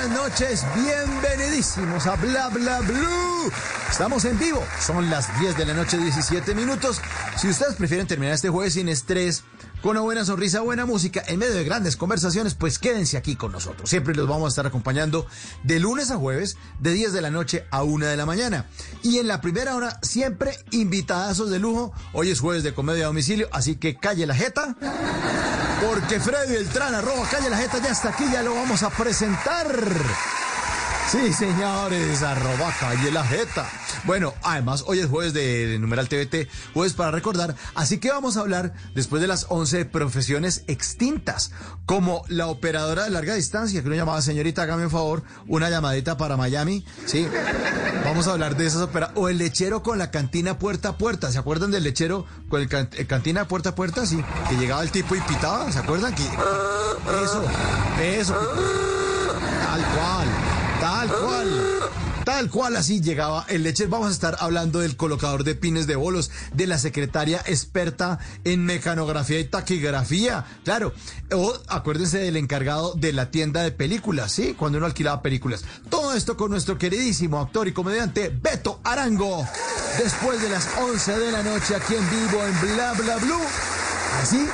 buenas noches, bienvenidísimos a Bla Bla Blue. Estamos en vivo, son las 10 de la noche, 17 minutos. Si ustedes prefieren terminar este jueves sin estrés, con una buena sonrisa, buena música, en medio de grandes conversaciones, pues quédense aquí con nosotros. Siempre los vamos a estar acompañando de lunes a jueves, de 10 de la noche a 1 de la mañana. Y en la primera hora, siempre invitadazos de lujo. Hoy es jueves de comedia a domicilio, así que calle la jeta. Porque Freddy Beltrán, arroba calle la jeta, ya está aquí, ya lo vamos a presentar. Sí, señores, arroba calle la jeta. Bueno, además, hoy es jueves de Numeral TVT, jueves para recordar, así que vamos a hablar después de las 11 profesiones extintas, como la operadora de larga distancia, que uno llamaba señorita, hágame un favor, una llamadita para Miami, sí, vamos a hablar de esas operadoras, o el lechero con la cantina puerta a puerta, ¿se acuerdan del lechero con el, el cantina puerta a puerta? Sí, que llegaba el tipo y pitaba, ¿se acuerdan? Que, eso, eso, tal cual. Tal cual. Tal cual así llegaba el lechero. Vamos a estar hablando del colocador de pines de bolos, de la secretaria experta en mecanografía y taquigrafía. Claro. O acuérdense del encargado de la tienda de películas, ¿sí? Cuando uno alquilaba películas. Todo esto con nuestro queridísimo actor y comediante Beto Arango. Después de las 11 de la noche aquí en vivo en Bla Bla Blue. Así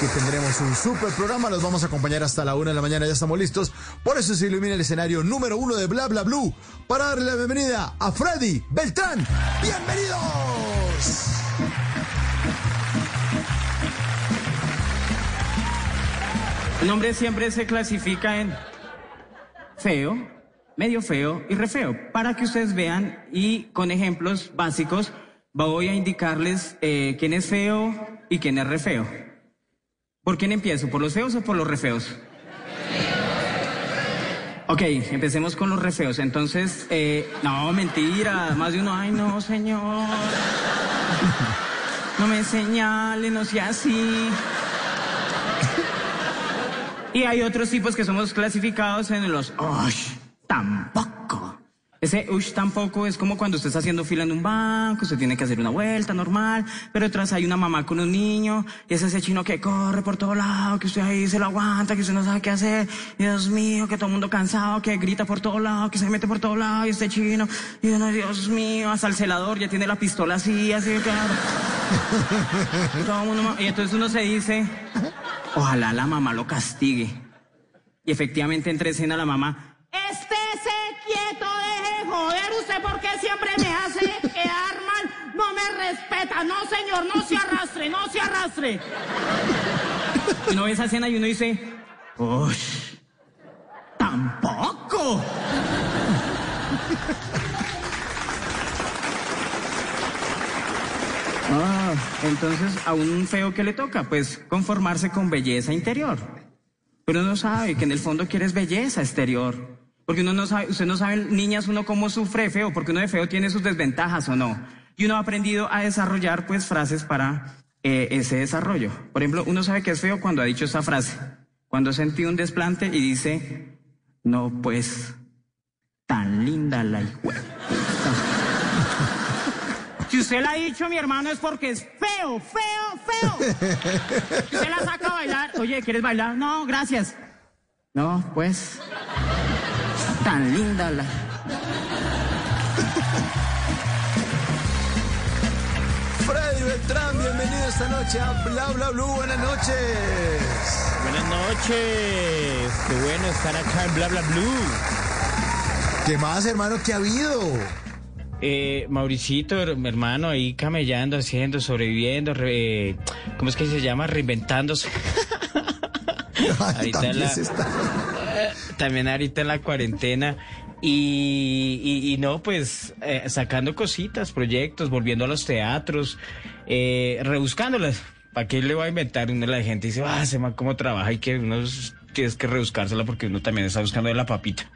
que tendremos un super programa. Los vamos a acompañar hasta la una de la mañana. Ya estamos listos. Por eso se ilumina el escenario número uno de Bla Blue para darle la bienvenida a Freddy Beltrán. ¡Bienvenidos! El nombre siempre se clasifica en feo, medio feo y re feo. Para que ustedes vean y con ejemplos básicos voy a indicarles eh, quién es feo y quién es re feo. ¿Por quién empiezo? ¿Por los feos o por los re feos? Ok, empecemos con los re feos. Entonces, eh, no, mentira. Más de uno, ay no, señor. No me señale, no sea así. Y hay otros tipos que somos clasificados en los ush, tampoco. Ese ush tampoco es como cuando usted está haciendo fila en un banco, usted tiene que hacer una vuelta normal, pero detrás hay una mamá con un niño, y es ese chino que corre por todo lado, que usted ahí se lo aguanta, que usted no sabe qué hacer, Dios mío, que todo el mundo cansado, que grita por todo lado, que se mete por todo lado, y este chino, y uno, Dios mío, hasta el celador ya tiene la pistola así, así, claro. Todo el mundo- y entonces uno se dice, ojalá la mamá lo castigue. Y efectivamente entre escena la mamá, estése quieto, deje de joder usted porque siempre me hace quedar mal, no me respeta, no señor, no se arrastre, no se arrastre. Y uno ve esa escena y uno dice, uy, tampoco. Ah, entonces a un feo que le toca, pues conformarse con belleza interior. Pero uno sabe que en el fondo quieres belleza exterior. Porque uno no sabe, usted no sabe, niñas, uno cómo sufre feo, porque uno de feo tiene sus desventajas o no. Y uno ha aprendido a desarrollar pues frases para eh, ese desarrollo. Por ejemplo, uno sabe que es feo cuando ha dicho esa frase. Cuando sentí un desplante y dice, no pues, tan linda la higüe. Si usted la ha dicho, mi hermano, es porque es feo, feo, feo. Si usted la saca a bailar, oye, ¿quieres bailar? No, gracias. No, pues. Tan linda la. Freddy Beltrán, bienvenido esta noche a Bla Bla Blue. Buenas noches. Buenas noches. Qué bueno estar acá en Bla Bla Blue. ¿Qué más, hermano? ¿Qué ha habido? Eh, Mauricito, hermano, ahí camellando, haciendo, sobreviviendo, re- eh, ¿cómo es que se llama? Reinventándose. Ay, Ahorita también la- se está- También ahorita en la cuarentena. Y, y- y no, pues eh, sacando cositas, proyectos, volviendo a los teatros, eh, rebuscándolas. ¿Para qué le va a inventar? Uno la gente dice, ah, se man cómo trabaja y que uno tienes que rebuscársela porque uno también está buscando de la papita.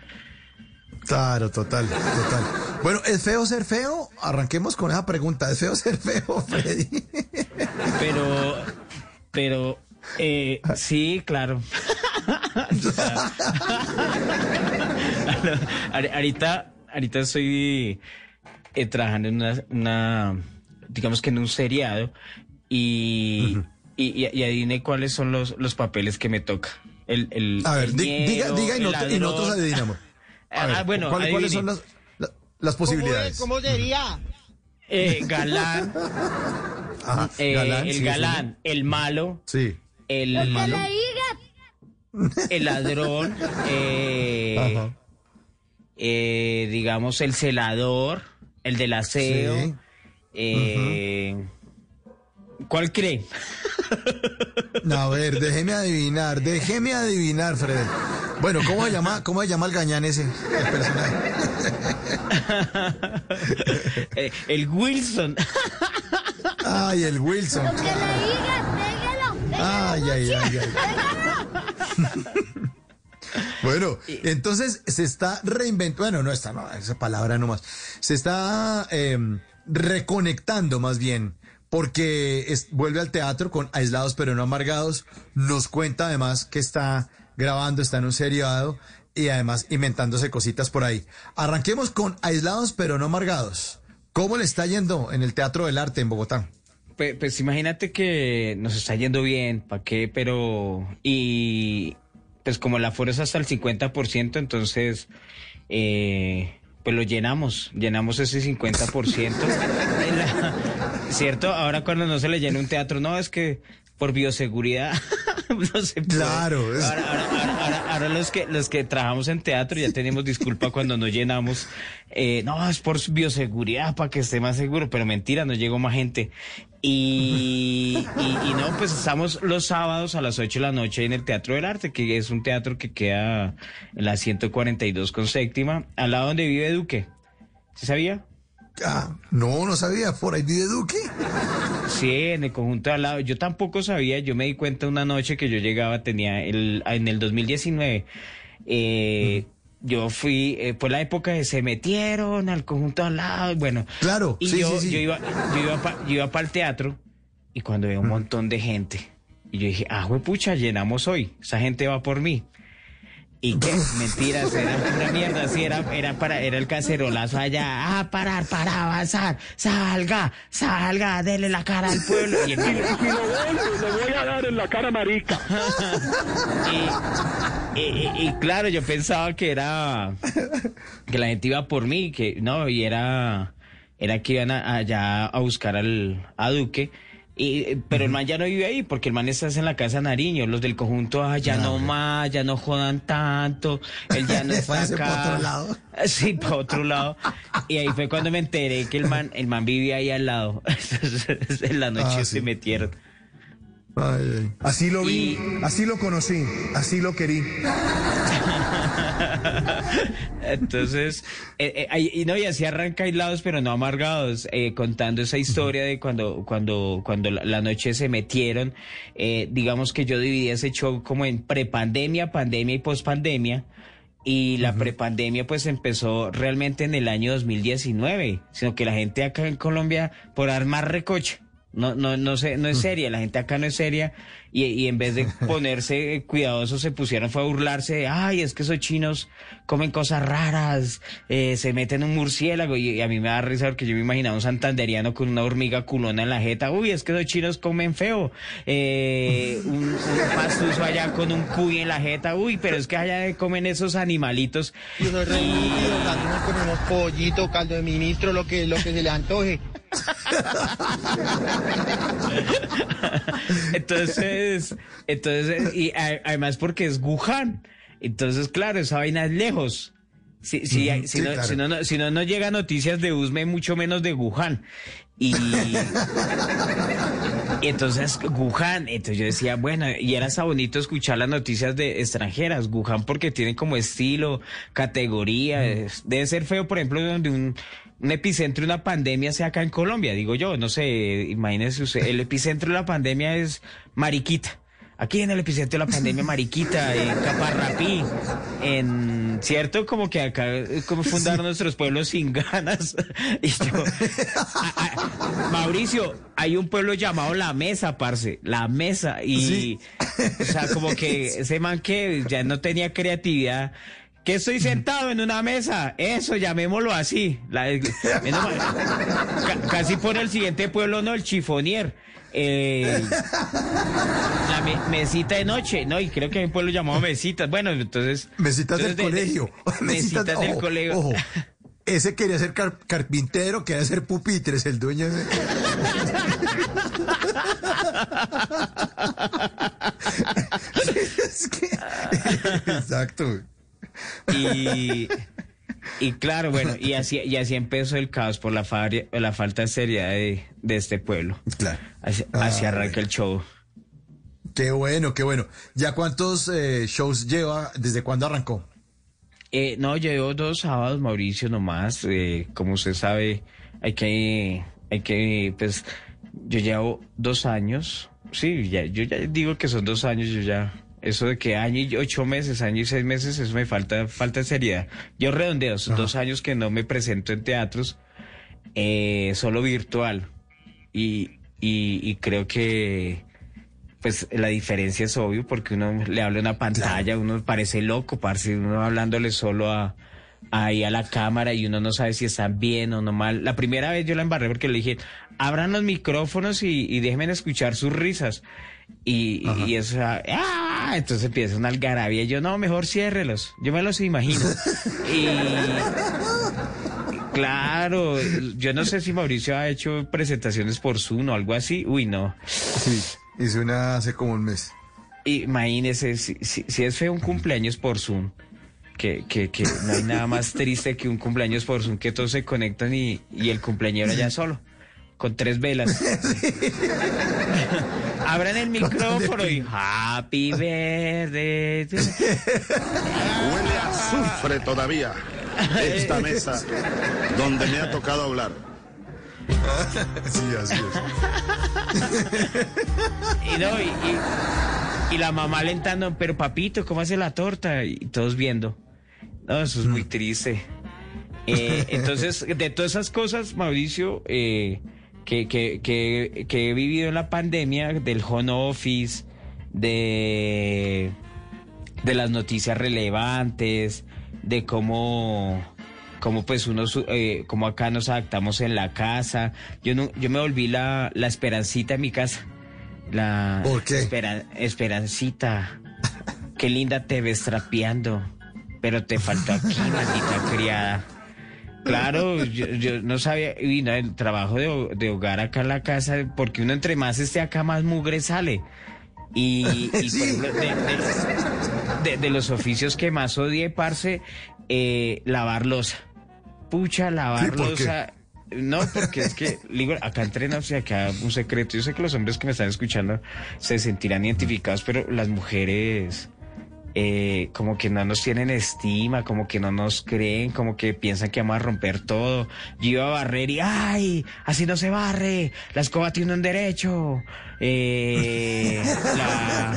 Claro, total, total. Bueno, ¿es feo ser feo? Arranquemos con esa pregunta. ¿Es feo ser feo, Freddy? Pero, pero, eh, sí, claro. Ahorita, ahorita estoy eh, trabajando en una, una, digamos que en un seriado y, y, y, y adivine cuáles son los, los papeles que me toca. El, el, A ver, el di- miedo, diga, diga y, el no- y nosotros adivinamos. A Ah, ver, bueno, ¿cuál- ¿cuáles son las, la- las posibilidades? ¿Cómo, sería? Eh, galán, Ajá, eh, galán, el galán, el malo. Sí. el, el ladrón, eh, eh, digamos, el celador, el del aseo. Sí. eh, ¿Cuál cree? No, a ver, déjeme adivinar, déjeme adivinar, Fred. Bueno, ¿cómo se llama, cómo se llama el gañán ese, el personaje? Eh, el Wilson. Ay, el Wilson. Lo que le digas, déjalo. Ay, ay, ay, ay. Bueno, entonces se está reinventando, bueno, no está, no, esa palabra nomás, se está eh, reconectando más bien, porque es- vuelve al teatro con Aislados pero no amargados, nos cuenta además que está grabando, está en un seriado y además inventándose cositas por ahí. Arranquemos con Aislados pero no amargados. ¿Cómo le está yendo en el Teatro del Arte en Bogotá? Pues, pues imagínate que nos está yendo bien, ¿para qué? Pero, y pues como la fuerza hasta el 50%, entonces, eh, pues lo llenamos, llenamos ese 50%. En la- ¿Cierto? Ahora cuando no se le llena un teatro, no, es que por bioseguridad no se puede. Claro, Ahora, ahora- ahora- ahora- los que los que trabajamos en teatro ya tenemos disculpa cuando no llenamos. Eh, no, es por bioseguridad, para que esté más seguro, pero mentira, no llegó más gente. Y, y, y no, pues estamos los sábados a las 8 de la noche en el Teatro del Arte, que es un teatro que queda en la 142 con séptima, al lado donde vive Duque. ¿Se sabía? Ah, no, no sabía, por ahí vive Duque. Sí, en el conjunto de al lado. Yo tampoco sabía, yo me di cuenta una noche que yo llegaba, tenía el, en el 2019, eh, yo fui, eh, fue la época de se metieron al conjunto de al lado, bueno. Claro, y sí, yo, sí, sí. yo iba, yo iba pa- yo iba para el teatro y cuando veo un montón de gente, y yo dije, ah, pucha, llenamos hoy, esa gente va por mí. ¿Y qué? Mentiras, era una mierda, sí, era, era para, era el cacerolazo allá, a parar, para avanzar, salga, salga, dele la cara al pueblo. Y, el- lo vuelvo, le voy a dar en la cara marica. y claro, yo pensaba que era, que la gente iba por mí, que no, y era, era que iban a- allá a buscar al, a Duque. Y, pero el man ya no vive ahí, porque el man está en la casa Nariño. Los del conjunto, ah, ya no más, ya no jodan tanto. Él ya no está acá. pa' otro lado. Sí, para otro lado. Y ahí fue cuando me enteré que el man, el man vivía ahí al lado. En la noche Ah, se sí. metieron. Ay, ay. Así lo vi, Y- así lo conocí, así lo querí. Entonces, eh, eh, y no, y así arranca aislados, pero no amargados, eh, contando esa historia de cuando, cuando, cuando la, noche se metieron. Eh, digamos que yo dividí ese show como en prepandemia, pandemia y pospandemia. Y la prepandemia pues empezó realmente en el año 2019, sino que la gente acá en Colombia por armar recoche. No, no, no sé, no es seria, la gente acá no es seria y, y en vez de ponerse cuidadosos se pusieron fue a burlarse de, ay, es que esos chinos comen cosas raras, eh, se meten un murciélago y, y a mí me da risa porque yo me imaginaba un santanderiano con una hormiga culona en la jeta, uy, es que esos chinos comen feo, eh, un, un pastuso allá con un cuy en la jeta, uy, pero es que allá comen esos animalitos. Yo soy re nítido, también nos comemos pollito, caldo de ministro, lo que, lo que se le antoje. Entonces, entonces, y además porque es Wuhan. Entonces, claro, esa vaina es lejos. Si, si, si, sí, no, claro. si, no, no- si no llega noticias de Usme, mucho menos de Wuhan. Y, y entonces, Wuhan, entonces yo decía, bueno, y era hasta bonito escuchar las noticias de extranjeras, Wuhan porque tiene como estilo, categoría, debe ser feo, por ejemplo, donde un, un epicentro de una pandemia sea acá en Colombia, digo yo, no sé, imagínese usted, el epicentro de la pandemia es Mariquita. Aquí en el epicentro de la pandemia, Mariquita, en Caparrapí, en, ¿cierto? Como que acá, eh, como fundar nuestros pueblos sin ganas. Y yo, a- a- Mauricio, hay un pueblo llamado La Mesa, parce, La Mesa. Y, Sí. o sea, como que ese man que ya no tenía creatividad, que estoy sentado en una mesa. Eso, llamémoslo así. La- casi por el siguiente pueblo, ¿no? El chifonier. Eh, la me- mesita de noche, ¿no? Y creo que hay un pueblo llamado Mesitas. Bueno, entonces... Mesitas del de- colegio. Mesitas del ojo, colegio. ojo. Ese quería ser car- carpintero, quería ser pupitres, el dueño de... Es que- Exacto. Y, y claro, bueno, y así, y así empezó el caos por la, fabri- la falta de seriedad de, de este pueblo. Claro. Así, así Ah, arranca el show. Qué bueno, qué bueno. ¿Ya cuántos eh, shows lleva? ¿Desde cuándo arrancó? Eh, no, llevo dos sábados, Mauricio, nomás. Eh, como usted sabe, hay que, hay que, pues, yo llevo dos años. Sí, ya, yo ya digo que son dos años, yo ya. Eso de que año y ocho meses, año y seis meses, eso me falta, falta de seriedad. Yo redondeo, son dos años que no me presento en teatros, eh, solo virtual. Y, y, y creo que, pues la diferencia es obvio porque uno le habla a una pantalla, uno parece loco, parce, uno hablándole solo a ahí a la cámara y uno no sabe si están bien o no mal. La primera vez yo la embarré porque le dije, abran los micrófonos y, y déjenme escuchar sus risas. Y, y- y eso, ¡ah! entonces empieza una algarabía yo, no, mejor ciérrelos, yo me los imagino. y claro, yo no sé si Mauricio ha hecho presentaciones por Zoom o algo así, uy, no. Sí, hice una hace como un mes. Imagínese, si, si, si es feo un cumpleaños por Zoom, que, que, que no hay nada más triste que un cumpleaños por Zoom, que todos se conectan y, y el cumpleañero ya solo, con tres velas. Abran el micrófono y Happy Birthday. to-" Huele a azufre todavía esta mesa donde me ha tocado hablar. Sí, así es. Y no, y, y- y la mamá alentando, pero papito, ¿cómo hace la torta? Y todos viendo. No, eso es muy triste. Eh, entonces, de todas esas cosas, Mauricio, eh, que, que, que, que he vivido en la pandemia, del home office, de, de las noticias relevantes, de cómo, cómo pues uno, eh, cómo acá nos adaptamos en la casa. Yo no, yo me volví la, la esperancita en mi casa. La ¿Por qué? espera- esperancita. Qué linda te ves trapeando. Pero te faltó aquí, maldita criada. Claro, yo, yo no sabía, y no, el trabajo de, ho- de hogar acá en la casa, porque uno entre más esté acá, más mugre sale. Y, y, por ejemplo, de, de- de- de los oficios que más odié, parce, eh, lavar losa. Pucha, Sí, lavar losa. No, porque es que, digo, acá entrena, o sea, acá un secreto. Yo sé que los hombres que me están escuchando se sentirán identificados, pero las mujeres eh, como que no nos tienen estima, como que no nos creen, como que piensan que vamos a romper todo. Yo iba a barrer y ¡ay! Así no se barre, la escoba tiene un derecho. Eh, la-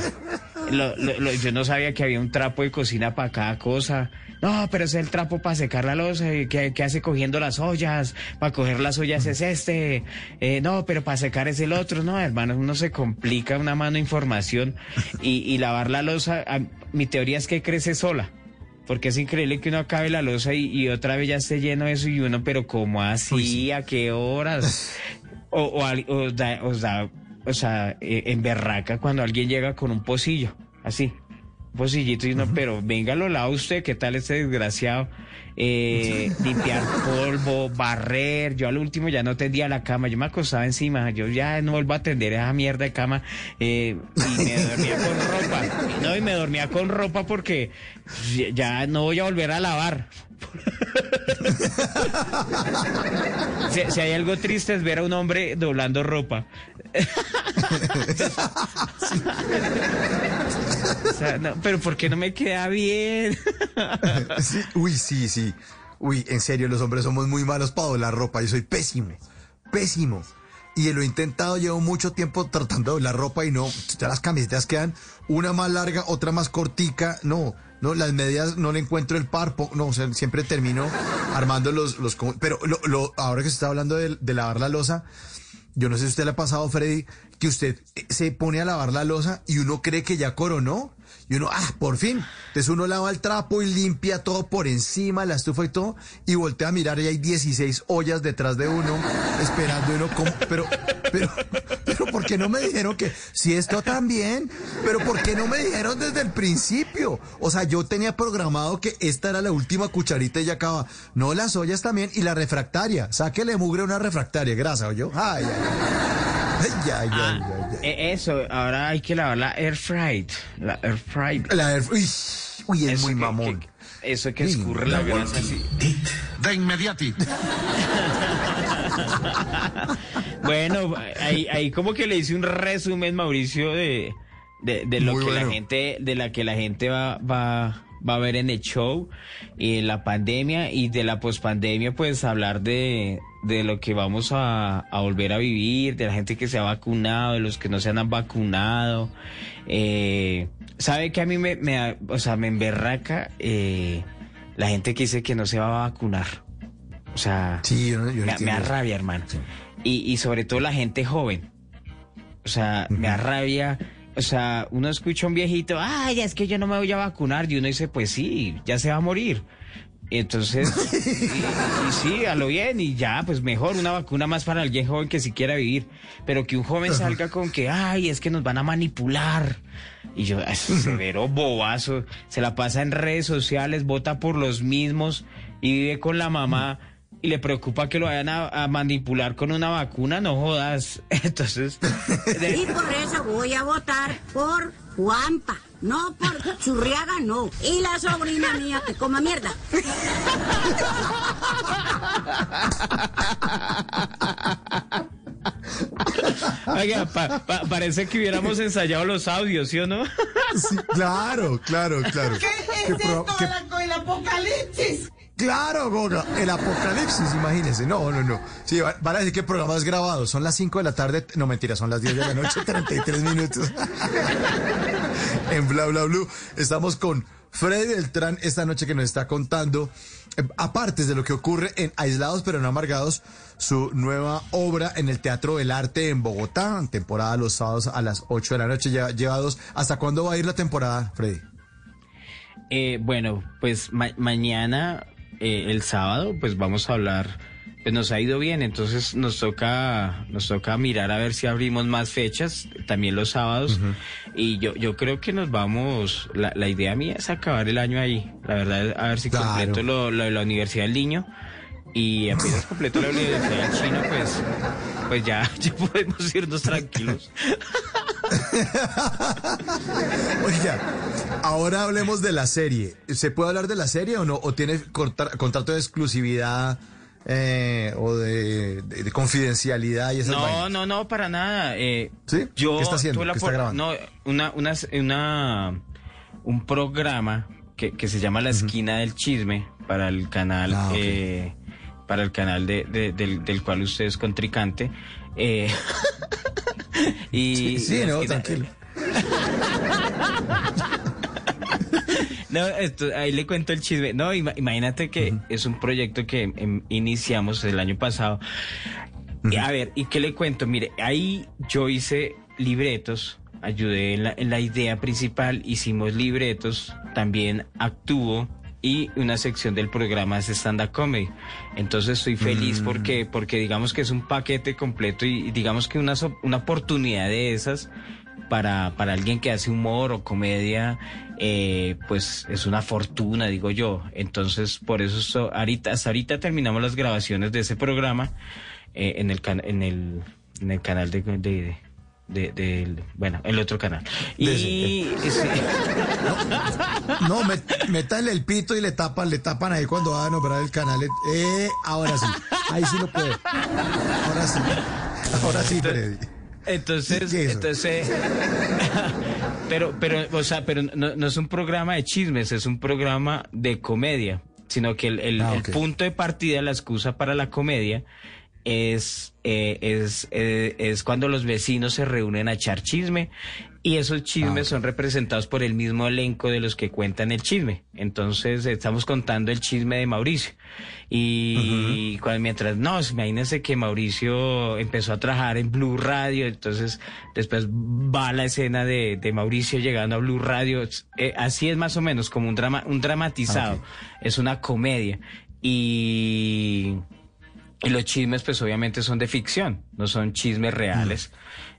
lo- lo- lo- yo no sabía que había un trapo de cocina para cada cosa. No, pero es el trapo para secar la losa. ¿Qué, qué hace cogiendo las ollas? Para coger las ollas es este. Eh, no, pero para secar es el otro. No, hermano, uno se complica una mano información. Y, y lavar la losa, mi teoría es que crece sola. Porque es increíble que uno acabe la losa y, y otra vez ya esté lleno de eso y uno, pero ¿cómo así? ¿A qué horas? O, o, o da, os da, o sea, eh, en berraca cuando alguien llega con un pocillo, así, pocillito y uno, pero venga lo lava usted, ¿qué tal este desgraciado? Eh, limpiar polvo, barrer, yo al último ya no tendía la cama, yo me acostaba encima, yo ya no vuelvo a atender esa mierda de cama eh, y me dormía con ropa, no, y me dormía con ropa porque ya no voy a volver a lavar. Si, hay algo triste es ver a un hombre doblando ropa. Pero ¿por qué no me queda bien? Uy, sí, sí. Uy, en serio, los hombres somos muy malos para doblar ropa. Yo soy pésimo, pésimo. Y lo he intentado, llevo mucho tiempo tratando de doblar ropa y no, ya las camisetas quedan una más larga, otra más cortica. No, no, las medias no le encuentro el par, po- no, o sea, siempre termino armando los, los, pero lo, lo- ahora que se está hablando de, de lavar la losa, yo no sé si usted le ha pasado, Freddy, que usted eh, se pone a lavar la losa y uno cree que ya coronó, y uno, ah, por fin. Entonces uno lava el trapo y limpia todo por encima, la estufa y todo, y voltea a mirar y hay 16 ollas detrás de uno, esperando uno, como, pero, pero, pero, ¿por qué no me dijeron que si esto también? Pero ¿por qué no me dijeron desde el principio? O sea, yo tenía programado que esta era la última cucharita y ya acaba. No, las ollas también y la refractaria. Sáquele mugre una refractaria, grasa, yo. Ay, ay, ay. Ay, ay, ay, ay, ay. Eh, Eso, ahora hay que lavar la air fried. La air fried. La air- uy, uy, es Eso muy que- mamón. que- eso que escurre la grasa así. De inmediati. Bueno, ahí, ahí como que le hice un resumen, Mauricio, de, de, de lo Muy que la gente, de la que la gente va, va, va a ver en el show, y la pandemia, y de la pospandemia, pues hablar de, de lo que vamos a, a volver a vivir, de la gente que se ha vacunado, de los que no se han vacunado. Eh, ¿Sabe que a mí me, me o sea, me emberraca eh, la gente que dice que no se va a vacunar? O sea, Sí, yo, no- yo no me, da rabia, hermano. Y, y sobre todo la gente joven. O sea, me da rabia. O sea, uno escucha a un viejito, ay, es que yo no me voy a vacunar. Y uno dice, pues sí, ya se va a morir. Entonces, y, y sí, a lo bien, y ya, pues mejor, una vacuna más para alguien joven que si quiera vivir. Pero que un joven salga con que, ay, es que nos van a manipular. Y yo, "Ay, severo bobazo, se la pasa en redes sociales, vota por los mismos y vive con la mamá y le preocupa que lo vayan a, a manipular con una vacuna, no jodas. Entonces, de- Y por eso voy a votar por Juanpa. No por Churriaga, no. Y la sobrina mía que coma mierda. oiga, pa- pa- parece que hubiéramos ensayado los audios, ¿sí o no? Sí, claro, claro, claro. ¿Qué pro- qué- el apocalipsis? Claro, Goga, el apocalipsis, imagínense. No, no, no. Sí, va- van a decir que el programa es grabado. Son las 5 de la tarde. No, mentira, son las 10 de la noche, 33 minutos. en Bla Bla Blue estamos con Freddy Beltrán esta noche que nos está contando, eh, aparte de lo que ocurre en Aislados pero no Amargados, su nueva obra en el Teatro del Arte en Bogotá, temporada los sábados a las 8 de la noche. Ya lleva dos. ¿Hasta cuándo va a ir la temporada, Freddy? Eh, bueno, pues ma- mañana, eh, el sábado, pues vamos a hablar. Pues nos ha ido bien, entonces nos toca, nos toca mirar a ver si abrimos más fechas, también los sábados. Y yo, yo creo que nos vamos. La, la idea mía es acabar el año ahí. La verdad, a ver si Claro. completo lo, lo de la Universidad del Niño. Y apenas completo la Universidad del Chino, pues, pues ya, ya podemos irnos tranquilos. Oiga, ahora hablemos de la serie. ¿Se puede hablar de la serie o no? ¿O tiene contra- contrato de exclusividad eh, o de, de- de confidencialidad y esas No, vainas? no, no, para nada. Eh, ¿Sí? Yo ¿Qué está haciendo? tuve la ¿Qué está grabando? No, una, una, una, un programa que, que se llama La Esquina del Chisme para el canal, Ah, eh, para el canal de, de- del, del cual usted es contrincante. Eh, y Sí, no, tranquilo. No, esto, ahí le cuento el chisme. No, ima- imagínate que es un proyecto que em, iniciamos el año pasado. Y, a ver, ¿y qué le cuento? Mire, ahí yo hice libretos, ayudé en la, en la idea principal, hicimos libretos, también actúo y una sección del programa es stand-up comedy. Entonces estoy feliz porque, porque digamos que es un paquete completo y, y digamos que una, una oportunidad de esas para, para alguien que hace humor o comedia, eh, pues es una fortuna, digo yo. Entonces, por eso so- ahorita, hasta ahorita terminamos las grabaciones de ese programa eh, en, el can- en, el, en el canal de, de, de- del- bueno, el otro canal. Y De sí, No, met- métanle el pito y le tapan, le tapan ahí cuando van a operar el canal. Eh, ahora sí, ahí sí lo puedo. Ahora sí, ahora sí, Freddy. Entonces, entonces, pero, pero, o sea, pero no, no es un programa de chismes, es un programa de comedia, sino que el, el- Ah, el punto de partida, la excusa para la comedia, es, eh, es, eh, es cuando los vecinos se reúnen a echar chisme y esos chismes son representados por el mismo elenco de los que cuentan el chisme. Entonces estamos contando el chisme de Mauricio. Y cuando, mientras, no, imagínense que Mauricio empezó a trabajar en Blue Radio, entonces después va la escena de, de Mauricio llegando a Blue Radio. Eh, así es más o menos como un drama, un dramatizado. Es una comedia. Y y los chismes, pues obviamente son de ficción, no son chismes reales,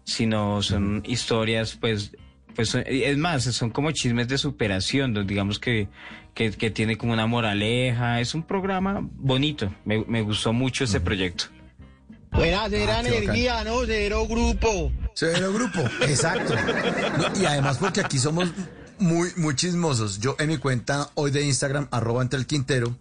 sino son historias, pues, pues es más, son como chismes de superación, donde digamos que, que, que tiene como una moraleja. Es un programa bonito, me, me gustó mucho ese proyecto. Buena, cera Ah, energía, ¿no? Cero grupo. Cero grupo, exacto. No, y además porque aquí somos muy, muy chismosos. Yo en mi cuenta hoy de Instagram, arroba entre el Quintero,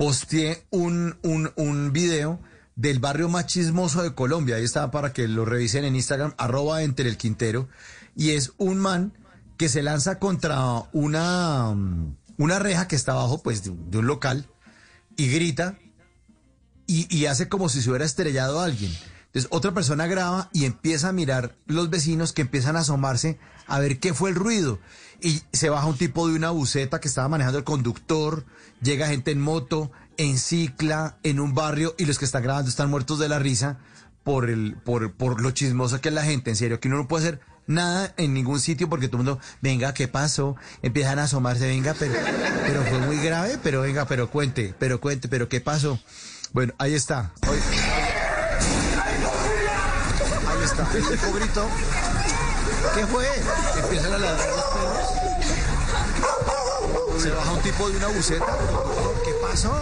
posteé un, un, un video del barrio más chismoso de Colombia. Ahí está para que lo revisen en Instagram, arroba entre el Quintero. Y es un man que se lanza contra una, mm, una reja que está abajo pues, de, un- local y grita y, y hace como si se hubiera estrellado a alguien. Entonces otra persona graba y empieza a mirar los vecinos que empiezan a asomarse a ver qué fue el ruido. Y se baja un tipo de una buceta que estaba manejando el conductor, llega gente en moto, en cicla, en un barrio y los que están grabando están muertos de la risa por, el, por, por lo chismoso que es la gente. En serio, que uno no puede hacer nada en ningún sitio porque todo el mundo, venga, ¿qué pasó? Empiezan a asomarse, venga, pero, pero fue muy grave, pero venga, pero cuente, pero cuente, pero ¿qué pasó? Bueno, ahí está. Está. El tipo gritó. ¿Qué fue? Empiezan a ladrar los perros. Se baja un tipo de una buceta. ¿Qué pasó?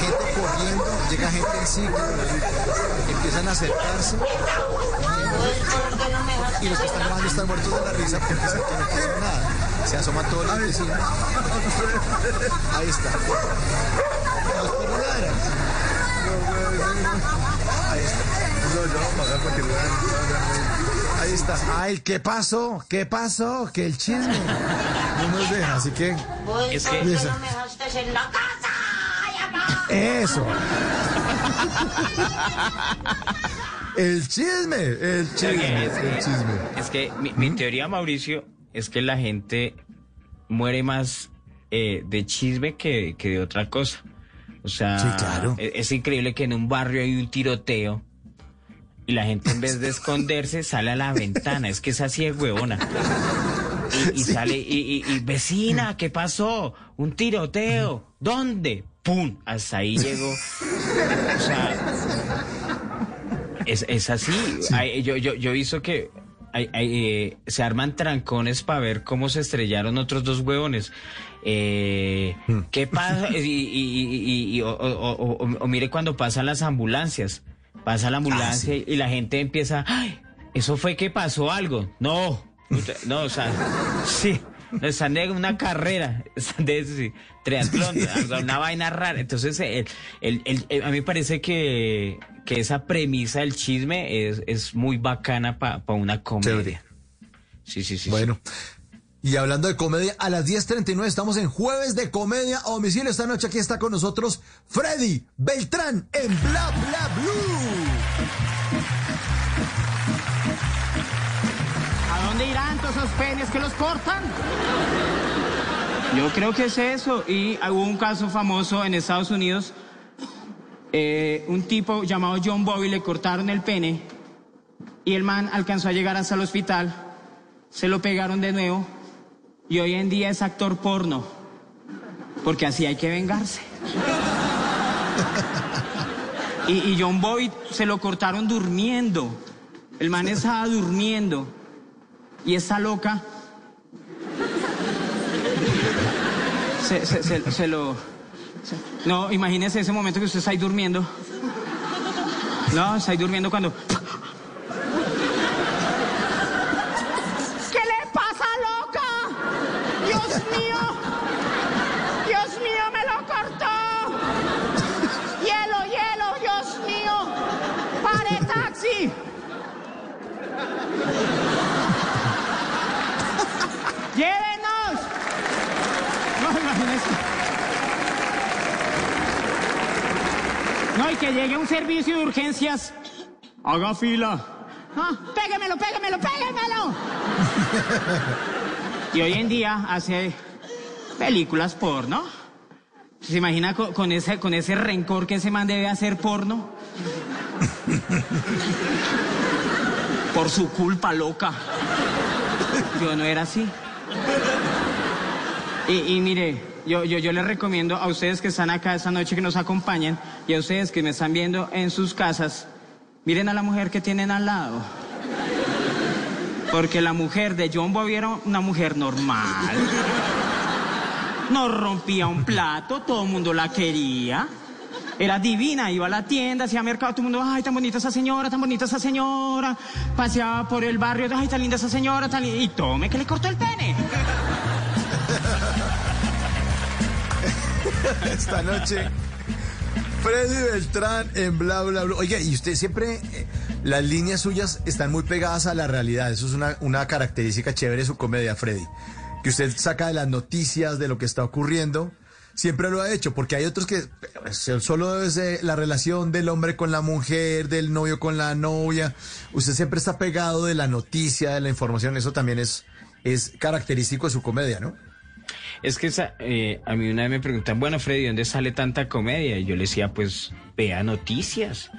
Gente corriendo, llega gente en ciclo, empiezan a acercarse. Y los que están grabando están muertos de la risa porque piensan que no pasó nada. Se asoman todos los vecinos. Ahí está. Está. Ahí está. Ay, ¿qué pasó? ¿Qué pasó? Que el chisme no nos deja, así que Es que- Eso. no me dejaste en la casa? Eso. El chisme, el chisme, Es el que, chisme. es que mi, mi teoría, Mauricio, es que la gente muere más eh, de chisme que, que de otra cosa. O sea, Sí, claro. es, es increíble que en un barrio hay un tiroteo y la gente en vez de esconderse sale a la ventana. Es que es así de huevona. Y, y sale, y, y- y, vecina, ¿qué pasó? Un tiroteo. ¿Dónde? ¡Pum! Hasta ahí llegó. O sea, es, es así. Yo, yo, yo visto que hay, eh, se arman trancones para ver cómo se estrellaron otros dos huevones. Eh, ¿Qué pasa? Y, y- y- y- y- o, o- o- o- o mire cuando pasan las ambulancias. Pasa la ambulancia y la gente empieza, ¡ay! Eso fue que pasó algo. No, no, o sea, sí. Están de una carrera, están de sí, triatlón, una vaina rara. Entonces, el, el- a mí me parece que, que esa premisa del chisme es, es muy bacana para una comedia. Sí, sí, sí. Bueno. Y hablando de comedia, a las 10.39 estamos en Jueves de Comedia a Domicilio. Esta noche aquí está con nosotros Freddy Beltrán en Bla Bla Blue. Penes que los cortan? Yo creo que es eso. Y hubo un caso famoso en Estados Unidos. Eh, un tipo llamado John Bobby le cortaron el pene y el man alcanzó a llegar hasta el hospital. Se lo pegaron de nuevo y hoy en día es actor porno. Porque así hay que vengarse. Y, y John Bobby se lo cortaron durmiendo. El man estaba durmiendo. Y esta loca se, se- se- se lo... no, imagínese ese momento que usted está ahí durmiendo. No, está ahí durmiendo cuando... Que llegue un servicio de urgencias. Haga fila. Ah, péguemelo, péguemelo, péguemelo. y hoy en día hace películas porno. ¿Se imagina con, con ese, con ese rencor que ese man debe hacer porno? Por su culpa, loca. Yo no era así. Y, y mire, yo, yo, yo les recomiendo a ustedes que están acá esta noche que nos acompañan y a ustedes que me están viendo en sus casas, miren a la mujer que tienen al lado. Porque la mujer de John Bobby era una mujer normal. No rompía un plato, todo el mundo la quería. Era divina, iba a la tienda, hacía mercado, todo el mundo, ay, tan bonita esa señora, tan bonita esa señora. Paseaba por el barrio, ay, tan linda esa señora, tan linda. Y tome que le cortó el pene. Esta noche, Freddy Beltrán en Bla Bla Bla. Oiga, y usted siempre, eh, las líneas suyas están muy pegadas a la realidad. Eso es una, una característica chévere de su comedia, Freddy. Que usted saca de las noticias, de lo que está ocurriendo. Siempre lo ha hecho, porque hay otros que solo desde la relación del hombre con la mujer, del novio con la novia. Usted siempre está pegado de la noticia, de la información. Eso también es, es característico de su comedia, ¿no? Es que esa, eh, a mí una vez me preguntan, bueno, Freddy, ¿dónde sale tanta comedia? Y yo le decía, pues, vea noticias.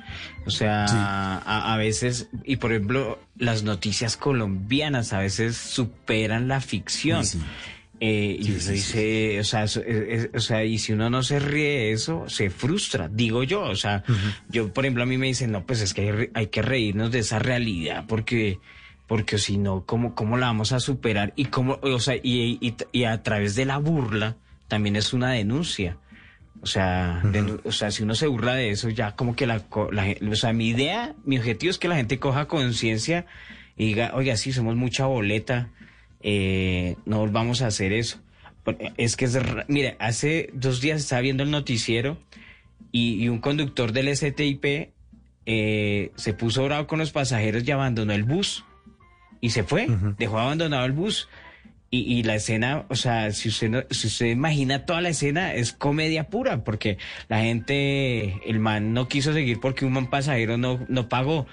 O sea, a, a veces, y por ejemplo, las noticias colombianas a veces superan la ficción. Sí, sí. Eh, y uno dice, o sea, es- es- o sea, y si uno no se ríe de eso, se frustra, digo yo, o sea, yo, por ejemplo, a mí me dicen, no, pues es que hay, hay que reírnos de esa realidad, porque, porque si no, ¿cómo, cómo la vamos a superar? Y cómo, o sea, y, y, y a través de la burla, también es una denuncia. O sea, o sea, si uno se burla de eso, ya como que la, la o sea, mi idea, mi objetivo es que la gente coja conciencia y diga, oiga, sí, somos mucha boleta, eh, no volvamos a hacer eso. Es que es, mire, hace dos días estaba viendo el noticiero y, y un conductor del STIP eh, se puso bravo con los pasajeros y abandonó el bus y se fue, dejó abandonado el bus. Y, y la escena, o sea, si usted, no- si usted imagina toda la escena, es comedia pura, porque la gente, el man no quiso seguir porque un man pasajero no, no pagó.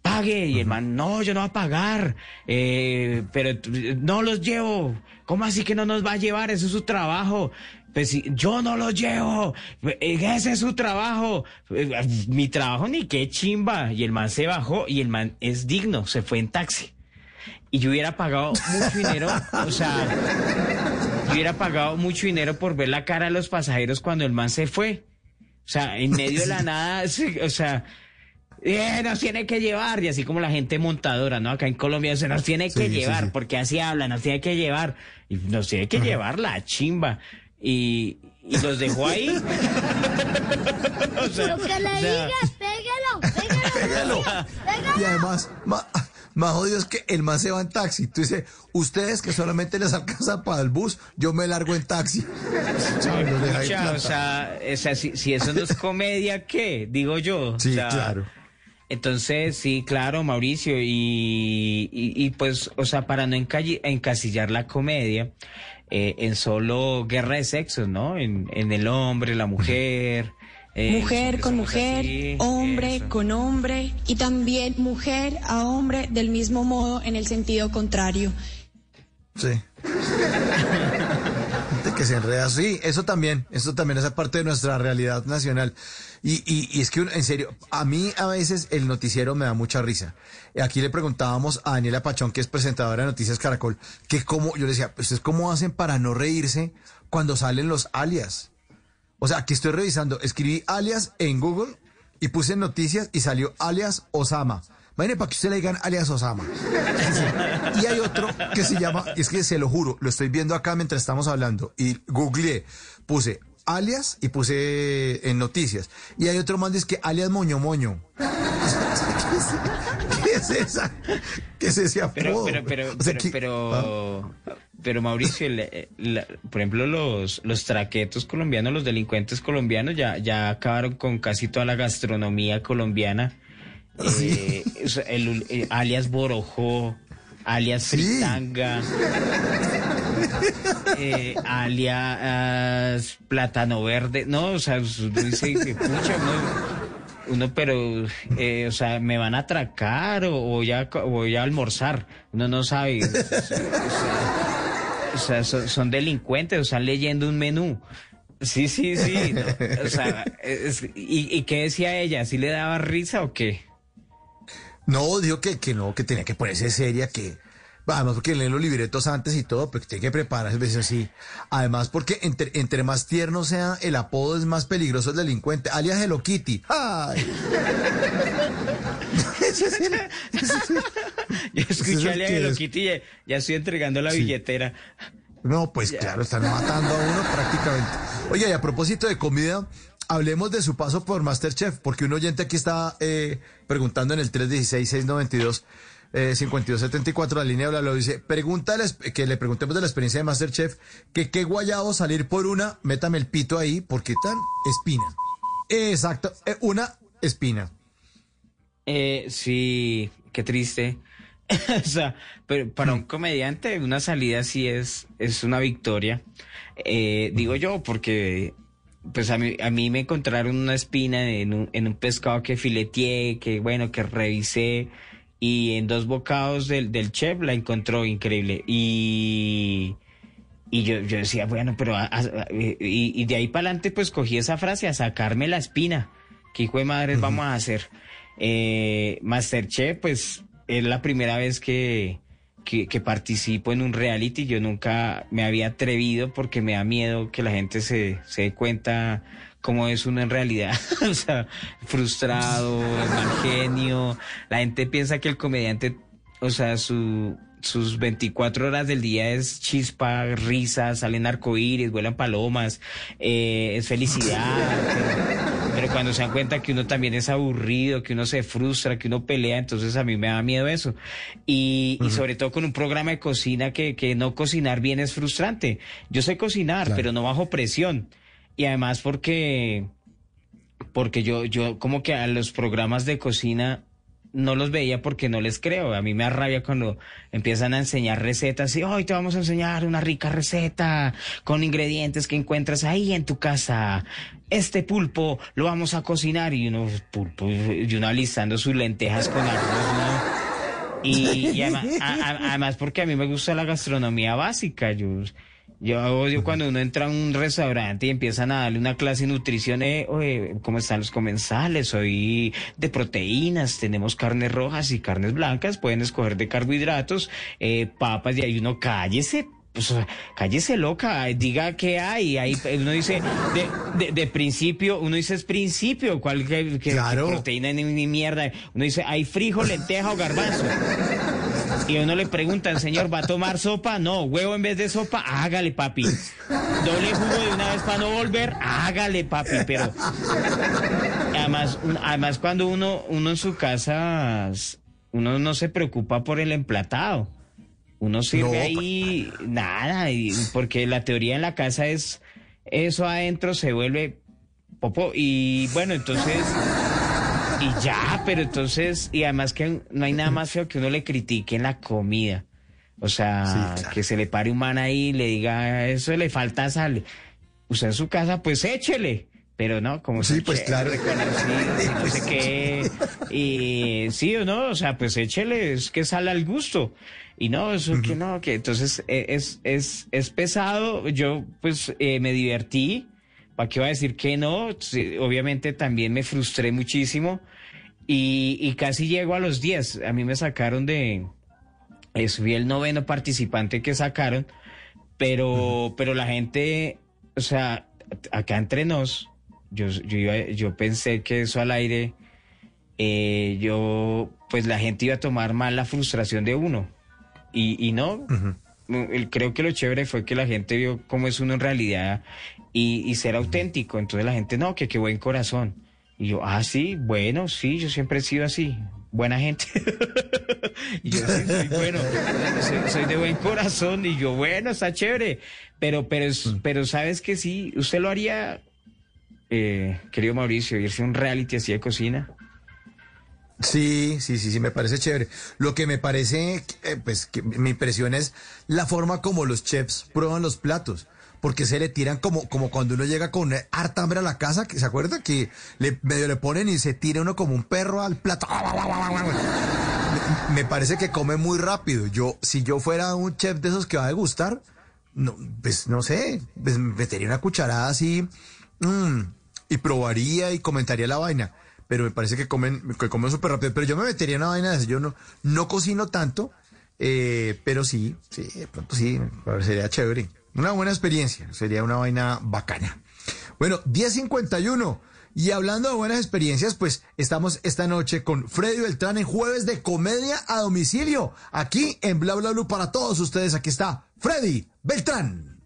Pague, y el man, no, yo no voy a pagar, eh, pero no los llevo. ¿Cómo así que no nos va a llevar? Eso es su trabajo. Pues si yo no los llevo, eh, ese es su trabajo. Eh, Mi trabajo ni qué chimba. Y el man se bajó y el man es digno, se fue en taxi y yo hubiera pagado mucho dinero, o sea, yo hubiera pagado mucho dinero por ver la cara de los pasajeros cuando el man se fue. O sea, en medio de la nada, o sea, eh, nos tiene que llevar, y así como la gente montadora, ¿no? Acá en Colombia se nos tiene que Sí, llevar, sí. porque así habla, nos tiene que llevar, y nos tiene que llevar la chimba. Y, y los dejó ahí. O sea, Lo que le o sea, digas, pégalo, pégalo, Pégalo. pégalo. Y además, ma- más jodido es que el man se va en taxi. Tú dices, ustedes que solamente les alcanza para el bus, yo me largo en taxi. O sea, o sea, si, si eso no es comedia, ¿qué? Digo yo. Sí, O sea, claro. Entonces, sí, claro, Mauricio, y, y, y, pues, o sea, para no encasillar la comedia eh, en solo guerra de sexos, ¿no? En, en el hombre, la mujer. Eh, mujer con mujer, así, hombre eso. con hombre y también mujer a hombre del mismo modo en el sentido contrario. Sí. Que se enreda. Sí, eso también, eso también es parte de nuestra realidad nacional. Y, y, y es que, en serio, a mí a veces el noticiero me da mucha risa. Aquí le preguntábamos a Daniela Pachón, que es presentadora de Noticias Caracol, que cómo, yo le decía, ¿ustedes cómo hacen para no reírse cuando salen los alias? O sea, aquí estoy revisando, escribí alias en Google y puse noticias y salió alias Osama. Imagínate para que usted le digan alias Osama. Y hay otro que se llama, es que se lo juro, lo estoy viendo acá mientras estamos hablando y googleé, puse alias y puse en noticias. Y hay otro más, dice que alias Moño Moño. ¿Qué es esa? ¿Qué es ese apodo? Pero, pero, pero, O sea, pero, ¿qué- pero, Mauricio, la- por ejemplo, los, los traquetos colombianos, los delincuentes colombianos ya, ya acabaron con casi toda la gastronomía colombiana. Eh, sea, el- eh, alias Borojó, alias Sí. Fritanga, eh, alias Plátano Verde. No, o sea, dice, pucha, uno- uno, pero, eh, o sea, me van a atracar o, ya voy a almorzar. Uno no sabe. O sea, son, son delincuentes, o están leyendo un menú. Sí, sí, sí. o sea, y, ¿y qué decía ella? ¿Sí le daba risa o qué? No, dijo que, que no, que tenía que ponerse seria, que... Además, porque leen los libretos antes y todo, pero que tiene que prepararse, veces así. Además, porque entre, entre más tierno sea el apodo, es más peligroso el delincuente. Alias Hello Kitty. ¡Ay! Ese es el- ese es el- Yo escuché a el Lea que Hello es. Kitty y ya, ya estoy entregando la billetera. No, pues claro, están matando a uno prácticamente. Oye, y a propósito de comida, hablemos de su paso por Masterchef, porque un oyente aquí está eh, preguntando en el 316-692. Eh, 5274, la línea habla, lo dice, pregúntale, que le preguntemos de la experiencia de Masterchef, que qué guayabo salir por una, métame el pito ahí, porque tan espina. Exacto, eh, una espina. Eh, sí, qué triste. o sea, pero para un comediante una salida sí es, es una victoria. Eh, digo yo, porque pues a mí, a mí me encontraron una espina en un, en un pescado que fileteé, que bueno, que revisé, y en dos bocados del, del chef la encontró increíble. Y, y yo, yo decía, bueno, pero a- a- y, y de ahí para adelante pues cogí esa frase a sacarme la espina. ¿Qué hijo de madres vamos a hacer? Eh, Masterchef, pues es la primera vez que, que, que participo en un reality. Yo nunca me había atrevido porque me da miedo que la gente se, se dé cuenta cómo es uno en realidad. o sea, frustrado, mal genio. La gente piensa que el comediante, o sea, su, sus 24 horas del día es chispa, risa, salen arcoíris, vuelan palomas, eh, es felicidad. pero- pero cuando se dan cuenta que uno también es aburrido, que uno se frustra, que uno pelea, entonces a mí me da miedo eso. Y, y sobre todo con un programa de cocina que, que no cocinar bien es frustrante. Yo sé cocinar, Claro. pero no bajo presión. Y además porque, porque yo, yo como que a los programas de cocina no los veía porque no les creo. A mí me da rabia cuando empiezan a enseñar recetas y hoy te vamos a enseñar una rica receta con ingredientes que encuentras ahí en tu casa. Este pulpo lo vamos a cocinar y uno pulpo y uno alistando sus lentejas con arroz, ¿no? Y, además, además porque a mí me gusta la gastronomía básica. Yo, yo odio cuando uno entra a un restaurante y empiezan a darle una clase de nutrición. Eh, oye, ¿cómo están los comensales? Hoy de proteínas, tenemos carnes rojas y carnes blancas. Pueden escoger de carbohidratos, eh, papas, y ahí uno cállese. Pues, cállese loca, diga qué hay. Ahí uno dice, de, de, de principio, uno dice es principio, cuál que, que- Claro. que proteína ni, ni mierda. Uno dice, hay frijol, lenteja o garbanzo. Y uno le preguntan, señor, ¿va a tomar sopa? No, huevo en vez de sopa, hágale, papi. Doble jugo de una vez para no volver, hágale, papi. Pero además, además cuando uno, uno en su casa, uno no se preocupa por el emplatado. Uno sirve No, ahí nada, y, porque la teoría en la casa es eso adentro se vuelve popó. Y bueno, entonces y ya, pero entonces, y además que no hay nada más feo que uno le critique en la comida. O sea, Sí, claro. que se le pare un man ahí y le diga, eso le falta sal. Usted en su casa, pues échele. Pero no, como Sí, pues, claro. no sé qué. Y sí o no, o sea, pues échele, es que sale al gusto. Y no, eso que no, que entonces eh, es, es, es pesado. Yo, pues, eh, me divertí. ¿Para qué va a decir que no? Sí, obviamente también me frustré muchísimo. Y, y casi llego a los 10. A mí me sacaron de. eh, fui el noveno participante que sacaron. Pero, pero la gente, o sea, acá entre nos, yo, yo, yo pensé que eso al aire, eh, yo, pues la gente iba a tomar mal la frustración de uno. Y, y no, el- creo que lo chévere fue que la gente vio cómo es uno en realidad y, y ser auténtico. Entonces la gente, no, que qué buen corazón. Y yo, ah, sí, bueno, sí, yo siempre he sido así, buena gente. y yo, sí, soy bueno, soy, soy de buen corazón. Y yo, bueno, está chévere. Pero, pero, es- pero sabes que sí, usted lo haría, eh, querido Mauricio, irse a un reality así de cocina. Sí, sí, sí, sí, me parece chévere. Lo que me parece, eh, pues, que mi impresión es la forma como los chefs prueban los platos. Porque se le tiran como, como cuando uno llega con harta hambre a la casa, se acuerda que le, medio le ponen y se tira uno como un perro al plato. Me, parece que come muy rápido. Yo, si yo fuera un chef de esos que va a degustar, no, pues no sé, pues metería una cucharada así mm, y probaría y comentaría la vaina. Pero me parece que comen, que comen súper rápido. Pero yo me metería una vaina de eso. Yo no, no cocino tanto, eh, pero sí, sí, de pronto sí, sería chévere. Una buena experiencia, sería una vaina bacana. Bueno, 10.51. Y hablando de buenas experiencias, pues estamos esta noche con Freddy Beltrán en Jueves de Comedia a Domicilio. Aquí en Bla Bla Blue para todos ustedes. Aquí está Freddy Beltrán.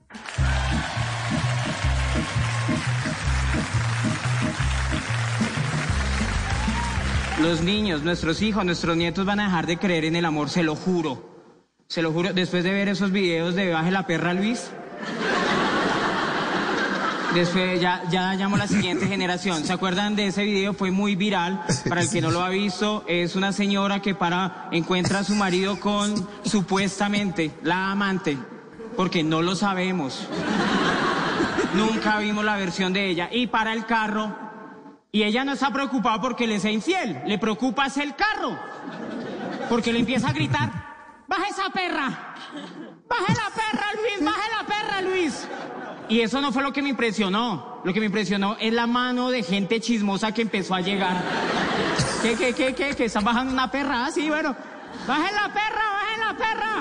Los niños, nuestros hijos, nuestros nietos van a dejar de creer en el amor, se lo juro. Se lo juro, después de ver esos videos de Baje la perra Luis. Después ya, ya llamo a la siguiente generación. ¿Se acuerdan de ese video? Fue muy viral. Para el que no lo ha visto, es una señora que para encuentra a su marido con supuestamente la amante, porque no lo sabemos. Nunca vimos la versión de ella. Y para el carro, y ella no está preocupada porque le sea infiel, le preocupa es el carro. Porque le empieza a gritar, baja esa perra, baje la perra Luis, baje la perra Luis. Y eso no fue lo que me impresionó. Lo que me impresionó es la mano de gente chismosa que empezó a llegar. ¿Qué, qué, qué, qué? Que están bajando una perra. Ah, sí, bueno. Bajen la perra, bajen la perra.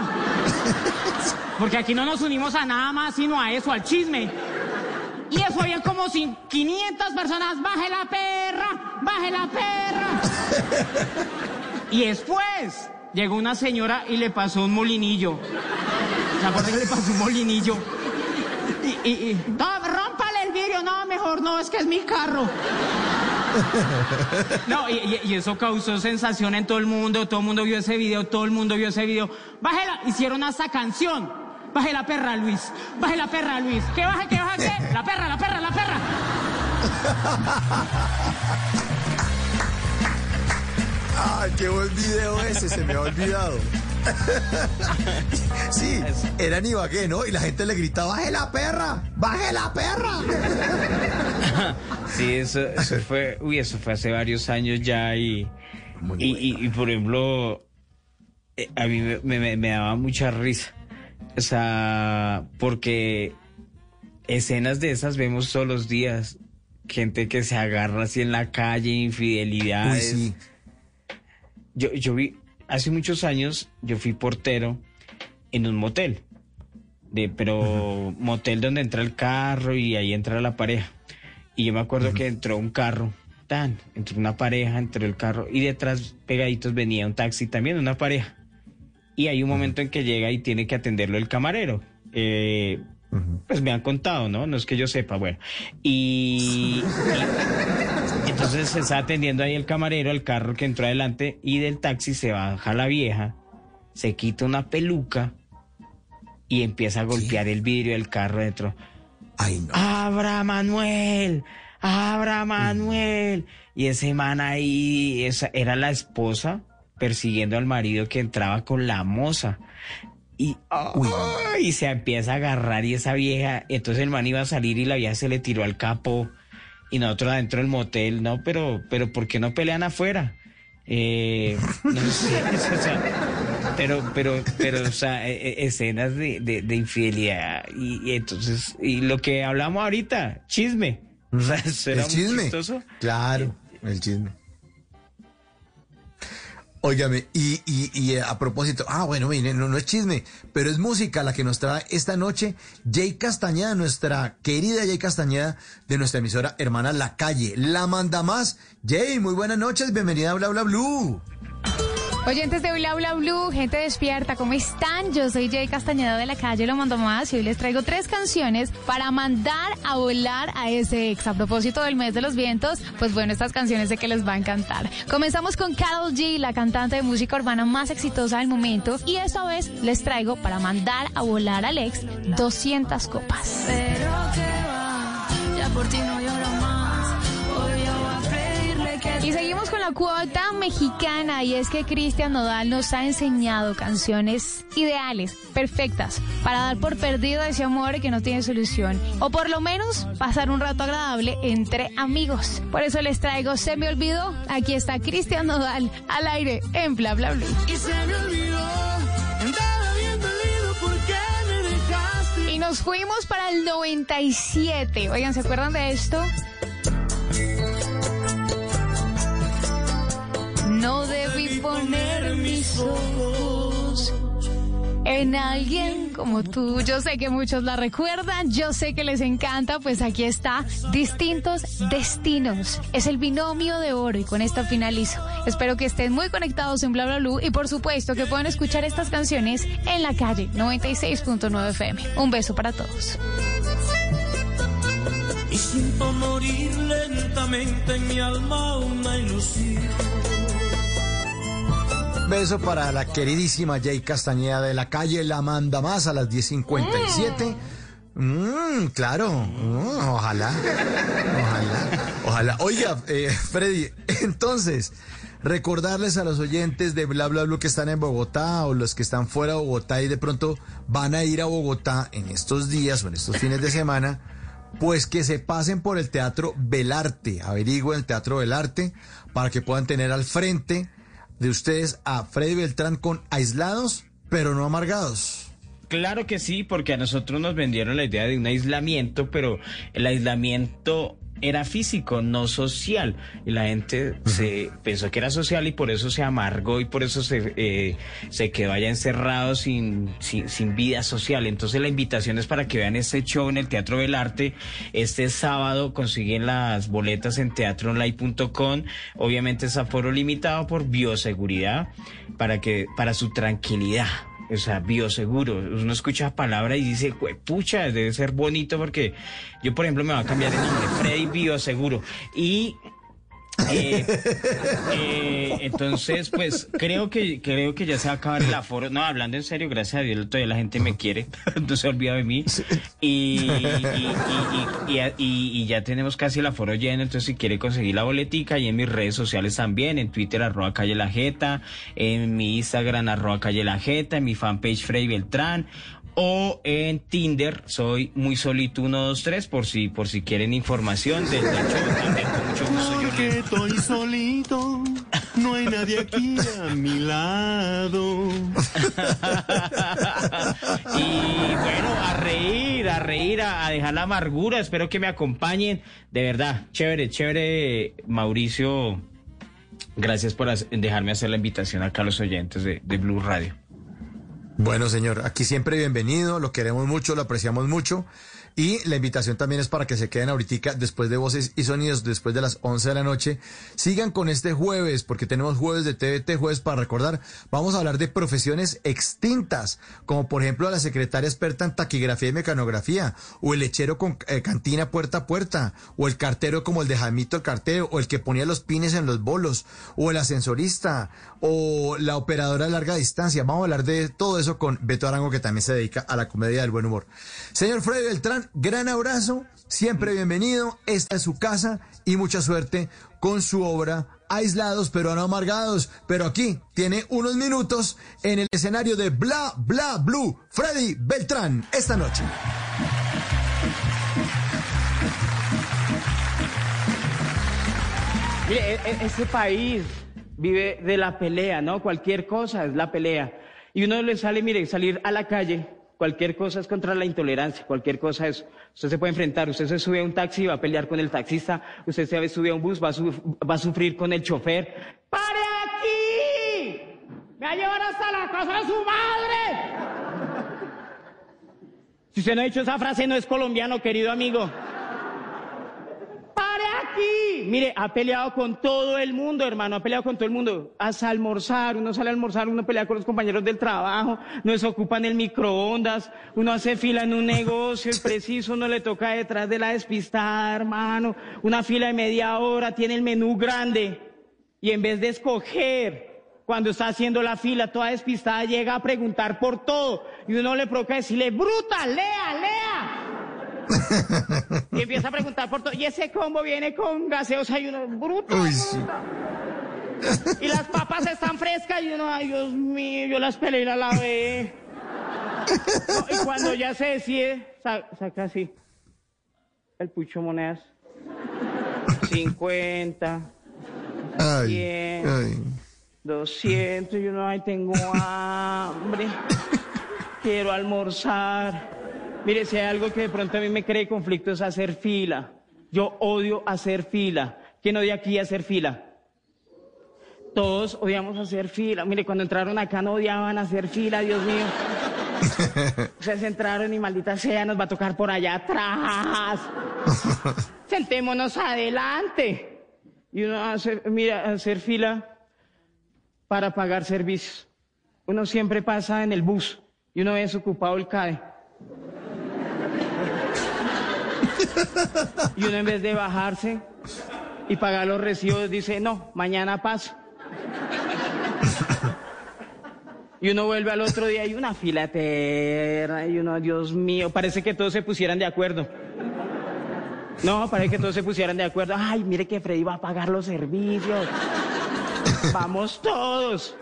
Porque aquí no nos unimos a nada más sino a eso, al chisme. Y eso había como cin- 500 personas. Baje la perra, baje la perra. Y después llegó una señora y le pasó un molinillo. ¿Se acuerdan que le pasó un molinillo? Y, y, y, no, rómpale el vidrio, no, mejor no, es que es mi carro. No, y, y- eso causó sensación en todo el mundo, todo el mundo vio ese video, todo el mundo vio ese video. Bájela, hicieron hasta canción. Baje la perra, Luis. Baje la perra, Luis. ¿Qué baje, qué baje, qué? La perra, la perra, la perra. Ay, qué buen video ese, se me ha olvidado. Sí, era en Ibagué, ¿no? Y la gente le gritaba, ¡baje la perra! ¡Baje la perra! Sí, eso, eso fue, uy, eso fue hace varios años ya y, y, y- y, por ejemplo, eh, a mí me, me- me daba mucha risa. O sea, porque escenas de esas vemos todos los días. Gente que se agarra así en la calle, Uy, infidelidades. sí. Yo, yo vi, hace muchos años, yo fui portero en un motel. De, pero motel donde entra el carro y ahí entra la pareja. Y yo me acuerdo que entró un carro, tan, entró una pareja, entró el carro y detrás pegaditos venía un taxi también, una pareja. Y hay un momento en que llega y tiene que atenderlo el camarero. Eh, Pues me han contado, ¿no? No es que yo sepa, bueno. Y, y entonces se está atendiendo ahí el camarero, el carro que entró adelante y del taxi se baja la vieja, se quita una peluca y empieza a golpear el vidrio del carro dentro. Ay, no. ¡Abra Manuel! ¡Abra Manuel! Y ese man ahí, esa era la esposa persiguiendo al marido que entraba con la moza. Y, y se empieza a agarrar y esa vieja, entonces el man iba a salir y la vieja se le tiró al capo y nosotros adentro del motel, no, pero, pero ¿por qué no pelean afuera? Eh, no sé, o sea, pero, pero, pero, o sea, e- e- escenas de, de, de infidelidad y, y entonces, y lo que hablamos ahorita, chisme. O sea, eso era El muy chisme. chistoso. Claro, el chisme. Óigame, y, y, y eh, a propósito, ah, bueno, mire, no, no es chisme, pero es música la que nos trae esta noche Jay Castañeda, nuestra querida Jay Castañeda de nuestra emisora hermana La Calle. La manda más. Jay, muy buenas noches, bienvenida a Bla Bla Blue. Oyentes de Bla Bla Blue, gente despierta, ¿cómo están? Yo soy Jay Castañeda de la calle Lo Mando Más y hoy les traigo tres canciones para mandar a volar a ese ex. A propósito del mes de los vientos, pues bueno, estas canciones sé que les va a encantar. Comenzamos con Carol G, la cantante de música urbana más exitosa del momento, y esta vez les traigo para mandar a volar al ex 200 copas. Pero que va, ya por ti no lloro más. Y seguimos con la cuota mexicana y es que Cristian Nodal nos ha enseñado canciones ideales, perfectas, para dar por perdido ese amor que no tiene solución. O por lo menos pasar un rato agradable entre amigos. Por eso les traigo Se me olvidó. Aquí está Cristian Nodal al aire en Bla Bla Blue. Y se me olvidó. Y nos fuimos para el 97. Oigan, ¿se acuerdan de esto? No debí poner mis ojos en alguien como tú. Yo sé que muchos la recuerdan, yo sé que les encanta, pues aquí está, Distintos Destinos. Es el binomio de oro y con esto finalizo. Espero que estén muy conectados en Bla Bla Blue y por supuesto que puedan escuchar estas canciones en la calle 96.9 FM. Un beso para todos. Y siento morir lentamente en mi alma una ilusión. Beso para la queridísima Jay Castañeda de la calle La Manda Más a las 10.57. Mm, claro, Mm, ojalá, ojalá, ojalá. Oiga, eh, Freddy, entonces, recordarles a los oyentes de Bla Bla Bla que están en Bogotá o los que están fuera de Bogotá y de pronto van a ir a Bogotá en estos días o en estos fines de semana, pues que se pasen por el Teatro Belarte, averigüen el Teatro Belarte para que puedan tener al frente de ustedes a Freddy Beltrán con aislados, pero no amargados. Claro que sí, porque a nosotros nos vendieron la idea de un aislamiento, pero el aislamiento era físico, no social. Y la gente se pensó que era social y por eso se amargó y por eso se, eh, se quedó allá encerrado sin, sin, sin vida social. Entonces la invitación es para que vean este show en el Teatro del Arte. Este sábado consiguen las boletas en teatroonline.com. Obviamente es aforo limitado por bioseguridad para que, para su tranquilidad. O sea, bioseguro. Uno escucha palabra y dice, pucha, debe ser bonito porque yo, por ejemplo, me voy a cambiar el nombre, Freddy Bioseguro. Y eh, eh, entonces, pues creo que creo que ya se va a acabar el aforo. No, hablando en serio, gracias a Dios todavía la gente me quiere, no se olvida de mí. Y, y, y, y- y- y ya tenemos casi el aforo lleno, entonces si quiere conseguir la boletica y en mis redes sociales también, en Twitter arroba calle la jeta, en mi Instagram arroba calle la jeta, en mi fanpage Freddy Beltrán o en Tinder soy muy solito 123 por si por si quieren información del, del show también con mucho gusto Porque estoy solito, no hay nadie aquí a mi lado. Y bueno, a reír, a reír, a, a dejar la amargura. Espero que me acompañen. De verdad, chévere, chévere, Mauricio. Gracias por dejarme hacer la invitación acá a los oyentes de, de Blue Radio. Bueno, señor, aquí siempre bienvenido, lo queremos mucho, lo apreciamos mucho. Y la invitación también es para que se queden ahorita después de Voces y Sonidos, después de las 11 de la noche. Sigan con este jueves, porque tenemos jueves de TVT, jueves para recordar. Vamos a hablar de profesiones extintas, como por ejemplo la secretaria experta en taquigrafía y mecanografía, o el lechero con eh, cantina puerta a puerta, o el cartero como el de Jamito el cartero, o el que ponía los pines en los bolos, o el ascensorista, o la operadora de larga distancia. Vamos a hablar de todo eso con Beto Arango, que también se dedica a la comedia del buen humor. Señor Freddy Beltrán, gran abrazo, siempre bienvenido, esta es su casa y mucha suerte con su obra Aislados pero no amargados, pero aquí tiene unos minutos en el escenario de Bla Bla Blue, Freddy Beltrán, esta noche. Mire, este país vive de la pelea, ¿no? Cualquier cosa es la pelea. Y uno le sale, mire, salir a la calle, cualquier cosa es contra la intolerancia, cualquier cosa es. Usted se puede enfrentar, usted se sube a un taxi y va a pelear con el taxista, usted se sube a un bus, va a, va a sufrir con el chofer. ¡Pare aquí! ¡Me va a llevar hasta la casa de su madre! Si usted no ha dicho esa frase, no es colombiano, querido amigo. ¡Pare aquí! Mire, ha peleado con todo el mundo, hermano, ha peleado con todo el mundo. Hasta almorzar, uno sale a almorzar, uno pelea con los compañeros del trabajo, no se ocupan el microondas, uno hace fila en un negocio y preciso, uno le toca detrás de la despistada, hermano. Una fila de media hora, tiene el menú grande. Y en vez de escoger, cuando está haciendo la fila toda despistada, llega a preguntar por todo. Y uno le provoca decirle, bruta, lea, lea. Y empieza a preguntar por todo. Y ese combo viene con gaseosa y uno, bruto. Uy, sí. Y las papas están frescas y uno, ay Dios mío, yo las pelé y las lavé. No, y cuando ya se decide, sa- saca así el pucho monedas. 50, Ay, 100, ay. 200, y uno, ay, tengo hambre, quiero almorzar. Mire, si hay algo que de pronto a mí me cree conflicto es hacer fila. Yo odio hacer fila. ¿Quién odia aquí hacer fila? Todos odiamos hacer fila. Mire, cuando entraron acá no odiaban hacer fila, Dios mío. Ustedes entraron y maldita sea, nos va a tocar por allá atrás. Sentémonos adelante. Y uno hace, mira, hacer fila para pagar servicios. Uno siempre pasa en el bus y uno ve desocupado el CADE. Y uno en vez de bajarse y pagar los recibos dice, no, mañana paso. Y uno vuelve al otro día y una fila eterna y uno, Dios mío, parece que todos se pusieran de acuerdo. No, parece que todos se pusieran de acuerdo. Ay, mire que Freddy va a pagar los servicios. Vamos todos.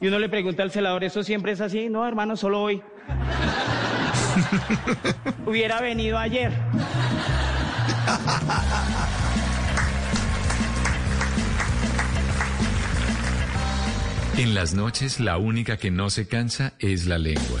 Y uno le pregunta al celador, ¿eso siempre es así? No, hermano, solo hoy. Hubiera venido ayer. En las noches la única que no se cansa es la lengua.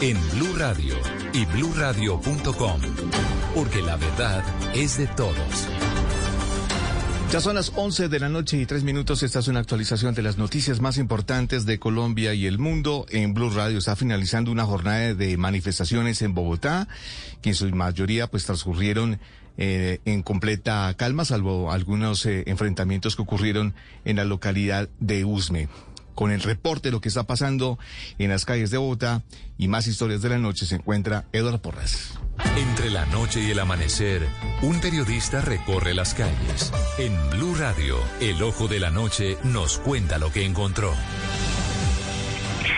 en Blue Radio y bluradio.com, porque la verdad es de todos. Ya son las 11 de la noche y tres minutos. Esta es una actualización de las noticias más importantes de Colombia y el mundo. En Blue Radio está finalizando una jornada de manifestaciones en Bogotá, que en su mayoría pues transcurrieron eh, en completa calma, salvo algunos eh, enfrentamientos que ocurrieron en la localidad de Usme. Con el reporte de lo que está pasando en las calles de Bogotá y más historias de la noche se encuentra Eduardo Porras. Entre la noche y el amanecer, un periodista recorre las calles. En Blue Radio, el ojo de la noche nos cuenta lo que encontró.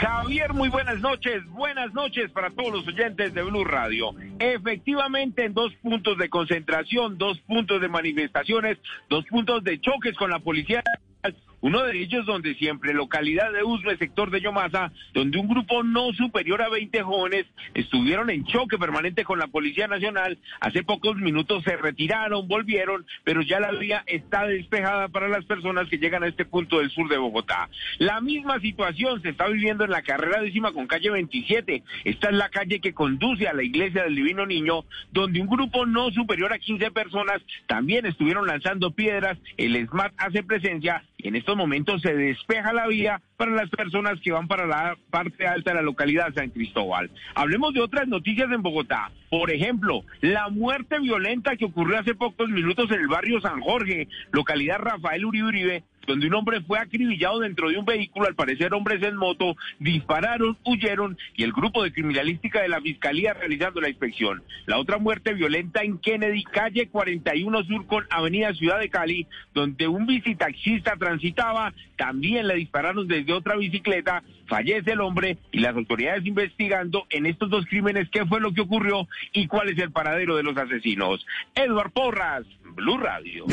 Javier, muy buenas noches. Buenas noches para todos los oyentes de Blue Radio. Efectivamente, en dos puntos de concentración, dos puntos de manifestaciones, dos puntos de choques con la policía. Uno de ellos donde siempre, localidad de Usme, sector de Yomasa, donde un grupo no superior a 20 jóvenes estuvieron en choque permanente con la Policía Nacional. Hace pocos minutos se retiraron, volvieron, pero ya la vía está despejada para las personas que llegan a este punto del sur de Bogotá. La misma situación se está viviendo en la carrera décima con calle 27. Esta es la calle que conduce a la iglesia del Divino Niño, donde un grupo no superior a 15 personas también estuvieron lanzando piedras. El SMAT hace presencia y en estos momentos se despeja la vía para las personas que van para la parte alta de la localidad San Cristóbal. Hablemos de otras noticias en Bogotá. Por ejemplo, la muerte violenta que ocurrió hace pocos minutos en el barrio San Jorge, localidad Rafael Uribe Uribe, donde un hombre fue acribillado dentro de un vehículo, al parecer hombres en moto, dispararon, huyeron y el grupo de criminalística de la Fiscalía realizando la inspección. La otra muerte violenta en Kennedy, calle 41 Sur con Avenida Ciudad de Cali, donde un bicitaxista transitaba, también le dispararon desde otra bicicleta, fallece el hombre y las autoridades investigando en estos dos crímenes qué fue lo que ocurrió y cuál es el paradero de los asesinos. Edward Porras, Blue Radio.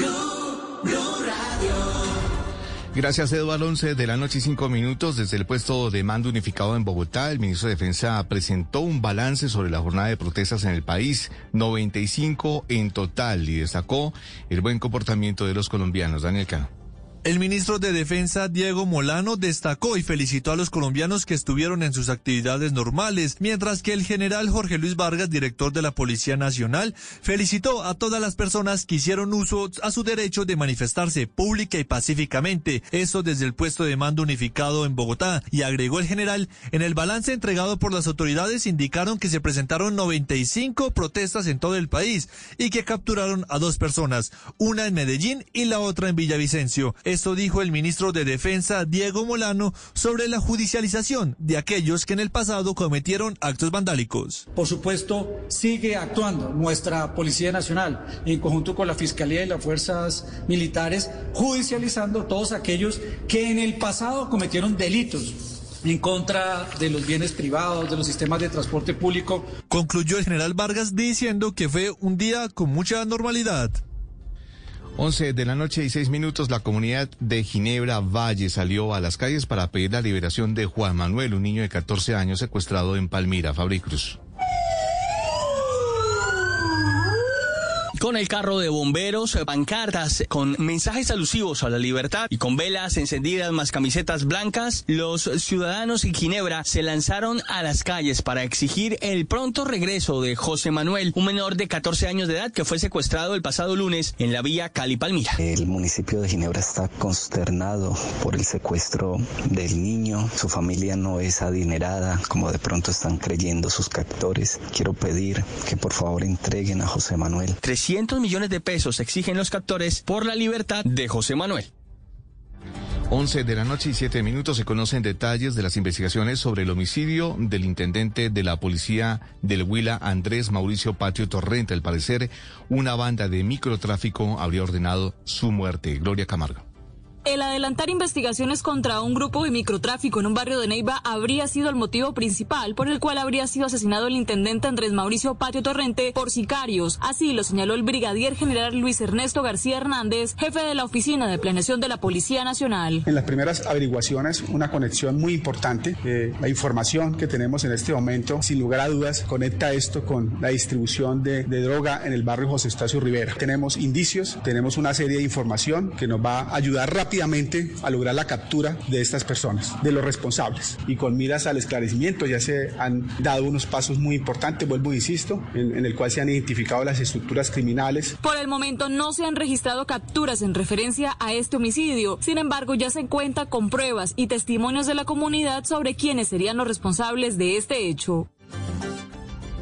Gracias, Eduardo. 11 de la noche y cinco minutos. Desde el puesto de mando unificado en Bogotá, el ministro de Defensa presentó un balance sobre la jornada de protestas en el país, 95 en total, y destacó el buen comportamiento de los colombianos. Daniel Cano. El ministro de Defensa Diego Molano destacó y felicitó a los colombianos que estuvieron en sus actividades normales, mientras que el general Jorge Luis Vargas, director de la Policía Nacional, felicitó a todas las personas que hicieron uso a su derecho de manifestarse pública y pacíficamente, eso desde el puesto de mando unificado en Bogotá, y agregó el general, en el balance entregado por las autoridades indicaron que se presentaron 95 protestas en todo el país y que capturaron a dos personas, una en Medellín y la otra en Villavicencio. Esto dijo el ministro de Defensa, Diego Molano, sobre la judicialización de aquellos que en el pasado cometieron actos vandálicos. Por supuesto, sigue actuando nuestra Policía Nacional en conjunto con la Fiscalía y las fuerzas militares, judicializando todos aquellos que en el pasado cometieron delitos en contra de los bienes privados, de los sistemas de transporte público. Concluyó el general Vargas diciendo que fue un día con mucha normalidad. 11 de la noche y 6 minutos, la comunidad de Ginebra Valle salió a las calles para pedir la liberación de Juan Manuel, un niño de 14 años secuestrado en Palmira, Fabricruz. Con el carro de bomberos, pancartas con mensajes alusivos a la libertad y con velas encendidas más camisetas blancas, los ciudadanos en Ginebra se lanzaron a las calles para exigir el pronto regreso de José Manuel, un menor de 14 años de edad que fue secuestrado el pasado lunes en la vía Cali-Palmira. El municipio de Ginebra está consternado por el secuestro del niño. Su familia no es adinerada, como de pronto están creyendo sus captores. Quiero pedir que por favor entreguen a José Manuel. 300 millones de pesos exigen los captores por la libertad de José Manuel. 11 de la noche y 7 minutos se conocen detalles de las investigaciones sobre el homicidio del intendente de la policía del Huila, Andrés Mauricio Patio Torrente. Al parecer, una banda de microtráfico habría ordenado su muerte. Gloria Camargo. El adelantar investigaciones contra un grupo de microtráfico en un barrio de Neiva habría sido el motivo principal por el cual habría sido asesinado el intendente Andrés Mauricio Patio Torrente por sicarios. Así lo señaló el brigadier general Luis Ernesto García Hernández, jefe de la Oficina de Planeación de la Policía Nacional. En las primeras averiguaciones, una conexión muy importante. Eh, la información que tenemos en este momento, sin lugar a dudas, conecta esto con la distribución de, droga en el barrio José Estacio Rivera. Tenemos indicios, tenemos una serie de información que nos va a ayudar rápidamente a lograr la captura de estas personas, de los responsables. Y con miras al esclarecimiento ya se han dado unos pasos muy importantes, vuelvo e insisto, en, en el cual se han identificado las estructuras criminales. Por el momento no se han registrado capturas en referencia a este homicidio. Sin embargo, ya se cuenta con pruebas y testimonios de la comunidad sobre quiénes serían los responsables de este hecho.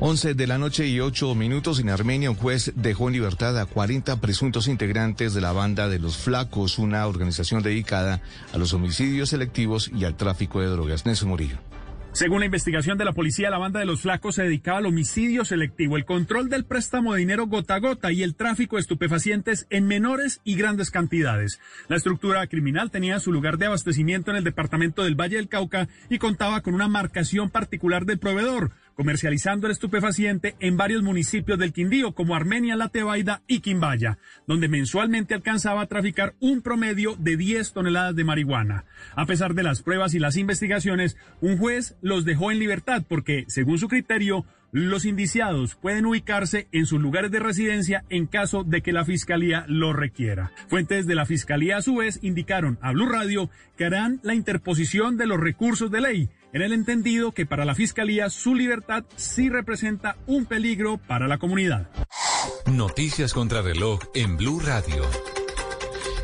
11 de la noche y 8 minutos en Armenia, un juez dejó en libertad a 40 presuntos integrantes de la banda de los Flacos, una organización dedicada a los homicidios selectivos y al tráfico de drogas. Nelson Murillo. Según la investigación de la policía, la banda de los flacos se dedicaba al homicidio selectivo, el control del préstamo de dinero gota a gota y el tráfico de estupefacientes en menores y grandes cantidades. La estructura criminal tenía su lugar de abastecimiento en el departamento del Valle del Cauca y contaba con una marcación particular del proveedor, comercializando el estupefaciente en varios municipios del Quindío, como Armenia, La Tebaida y Quimbaya, donde mensualmente alcanzaba a traficar un promedio de 10 toneladas de marihuana. A pesar de las pruebas y las investigaciones, un juez los dejó en libertad porque, según su criterio, los indiciados pueden ubicarse en sus lugares de residencia en caso de que la Fiscalía lo requiera. Fuentes de la Fiscalía a su vez indicaron a Blue Radio que harán la interposición de los recursos de ley en el entendido que para la Fiscalía su libertad sí representa un peligro para la comunidad. Noticias contra reloj en Blue Radio.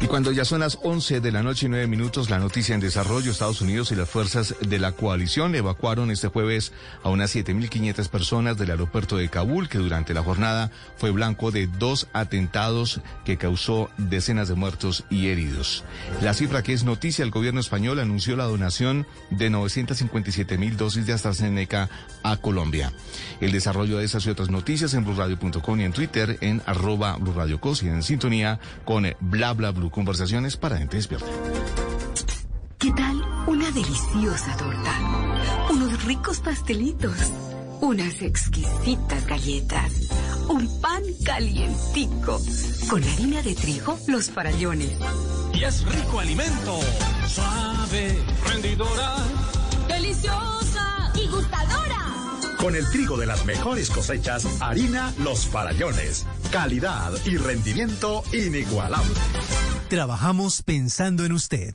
Y cuando ya son las 11 de la noche y 9 minutos, la noticia en desarrollo, Estados Unidos y las fuerzas de la coalición evacuaron este jueves a unas 7.500 personas del aeropuerto de Kabul, que durante la jornada fue blanco de dos atentados que causó decenas de muertos y heridos. La cifra que es noticia, el gobierno español anunció la donación de 957 mil dosis de AstraZeneca a Colombia. El desarrollo de esas y otras noticias en blurradio.com y en Twitter en arroba blurradiocos y en sintonía con bla bla conversaciones para gente despierta. ¿Qué tal una deliciosa torta? Unos ricos pastelitos, unas exquisitas galletas, un pan calientico, con harina de trigo, los farallones. Y es rico alimento, suave, rendidora, deliciosa y gustadora. Con el trigo de las mejores cosechas, harina Los Farallones. Calidad y rendimiento inigualable. trabajamos pensando en usted.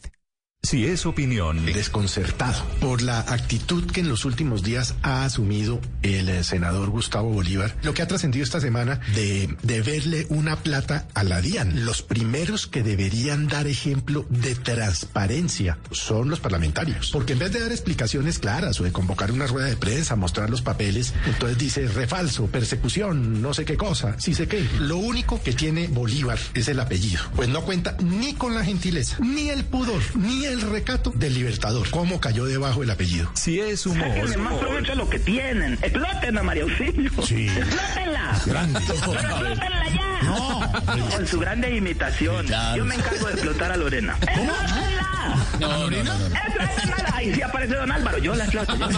Si es opinión, desconcertado por la actitud que en los últimos días ha asumido el eh, senador Gustavo Bolívar, lo que ha trascendido esta semana de deberle una plata a la DIAN. Los primeros que deberían dar ejemplo de transparencia son los parlamentarios, porque en vez de dar explicaciones claras o de convocar una rueda de prensa, mostrar los papeles, entonces dice refalso, persecución, no sé qué cosa, sí sé qué. Lo único que tiene Bolívar es el apellido, pues no cuenta ni con la gentileza, ni el pudor, ni el recato del Libertador. ¿Cómo cayó debajo el apellido? Si es humor. Sáquenle más provecho lo que tienen. Exploten a María Auxilio. Sí. Explótenla. Grande. Explótenla ya. No. Con su grande imitación. Yo me encargo de explotar a Lorena. ¡Explótenla! No, Lorena. ¡Explótenla! Y si aparece Don Álvaro, yo la exploto. Yo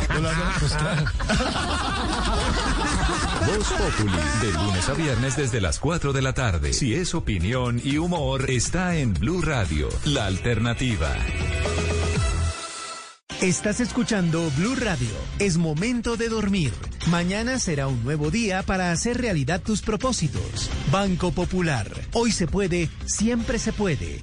pues Voz Populi, de lunes a viernes desde las 4 de la tarde. Si es opinión y humor, está en Blue Radio, la alternativa. Estás escuchando Blue Radio. Es momento de dormir. Mañana será un nuevo día para hacer realidad tus propósitos. Banco Popular. Hoy se puede, siempre se puede.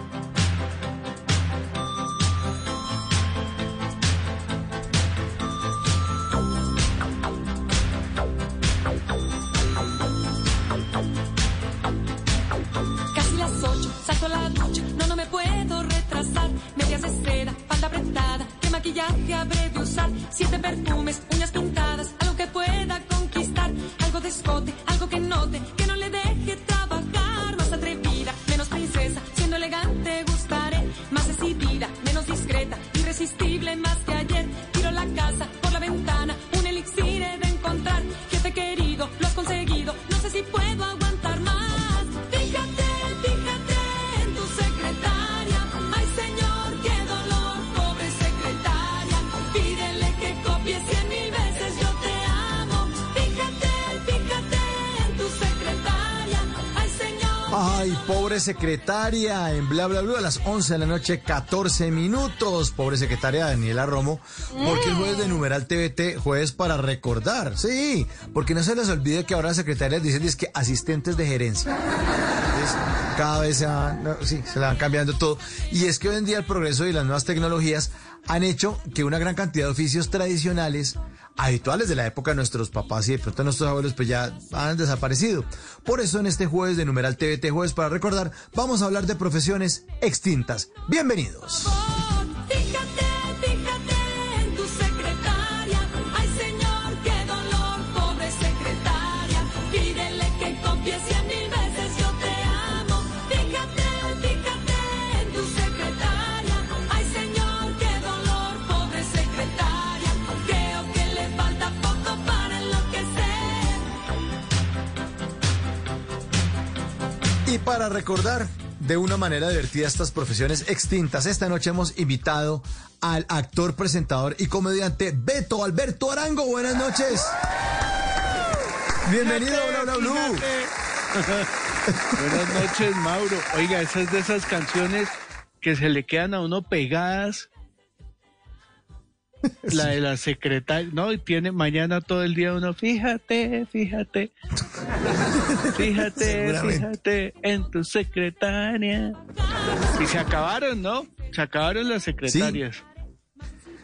Pobre secretaria, en bla bla bla a las 11 de la noche, 14 minutos. Pobre secretaria Daniela Romo, porque el jueves de numeral TVT, jueves para recordar. Sí, porque no se les olvide que ahora las secretarias dicen es que asistentes de gerencia. Entonces, cada vez se van, no, sí, se la van cambiando todo. Y es que hoy en día el progreso y las nuevas tecnologías han hecho que una gran cantidad de oficios tradicionales habituales de la época de nuestros papás y de pronto nuestros abuelos pues ya han desaparecido. Por eso en este jueves de numeral TVT Jueves para recordar vamos a hablar de profesiones extintas. Bienvenidos. Para recordar de una manera divertida estas profesiones extintas, esta noche hemos invitado al actor, presentador y comediante Beto Alberto Arango. Buenas noches. Bienvenido a Bla Bla Blue. Buenas noches, Mauro. Oiga, esa es de esas canciones que se le quedan a uno pegadas La de la secretaria, no, y tiene mañana todo el día uno, fíjate, fíjate, fíjate, fíjate en tu secretaria. Y se acabaron, ¿no? Se acabaron las secretarias.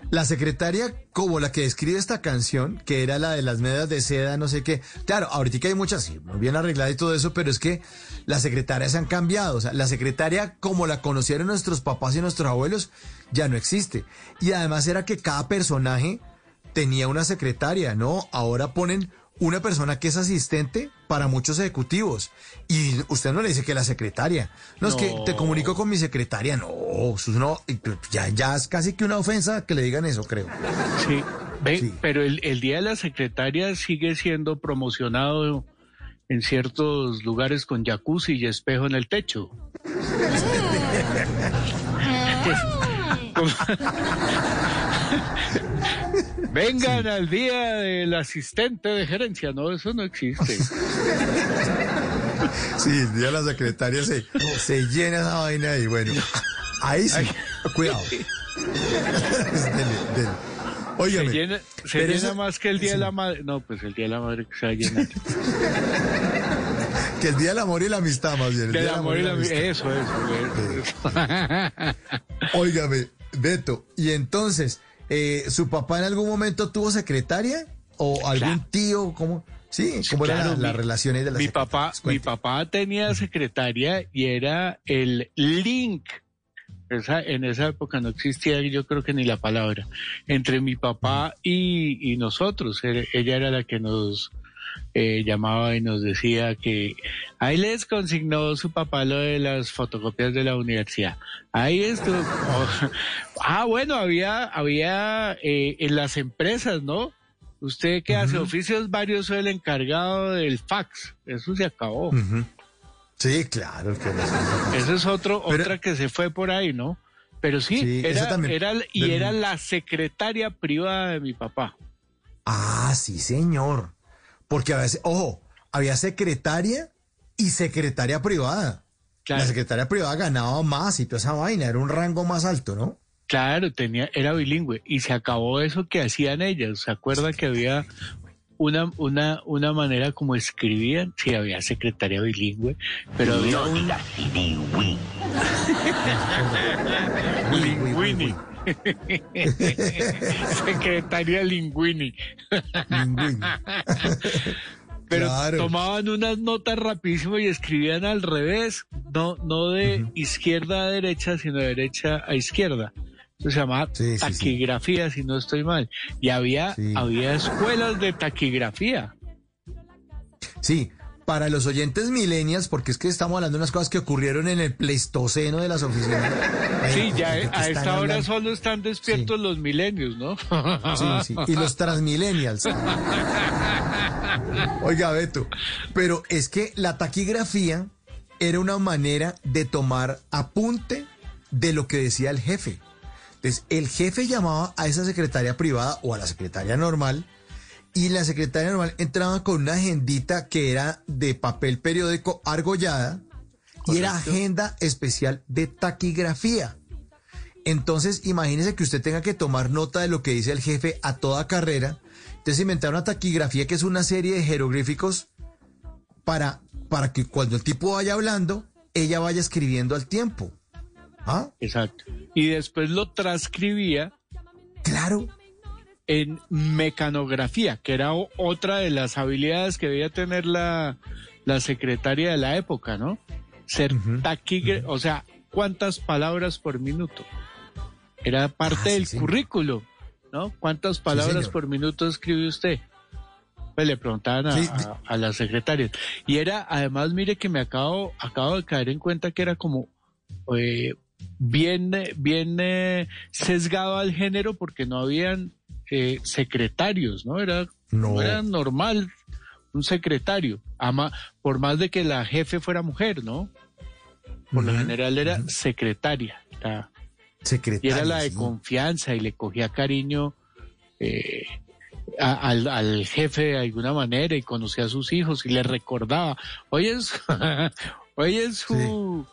La secretaria, como la que describe esta canción, que era la de las medias de seda, no sé qué. Claro, ahorita hay muchas, sí, muy bien arregladas y todo eso, pero es que las secretarias han cambiado. O sea, la secretaria, como la conocieron nuestros papás y nuestros abuelos, ya no existe. Y además era que cada personaje tenía una secretaria, ¿no? Ahora ponen una persona que es asistente para muchos ejecutivos. Y usted no le dice que la secretaria. No, es que te comunico con mi secretaria. No, no, ya, ya es casi que una ofensa que le digan eso, creo. Sí, ve, pero el, el Día de la Secretaria sigue siendo promocionado en ciertos lugares con jacuzzi y espejo en el techo. Vengan al día del asistente de gerencia. No, eso no existe. Sí, el día de la secretaria se, se llena esa vaina y bueno, ahí sí, cuidado. Dele, dele. Óigame, se llena, se pero llena esa- más que el Día de la Madre. No, pues el Día de la Madre que se va a llenar. que el día del amor y la amistad más bien. el Del día del amor y la amistad. Eso, eso, eso. Óigame, Beto, y entonces, eh, ¿su papá en algún momento tuvo secretaria? ¿O algún tío? ¿Cómo? Sí, ¿cómo era Claro, la, ahí de la mi papá, mi papá tenía secretaria y era el link. Esa, en esa época no existía, yo creo que ni la palabra, entre mi papá y, y nosotros. Era- Ella era la que nos eh, llamaba y nos decía que ahí les consignó su papá lo de las fotocopias de la universidad. Ahí estuvo. ah, bueno, había, había eh, en las empresas, ¿no? Usted que hace oficios varios soy el encargado del fax. Eso se acabó. Sí, claro. que Eso es otro, Pero- otra que se fue por ahí, ¿no? Pero sí, Sí, era, también. era, y Del- era la secretaria privada de mi papá. Ah, sí, señor. Porque a veces, ojo, había secretaria y secretaria privada. Claro. La secretaria privada ganaba más y toda esa vaina, era un rango más alto, ¿no? Claro, tenía, era bilingüe y se acabó eso que hacían ellas. ¿Se acuerda que había una, una, una manera como escribían? Sí, había secretaria bilingüe, pero había un... Secretaria Linguini. Pero Claro. tomaban unas notas rapidísimo y escribían al revés, no, no de izquierda a derecha, sino de derecha a izquierda. Eso se llamaba sí, sí. taquigrafía, si no estoy mal. Y había, había escuelas de taquigrafía. Sí, para los oyentes millennials, porque es que estamos hablando de unas cosas que ocurrieron en el pleistoceno de las oficinas. Sí, ya ¿De qué a esta hora hablando? solo están despiertos los milenios, ¿no? Sí, sí. Y los transmillennials. Oiga, Beto, pero es que la taquigrafía era una manera de tomar apunte de lo que decía el jefe. Entonces, el jefe llamaba a esa secretaria privada o a la secretaria normal y la secretaria normal entraba con una agendita que era de papel periódico argollada y era agenda especial de taquigrafía. Entonces, imagínese que usted tenga que tomar nota de lo que dice el jefe a toda carrera. Entonces inventaron una taquigrafía que es una serie de jeroglíficos para, para que cuando el tipo vaya hablando, ella vaya escribiendo al tiempo. ¿Ah? Exacto. Y después lo transcribía. Claro. En mecanografía, que era otra de las habilidades que debía tener la, la secretaria de la época, ¿no? Ser taquigra- o sea, ¿cuántas palabras por minuto? Era parte del currículo, ¿no? ¿Cuántas palabras por minuto escribe usted? Pues le preguntaban a, a- a las secretarias. Y era, además, mire que me acabo, acabo de caer en cuenta que era como eh, bien, bien eh, sesgado al género porque no habían eh, secretarios, ¿no? Era, No. era normal un secretario, ama, por más de que la jefe fuera mujer, ¿no? Por lo general era secretaria. la- y era la de confianza y le cogía cariño eh, a- al, al jefe de alguna manera y conocía a sus hijos y le recordaba, oye, es- oye su,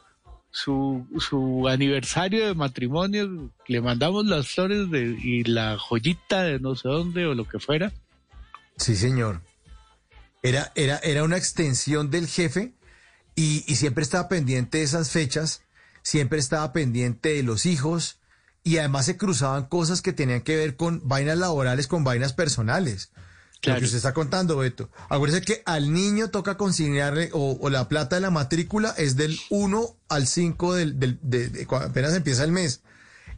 su, su aniversario de matrimonio, le mandamos las flores de, y la joyita de no sé dónde o lo que fuera. Sí, señor. Era, era, era una extensión del jefe y, y siempre estaba pendiente de esas fechas, siempre estaba pendiente de los hijos y además se cruzaban cosas que tenían que ver con vainas laborales, con vainas personales. Lo que usted está contando, Beto. Acuérdese que al niño toca consignarle, o, o la plata de la matrícula es del 1 al 5 del, del, de, de cuando apenas empieza el mes.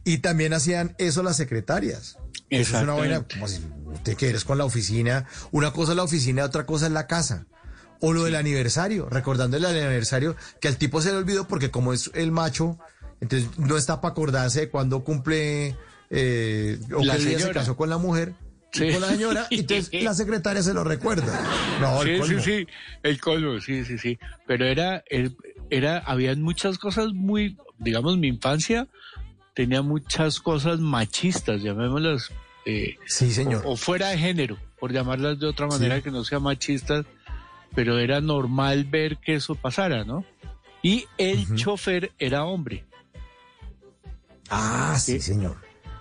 Y también hacían eso las secretarias. Eso es una Exactamente. como si usted que eres con la oficina, una cosa es la oficina, otra cosa es la casa. O lo del aniversario, recordándole al aniversario que al tipo se le olvidó porque como es el macho, entonces no está para acordarse de cuando cumple eh, o La qué día se casó con la mujer. Sí. Con la señora, y entonces la secretaria se lo recuerda. No, el sí, colmo. sí, sí, el colmo, sí, sí, sí. Pero era, el- era, habían muchas cosas muy, digamos, mi infancia tenía muchas cosas machistas, llamémoslas. eh, Sí, señor. O, o fuera de género, por llamarlas de otra manera que no sea machistas, pero era normal ver que eso pasara, ¿no? Y el chofer era hombre. Ah, sí, que- señor.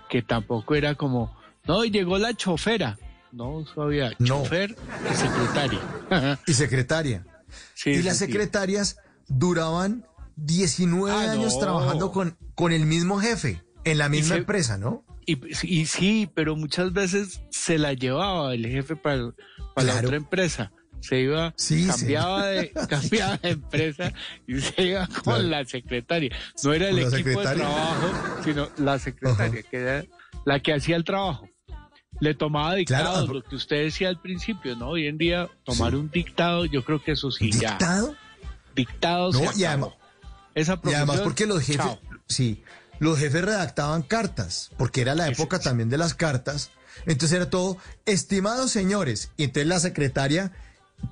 Que tampoco era como, no, y llegó la chofera. No, eso había No. chofer y secretaria. Y secretaria. Sí, y las secretarias duraban 19 Ah, años no. trabajando con, con el mismo jefe, en la misma se- empresa, ¿no? Y, y sí, pero muchas veces se la llevaba el jefe para, para la otra empresa. Se iba, Sí, cambiaba, de, cambiaba de empresa y se iba con Claro. la secretaria. No era el equipo de trabajo, sino la secretaria, que era la que hacía el trabajo. Le tomaba dictados, Claro. lo que usted decía al principio, ¿no? Hoy en día, tomar un dictado, yo creo que eso sí, ya. ¿Dictado? Dictados. No, y además- Esa Y además profesión, porque los jefes, chao. sí, los jefes redactaban cartas, porque era la época también de las cartas. Entonces era todo, estimados señores. Y entonces la secretaria,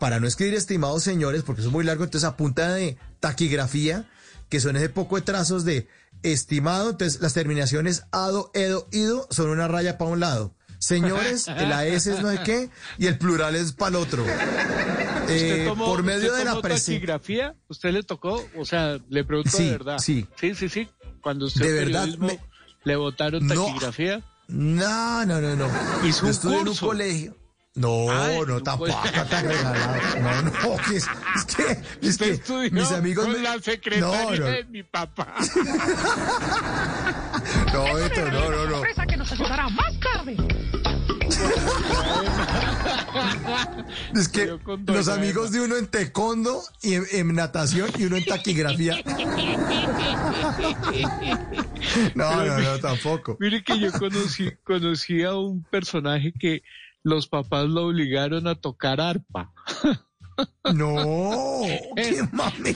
para no escribir estimados señores, porque eso es muy largo, entonces a punta de taquigrafía, que son ese poco de trazos de estimado, entonces las terminaciones ado, edo, ido son una raya para un lado. Señores, la S es no sé qué y el plural es para el otro. ¿Usted Eh, tomó- por medio usted de la tomó presión. taquigrafía? ¿Usted le tocó? O sea, le pregunto Sí, de verdad. sí. Sí, sí, sí. Cuando usted De verdad, me- le votaron taquigrafía. No, no, no, no. Hizo un estudié en un curso. colegio. No, Ah, en no, tampoco colegio. tan regalado. No, no, que es, es que, es Usted que estudió mis amigos con me- la secretaria No, no. de mi papá. No, Beto, no, no, no. que nos ayudará más tarde. Es que los amigos de uno en taekwondo y en, en natación y uno en taquigrafía. No, no, no, tampoco. Mire que yo conocí, conocí a un personaje que los papás lo obligaron a tocar arpa. No, qué mami.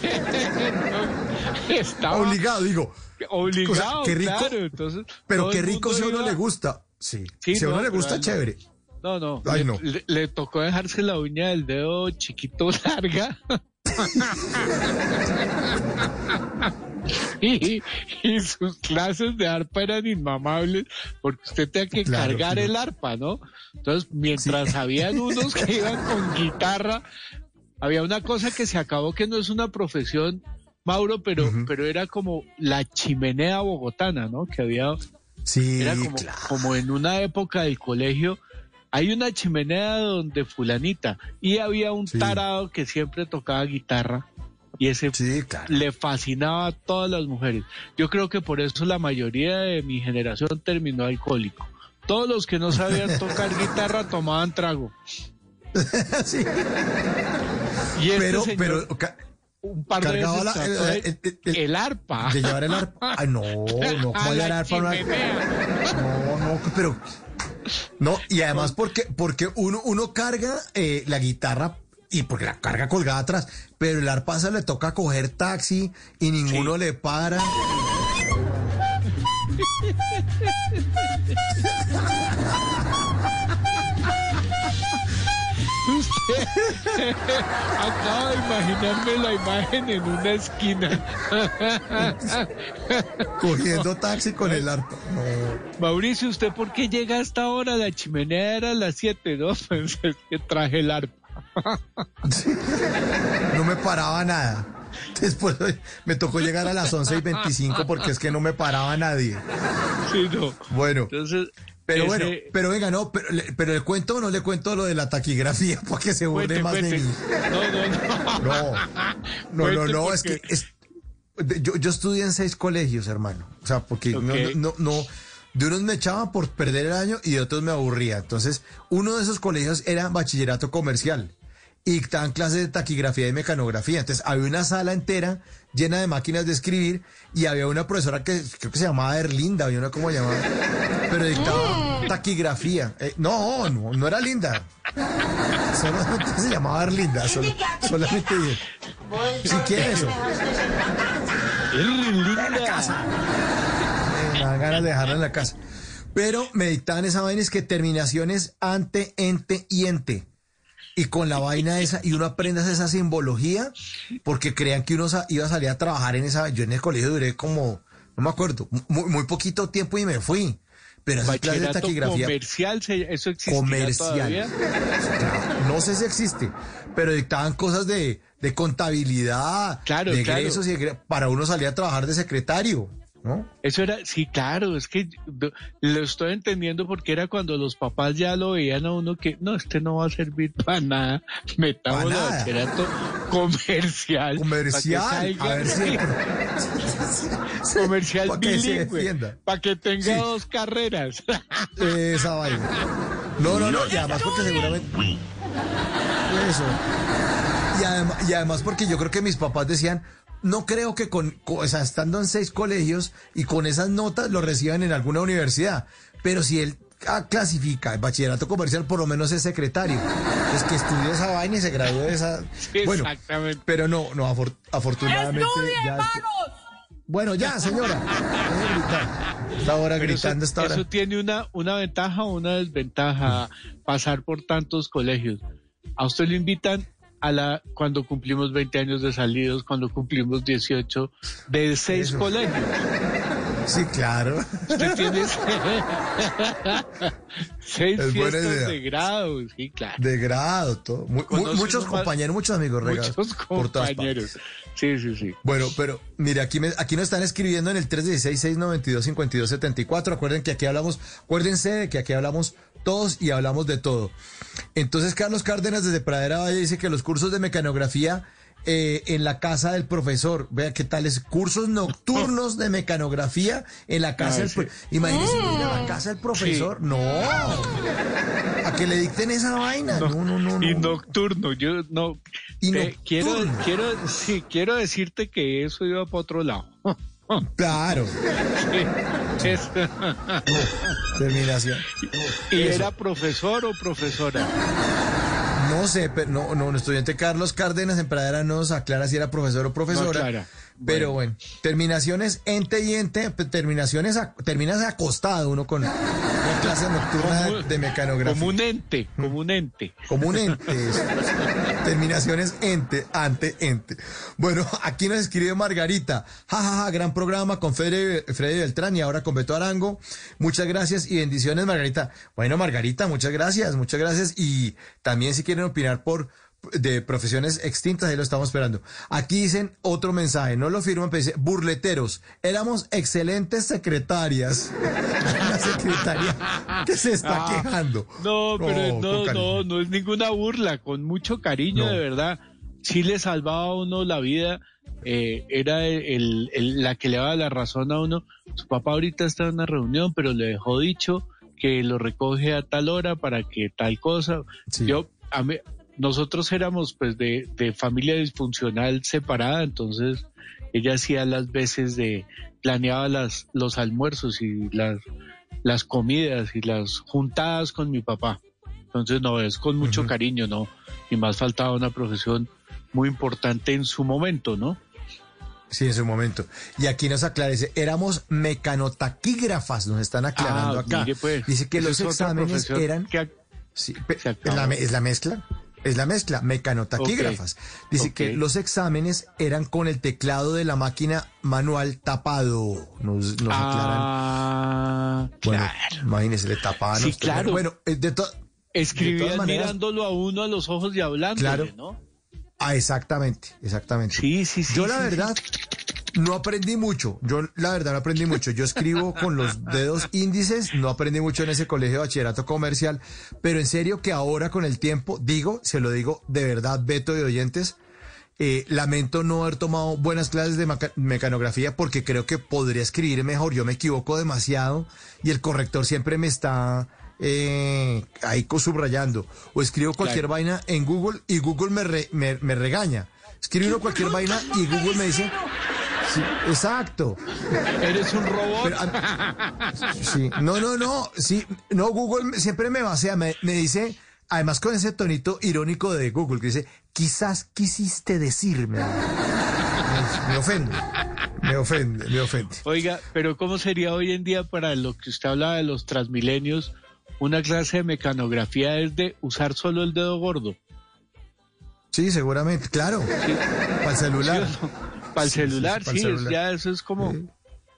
Estaba Obligado, digo. obligado, O sea, qué rico, claro. Entonces, Pero qué rico si a uno iba- le gusta. Sí, Sí, si a uno no, le gusta, chévere. No, no. Ay, le, no. Le, le tocó dejarse la uña del dedo chiquito larga. y, y sus clases de arpa eran inmamables porque usted tenía que Claro, cargar sí. el arpa, ¿no? Entonces, mientras habían unos que iban con guitarra, había una cosa que se acabó que no es una profesión, Mauro, pero, pero era como la chimenea bogotana, ¿no? Que había Sí, era como, claro. como en una época del colegio, hay una chimenea donde fulanita, y había un Sí. tarado que siempre tocaba guitarra, y ese Sí, claro. le fascinaba a todas las mujeres. Yo creo que por eso la mayoría de mi generación terminó alcohólico. Todos los que no sabían tocar guitarra tomaban trago. Sí. Y este Pero, señor, pero, un par de veces la- el- el- el- el arpa. de llevar el arpa. Ay, no, no, ¿cómo llevar la arpa? No, no, pero. No, y además porque, porque uno, uno carga eh, la guitarra y porque la carga colgada atrás, pero el arpa se le toca coger taxi y ninguno le para. Acaba de imaginarme la imagen en una esquina. Cogiendo taxi con el arpa. No. Mauricio, ¿usted por qué llega a esta hora? La chimenea era a las 7, ¿no? Pues es que traje el arpa. No me paraba nada. Después me tocó llegar a las 11 y 25 porque es que no me paraba nadie. Sí, no. Bueno. Entonces, Pero ese- bueno, pero venga, no, pero, pero le cuento o no le cuento lo de la taquigrafía para que se burle Cuente, más de cuente. mí. No, no, no. No, no, no, es que porque- es- de- yo, yo estudié en seis colegios, hermano. O sea, porque no, Ok. no, no, no- de unos me echaban por perder el año y de otros me aburría. Entonces, uno de esos colegios era bachillerato comercial y daban clases de taquigrafía y mecanografía. Entonces, había una sala entera llena de máquinas de escribir y había una profesora que creo que se llamaba Erlinda, había una como llamaba, pero dictaba taquigrafía. Eh, no, no, no era linda. Solamente se llamaba Erlinda, solo- solamente si quiere eso. En la casa. Me dan ganas de dejarla en la casa. Pero me dictaban esa vaina es que terminaciones ante, ente y ente. Y con la vaina esa, y uno aprende esa simbología, porque crean que uno iba a salir a trabajar en esa. Yo en el colegio duré como, no me acuerdo, muy, muy poquito tiempo y me fui. Pero esas clases de taquigrafía comercial, eso existe comercial. No sé si existe, pero dictaban cosas de, de contabilidad, Claro, de claro. y egre- para uno salir a trabajar de secretario, ¿no? Eso era, sí, claro, es que lo estoy entendiendo porque era cuando los papás ya lo veían a uno que, no, este no va a servir para nada, el nada. bachillerato comercial. Comercial, pa' que a ver salga- si comercial Pa' que se bilingüe, para que tenga Sí. dos carreras. esa vaina. No, no, no, y además porque seguramente eso. Y además, y además porque yo creo que mis papás decían, no creo que con, o sea, estando en seis colegios y con esas notas lo reciban en alguna universidad, pero si él ah, clasifica el bachillerato comercial, por lo menos es secretario. Es que estudie esa vaina y se gradúe de esa. Bueno, Exactamente. pero no, no, afor- afortunadamente. ya- Bueno, ya, señora. Deje de gritar. Esta hora Pero gritando, eso, esta hora. eso tiene una, una ventaja o una desventaja pasar por tantos colegios. A usted lo invitan a la cuando cumplimos 20 años de salidos, cuando cumplimos 18, de seis Eso. colegios. Sí, claro. Usted tiene seis fiestas de grado, sí, claro. De grado, todo. Mu- mu- Conoce muchos compañeros, muchos amigos regados. Muchos compañeros. Sí, sí, sí. Bueno, pero mire, aquí, me- aquí nos están escribiendo en el 316-692-5274. Acuerden que aquí hablamos, acuérdense de que aquí hablamos todos y hablamos de todo. Entonces, Carlos Cárdenas desde Pradera Valle dice que los cursos de mecanografía eh, en la casa del profesor, vea qué tales cursos nocturnos de mecanografía en la casa Ay, del sí. pro- Imagínese ir a la casa del profesor. No. A que le dicten esa vaina. No, no, no. Y no. nocturno, yo no. Y quiero, quiero, sí, quiero decirte que eso iba para otro lado. Claro. Sí, es- Terminación. ¿Y Eso. era profesor o profesora? No sé, pero no, no, nuestro estudiante Carlos Cárdenas en Pradera no nos aclara si era profesor o profesora. No. Pero bueno, terminaciones ente y ente, pe- terminaciones, a- terminas acostado uno con una clase nocturna de, de mecanografía. Como un ente, como un ente. Como un ente. eso. Terminaciones ente, ante, ente. Bueno, aquí nos escribe Margarita. Ja, ja, ja, gran programa con Freddy, Freddy Beltrán y ahora con Beto Arango. Muchas gracias y bendiciones, Margarita. Bueno, Margarita, muchas gracias, muchas gracias. Y también si quieren opinar por de profesiones extintas, ahí lo estamos esperando. Aquí dicen otro mensaje, no lo firman, pero dice, burleteros, éramos excelentes secretarias. La secretaria que se está Ah, quejando. No, pero no, no, no es ninguna burla, con mucho cariño, No. de verdad. Sí le salvaba a uno la vida, eh, era el, el- la que le daba la razón a uno. Su papá ahorita está en una reunión, pero le dejó dicho que lo recoge a tal hora para que tal cosa. Yo, a mí, nosotros éramos pues de, de familia disfuncional separada, entonces ella hacía las veces de, planeaba las, los almuerzos y las, las comidas y las juntadas con mi papá. Entonces, no, es con mucho cariño, ¿no? Y más faltaba una profesión muy importante en su momento, ¿no? Sí, en su momento. Y aquí nos aclarece, éramos mecanotaquígrafas, nos están aclarando Ah, acá. mire, pues, Dice que los exámenes eran... que- Sí, la, es la mezcla. Es la mezcla, mecanotaquígrafas. Dice que los exámenes eran con el teclado de la máquina manual tapado. Nos, nos aclaran. Ah, Bueno, claro. imagínese, le tapaban. Sí, claro. Bueno, eh, de, to- de Escribían todas maneras, mirándolo a uno a los ojos y hablando, Claro. ¿no? Ah, exactamente, exactamente. Sí, sí, sí. Yo la sí, verdad no aprendí mucho. Yo la verdad no aprendí mucho. Yo escribo con los dedos índices, no aprendí mucho en ese colegio de bachillerato comercial, pero en serio que ahora con el tiempo, digo, se lo digo de verdad, Beto y oyentes, eh, lamento no haber tomado buenas clases de mecanografía porque creo que podría escribir mejor. Yo me equivoco demasiado y el corrector siempre me está eh, ahí subrayando. O escribo cualquier Claro. vaina en Google y Google me, re- me, me regaña. Escribo cualquier vaina y Google me dice... Sí, exacto. Eres un robot. Pero, Sí, no, no, no, sí, no, Google siempre me basea, me, me dice, además con ese tonito irónico de Google, que dice, quizás quisiste decirme. Me, me ofende, me ofende, me ofende. Oiga, pero ¿cómo sería hoy en día para lo que usted hablaba de los transmilenios? Una clase de mecanografía es de usar solo el dedo gordo. Sí, seguramente, claro, para el celular. Para el Sí, sí, celular, sí, es- ya eso es como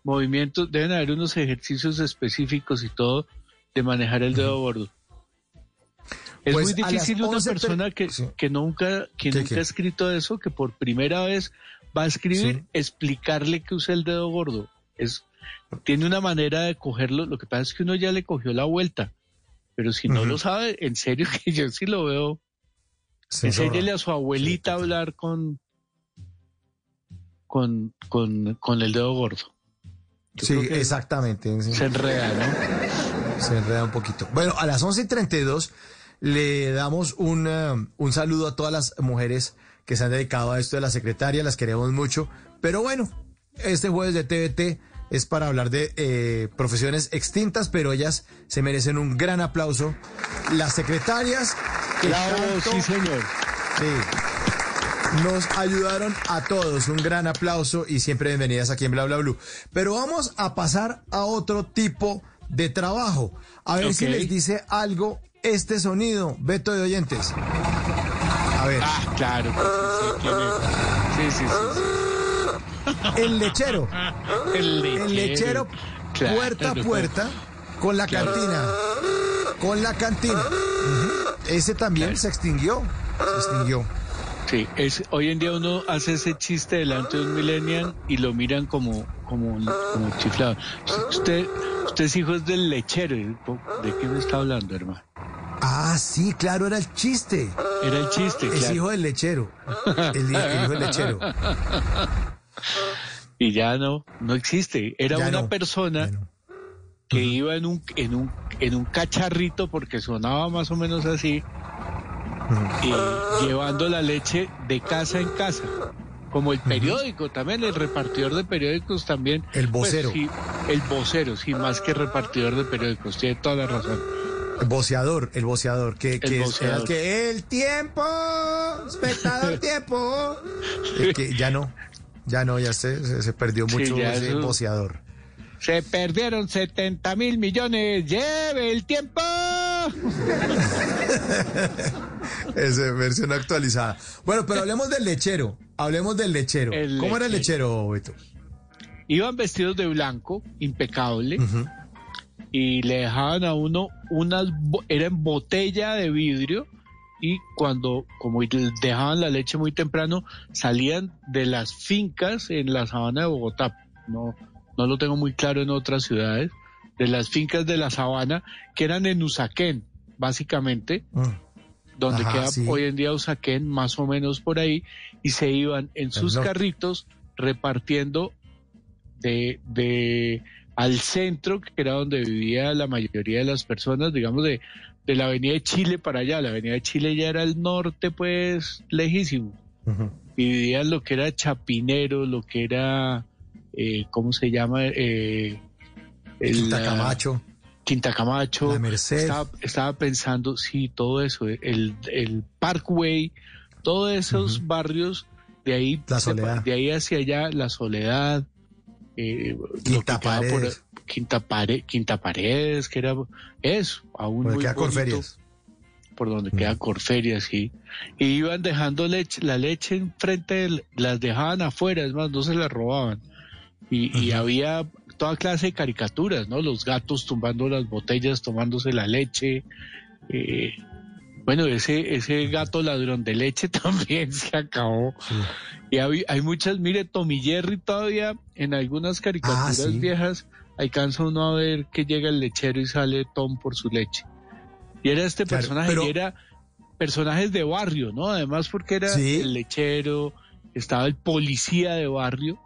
movimientos, deben haber unos ejercicios específicos y todo de manejar el dedo gordo. Es Pues muy difícil una 11 persona que, que nunca, que ¿Qué, nunca qué? ha escrito eso, que por primera vez va a escribir, Sí. explicarle que usa el dedo gordo. Es, tiene una manera de cogerlo, lo que pasa es que uno ya le cogió la vuelta, pero si no lo sabe, en serio que yo sí lo veo. Enséñele zorra. a su abuelita a hablar con, con, con, con el dedo gordo. Yo Sí, exactamente. Se enreda, ¿no? Se enreda un poquito. Bueno, a las 11.32 le damos un, eh, un saludo a todas las mujeres que se han dedicado a esto de la secretaria, las queremos mucho. Pero bueno, este jueves de TVT es para hablar de eh, profesiones extintas, pero ellas se merecen un gran aplauso. Las secretarias tanto- sí, señor. Sí. Nos ayudaron a todos. Un gran aplauso y siempre bienvenidas aquí en Bla Bla Blue. Pero vamos a pasar a otro tipo de trabajo. A ver si les dice algo este sonido, Beto de oyentes. A ver. Ah, claro. sí. Sí, sí, sí. sí. El lechero. El lechero. El lechero Claro, puerta a claro. puerta con la Claro. cantina. Con la cantina. Ese también se extinguió. Se extinguió. Sí, es, hoy en día uno hace ese chiste delante de un millennial y lo miran como, como, como chiflado. Usted, usted es hijo del lechero. ¿De qué me está hablando, hermano? Ah, sí, claro, era el chiste. Era el chiste, Es claro. hijo del lechero. El, el hijo del lechero. Y ya no, no existe. Era Ya una no, persona que iba en un, en un, en un cacharrito porque sonaba más o menos así, y llevando la leche de casa en casa. Como el periódico también, el repartidor de periódicos también. El vocero. Pues, sí, el vocero, sí, más que repartidor de periódicos, tiene toda la razón. El boceador, el boceador, que, que es- era boceador. el que el tiempo, espectador tiempo. El que ya no, ya no, ya se, se, se perdió Sí, mucho ya ese eso- boceador. Se perdieron 70 mil millones, lleve el tiempo. Esa versión actualizada. Bueno, pero hablemos del lechero, hablemos del lechero. El ¿Cómo era el lechero. Beto? Iban vestidos de blanco, impecable, y le dejaban a uno unas, era en botella de vidrio, y cuando, como dejaban la leche muy temprano, salían de las fincas en la sabana de Bogotá. No, no lo tengo muy claro en otras ciudades, de las fincas de la sabana, que eran en Usaquén, básicamente, donde Ajá, queda sí. hoy en día Usaquén, más o menos por ahí, y se iban en sus norte. carritos repartiendo de, de al centro, que era donde vivía la mayoría de las personas, digamos, de, de la avenida de Chile para allá. La avenida de Chile ya era el norte, pues, lejísimo. Y vivían lo que era Chapinero, lo que era, eh, ¿cómo se llama? Eh, el, Quinta Camacho. Quinta Camacho. La Merced. Estaba, estaba pensando, sí, todo eso, el, el Parkway, todos esos barrios, de ahí, La Soledad. de ahí hacia allá, la soledad, eh, lo Quinta que queda por- Paredes. Quinta, Pare- Quinta Paredes, que era eso, aún Donde muy queda bonito, Corferias. por donde queda Corferias, sí. Y iban dejando leche, la leche enfrente, las dejaban afuera, es más, no se las robaban. Y, y había toda clase de caricaturas, ¿no? Los gatos tumbando las botellas, tomándose la leche. eh, Bueno, ese, ese gato ladrón de leche también se acabó. Y hay, hay muchas, mire, Tommy Jerry todavía en algunas caricaturas Ah, sí. viejas alcanza uno a ver que llega el lechero y sale Tom por su leche. Y era este Claro, personaje, pero- y era personajes de barrio, ¿no? Además porque era Sí. el lechero, estaba el policía de barrio.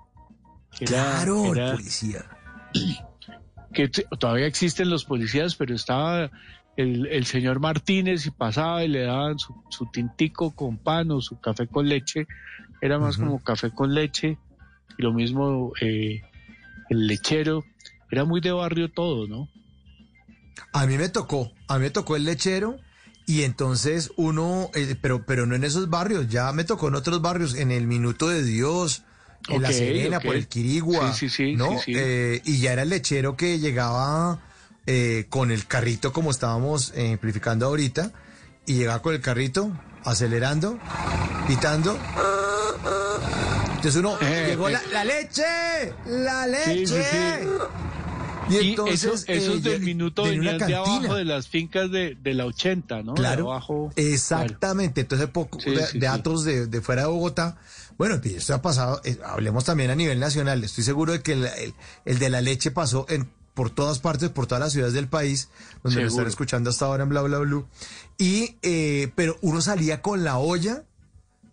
Era- Claro, el policía. que todavía existen los policías, pero estaba el, el señor Martínez y pasaba y le daban su, su tintico con pan o su café con leche. Era más como café con leche. Y lo mismo eh, el lechero. Era muy de barrio todo, ¿no? A mí me tocó, a mí me tocó el lechero y entonces uno, eh, pero, pero no en esos barrios, ya me tocó en otros barrios, en el Minuto de Dios, en La Serena, por el Quirigua, Sí, sí, sí, ¿no? Eh, y ya era el lechero que llegaba eh, con el carrito como estábamos eh, amplificando ahorita, y llegaba con el carrito, acelerando, pitando. Entonces uno, llegó la, la leche, la leche. Y Y entonces, esos, esos eh, del minuto venían de cantina. abajo de las fincas de, de la 80, ¿no? De Claro, abajo. exactamente. Entonces, poco Sí, de, sí, de de, de fuera de Bogotá. Bueno, esto ha pasado, eh, hablemos también a nivel nacional. Estoy seguro de que el, el- el de la leche pasó en, por todas partes, por todas las ciudades del país, donde lo están Seguro. escuchando hasta ahora en Bla Bla Blue. Y, eh, pero uno salía con la olla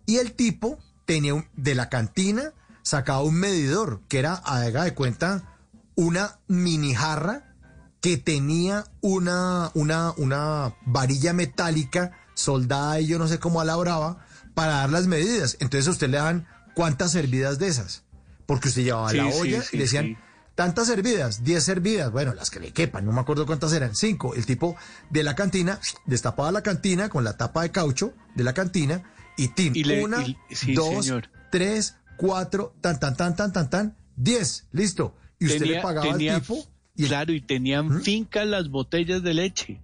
y el tipo tenía un- de la cantina, sacaba un medidor, que era, haga de cuenta, una mini jarra que tenía una, una, una varilla metálica soldada y yo no sé cómo a la brava para dar las medidas. Entonces a usted le dan cuántas servidas de esas. Porque usted llevaba Sí, la olla sí, y le decían tantas servidas, 10 servidas, bueno, las que le quepan, no me acuerdo cuántas eran, cinco. El tipo de la cantina destapaba la cantina con la tapa de caucho de la cantina y tin, Y le- una, y- dos, señor. tres, cuatro, tan, tan, tan, tan, tan, tan, diez, listo. Y usted le pagaba tenía- al tipo. Y Claro, y tenían fincas las botellas de leche.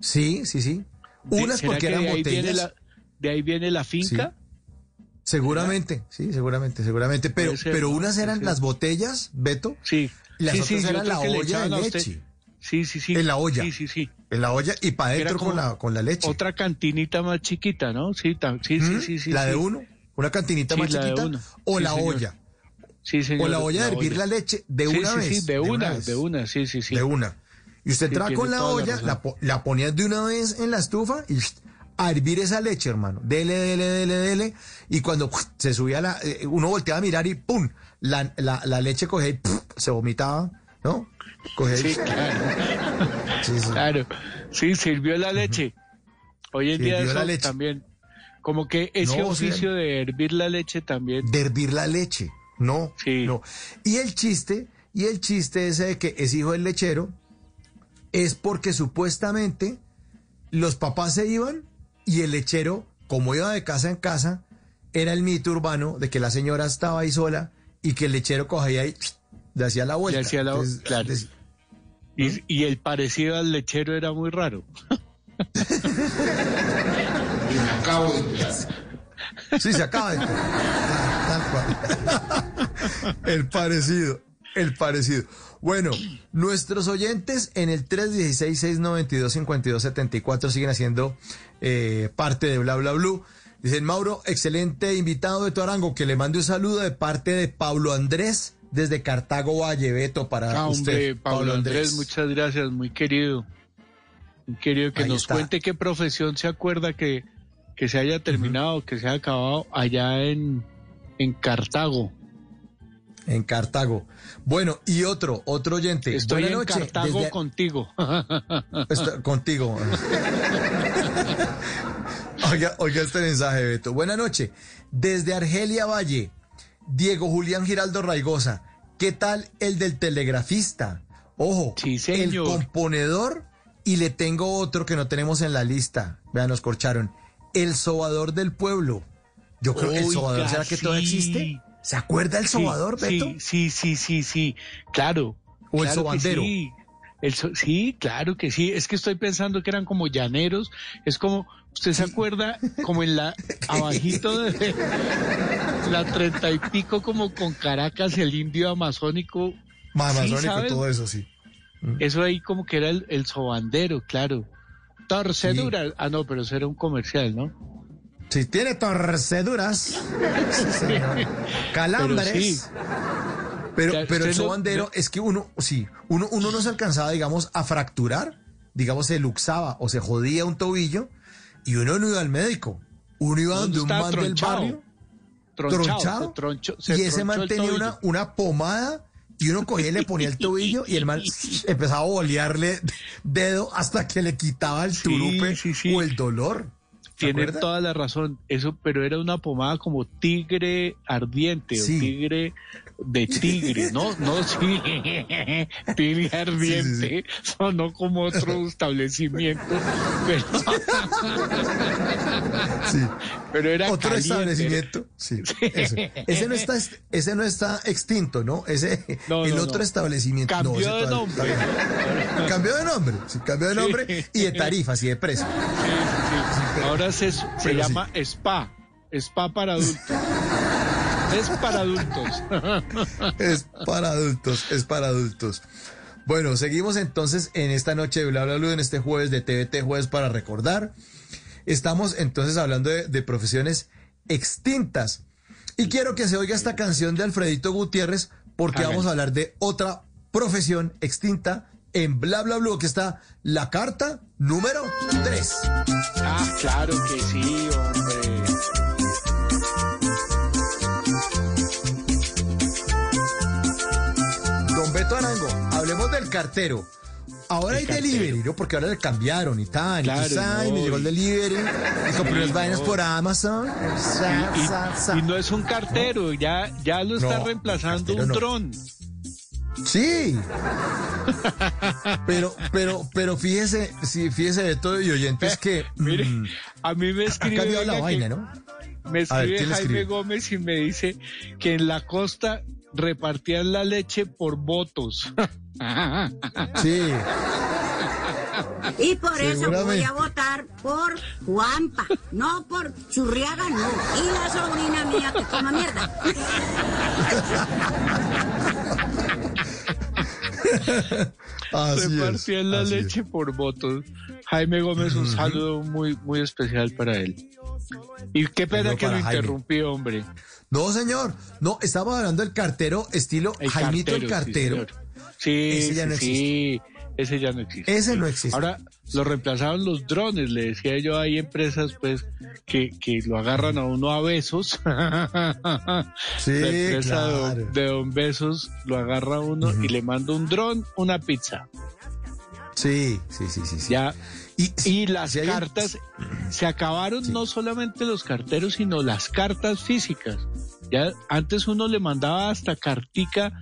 Sí, sí, sí. Unas ¿será porque que eran botellas. De ahí viene la finca. Seguramente, sí, seguramente, seguramente. Pero, ser, pero unas eran ser. las botellas, Beto. Sí. Las Sí, otras sí, eran la olla de leche. Sí, sí, sí. En la olla. Sí, sí, sí. En la olla y para adentro con la, con la leche. Otra cantinita más chiquita, ¿no? Sí, tam- sí, ¿Mm? sí, sí, sí. La de uno, una cantinita más de chiquita. O la señor. olla. Sí, señor. O la olla de hervir la leche de una vez. Sí, de, una, vez. de una, sí, sí, sí. De una. Y usted entraba con la olla, la, la ponías de una vez en la estufa y a hervir esa leche, hermano. Dele, dele, dele, dele. Y cuando se subía la, eh, uno volteaba a mirar y ¡pum! La, la, la leche cogía y ¡pum! se vomitaba, ¿no? Cogía y- Sí, claro. Sí, sí. Claro. Sí, sirvió la leche. Hoy en día eso también. Como que ese No, oficio de hervir la leche también. de hervir la leche. No, Sí. no. Y el chiste, y el chiste ese de que es hijo del lechero, es porque supuestamente los papás se iban y el lechero, como iba de casa en casa, era el mito urbano de que la señora estaba ahí sola y que el lechero cogía y le hacía la vuelta. Le hacía la- Entonces, claro. des- Y, y el parecido al lechero era muy raro. Sí, se acaba de... Tal cual. El parecido, el parecido. Bueno, nuestros oyentes en el 316-692-5274 siguen haciendo eh, parte de Bla Bla Blue. Dicen, Mauro, excelente invitado de Torango, que le mande un saludo de parte de Pablo Andrés desde Cartago Valle, Beto, para Ah, hombre, usted. Pablo Andrés, muchas gracias, muy querido. Muy querido que Ahí nos está. cuente qué profesión se acuerda que, que se haya terminado, que se haya acabado allá en, en Cartago. En Cartago. Bueno, y otro, otro oyente. Estoy Buena en noche, Cartago desde- contigo. Contigo. oiga, oiga este mensaje, Beto. Buenas noches. Desde Argelia Valle, Diego Julián Giraldo Raigosa. ¿Qué tal el del telegrafista? Ojo, el componedor y le tengo otro que no tenemos en la lista. Vean, nos corcharon. El sobador del pueblo. Yo creo que el sobador, ¿será que sí. existe? ¿Se acuerda el Sí, sobador, Beto? Sí, sí, sí, sí, sí, claro. O el claro sobandero. Sí. El so- sí, claro que sí. Es que estoy pensando que eran como llaneros. Es como, ¿usted se acuerda? Como en la, abajito de la treinta y pico, como con Caracas, el indio amazónico. Sí, amazónico, ¿sabe? todo eso, sí. Eso ahí como que era el, el sobandero, claro. Torceduras. Ah, no, pero eso era un comercial, ¿no? Si tiene torceduras, calambres. Pero, pero, no- sobandero es que uno, sí, uno, uno no se alcanzaba, digamos, a fracturar, digamos, se luxaba o se jodía un tobillo y uno no iba al médico. Uno iba donde un man del barrio, Tronchado, tronchado, se tronchó- se y ese man tenía una, una pomada y uno cogía y le ponía el tobillo y el man empezaba a bolearle dedo hasta que le quitaba el turupe o el dolor. ¿Se Tiene toda la razón. Eso, pero era una pomada como tigre ardiente Sí. o tigre de tigre, ¿no? No, sí. tigre ardiente. Sonó como otro establecimiento. Pero, Sí. pero era Otro caliente. establecimiento. Sí, eso. Ese no está, ese no está extinto, ¿no? Ese, No, el no, otro no. establecimiento. Cambió ese de nombre. Cambió de nombre, sí, cambió de nombre y de tarifas y de precio. Ahora se, se llama spa. Spa para adultos. Es para adultos. Es para adultos, es para adultos. Bueno, seguimos entonces en esta noche de Bla Bla Blue, en este jueves de TVT Jueves para recordar. Estamos entonces hablando de, de profesiones extintas. Y quiero que se oiga esta canción de Alfredito Gutiérrez porque vamos a hablar de otra profesión extinta en Bla Bla Blue, que está la carta número 3. Ah, claro que sí, hombre. Del cartero. Ahora El hay cartero. delivery, ¿no? Porque ahora le cambiaron y tal. Claro, y no, me llegó el delivery. Y compré unas vainas no. por Amazon. Sa, Y, sa, sa. y no es un cartero, ya, ya lo está reemplazando un no. dron. Sí. pero, pero, pero fíjese, sí, fíjese de todo y oyentes que. Mire, mm, a mí me ha escribe. cambiado la vaina, que- ¿no? Me ver, escribe ¿quién le Jaime escribe? Gómez y me dice que en la costa repartían la leche por votos. Sí. Y por eso voy a votar por Juanpa, no por Churriaga, no. Y la sobrina mía que coma mierda. Así es, repartían la así es. leche por votos. Jaime Gómez, un saludo muy, muy especial para él. Y qué pena que lo Jaime. interrumpí, hombre. No, señor. No, estamos hablando del cartero estilo El Jaimito el cartero, sí. Sí, Ese ya sí, no sí, ese ya no existe. Ese no existe. Ahora lo reemplazaron los drones, le decía yo, hay empresas pues que, que lo agarran a uno a besos. Sí, La empresa de, claro. don- de Don Besos lo agarra a uno y le manda un dron, una pizza. Sí, sí, sí, sí. sí. Ya. Y, Y las si cartas, se acabaron no solamente los carteros, sino las cartas físicas. Ya antes uno le mandaba hasta cartica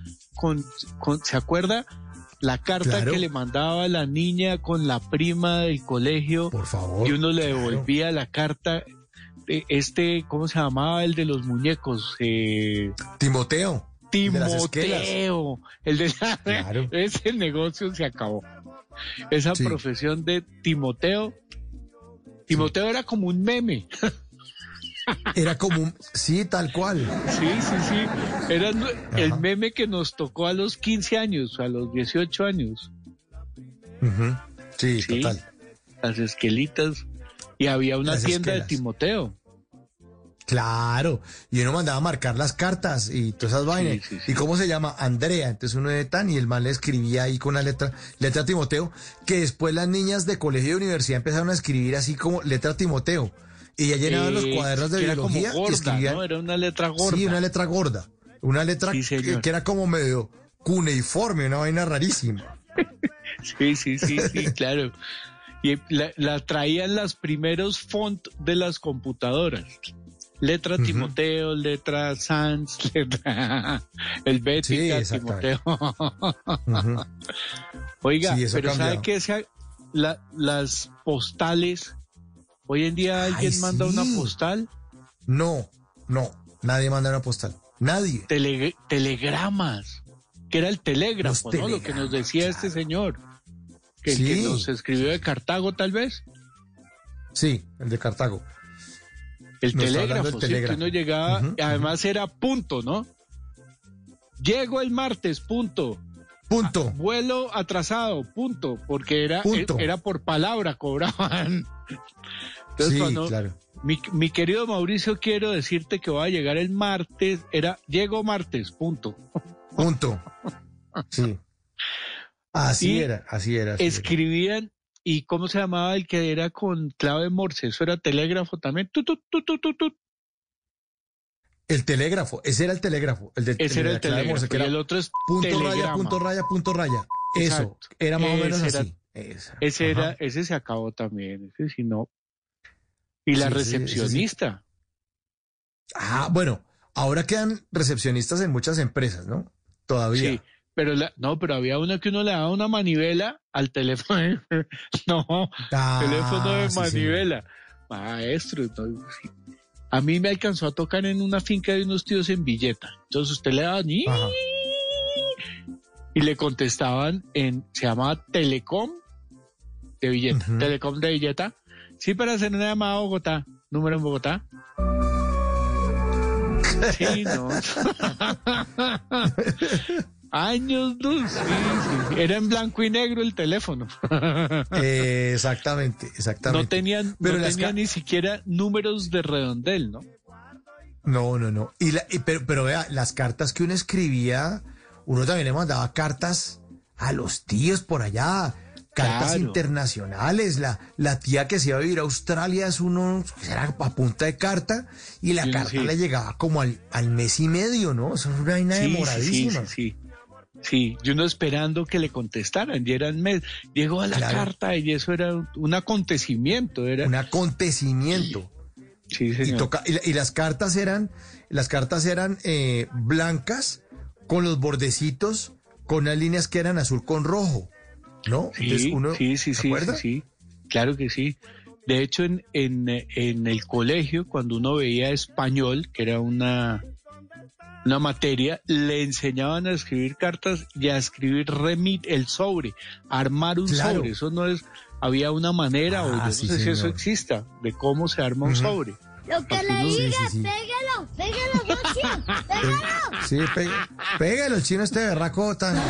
con, con ¿se acuerda? La carta Claro. que le mandaba la niña con la prima del colegio. Por favor. Y uno le devolvía la carta. eh, Este, ¿cómo se llamaba? El de los muñecos. Eh, Timoteo. Timoteo. El de Claro. ese negocio se acabó. Esa Sí. profesión de Timoteo. Timoteo era como un meme. Era como un... Sí, tal cual. Sí, sí, sí. Era el meme que nos tocó a los 15 años, a los 18 años. Sí, Sí. total. Las esquelitas. Y había una Las tienda esquelas. de Timoteo. Claro. Y uno mandaba a marcar las cartas y todas esas vainas. sí, sí. ¿Y cómo se llama? Andrea. Entonces uno de tan y el man le escribía ahí con una letra, letra Timoteo, que después las niñas de colegio y universidad empezaron a escribir así como letra Timoteo. Y ya llenaban los Eh, cuadernos de que era como biología y gorda, escribían. ¿no? Era una letra gorda. Sí, una letra gorda. Una letra Sí, que, era como medio cuneiforme, una vaina rarísima. Sí, sí, sí, sí, claro. Y la, la traían las primeros font de las computadoras. Letra. Timoteo, letra Sans, letra el Sí. Timoteo. Ujú. Oiga, Sí, pero ¿sabe cambiado. qué? Se- la- las postales, hoy en día alguien Ay, manda sí. una postal, No, no, nadie manda una postal. Nadie. tele- telegramas, que era el telégrafo, ¿no? Lo que nos decía este señor, que, el que nos escribió de Cartago tal vez. Sí, el de Cartago. El Nos telégrafo, sí, que uno llegaba, además era punto, ¿no? Llego el martes, punto. Punto. vuelo atrasado, punto, porque era, Punto. era por palabra, cobraban. Entonces, Sí, cuando claro. mi, mi querido Mauricio, quiero decirte que voy a llegar el martes, era, llego martes, punto. Punto. Sí. Así Y era, así era. así era. Escribían, ¿y cómo se llamaba el que era con clave Morse? Eso era telégrafo también. El telégrafo, ese era el telégrafo. El de, Ese era el la clave telégrafo. Morse, que y era el otro es punto raya, punto raya, punto raya. Eso, Exacto. era más o menos era- así. Esa. Ese Ajá. era, ese se acabó también, ese si no. Y la Sí, sí. recepcionista. Ah, bueno, ahora quedan recepcionistas en muchas empresas, ¿no? Todavía. Sí, pero la- no, pero había uno que uno le daba una manivela al teléfono. no, Ah, teléfono de sí, manivela. Maestro, no, a mí me alcanzó a tocar en una finca de unos tíos en Villeta. Entonces usted le daba ni y le contestaban en, se llamaba Telecom de Villeta. Telecom de Villeta. Sí, para hacer una llamada a Bogotá. Número en Bogotá. Sí, no. Años luz, sí, sí. Era en blanco y negro el teléfono. Eh, exactamente, No exactamente. tenían, Pero no tenían ni siquiera números de redondel, ¿no? No, no, no. Y la- y pero, pero vea, las cartas que uno escribía, uno también le mandaba cartas a los tíos por allá, cartas Claro. internacionales. La, la tía que se iba a vivir a Australia es uno, era a punta de carta, y la Sí, carta sí. le llegaba como al, al mes y medio, ¿no? Eso es una vaina Sí, sí, demoradísima. sí, sí. Sí, y uno esperando que le contestaran, y eran mes, llegó a la Claro. carta y eso era un acontecimiento, era Un acontecimiento. sí, Y, señor. toca, y, la- y las cartas eran, las cartas eran eh, blancas con los bordecitos, con unas líneas que eran azul con rojo, ¿no? Entonces Sí, uno, sí, sí, ¿se sí, sí, sí. Claro que sí. De hecho, en, en, en el colegio, cuando uno veía español, que era una, una materia, le enseñaban a escribir cartas y a escribir remit, el sobre, armar un Claro. sobre. Eso no es, había una manera, o yo Ah, no sí, sé si eso exista, de cómo se arma un sobre. Lo que le diga, sí, sí. pégalo, pégalo, Gochi, pégalo. Sí, pégale el chino este berraco tan... Sí,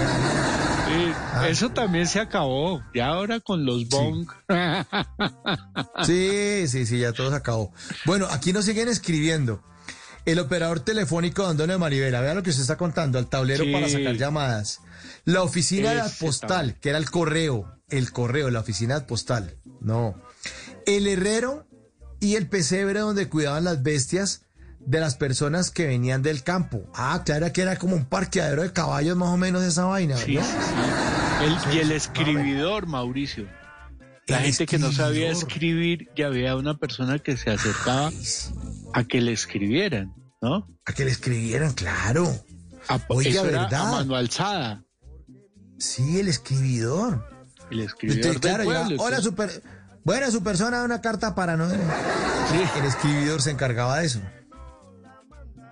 Ah. Eso también se acabó. Ya ahora con los bong. Sí, sí, sí, ya todo se acabó. Bueno, aquí nos siguen escribiendo. El operador telefónico de Antonio de Maribela, vea lo que usted está contando, al tablero Sí. para sacar llamadas. La oficina de postal, que era el correo, el correo, la oficina de postal. No. El herrero y el pesebre donde cuidaban las bestias de las personas que venían del campo. Ah, claro que era como un parqueadero de caballos más o menos esa vaina, Sí, ¿no? sí. El- y el escribidor, Mauricio. La El gente que no sabía escribir, ya había una persona que se acercaba Ay, sí. a que le escribieran, ¿no? A que le escribieran, claro. A, Oiga, eso era ¿verdad? a mano alzada. Sí, el escribidor. El escribidor Entonces, del claro, ya, pueblo. hola, super, buena su persona, una carta para no. El escribidor se encargaba de eso.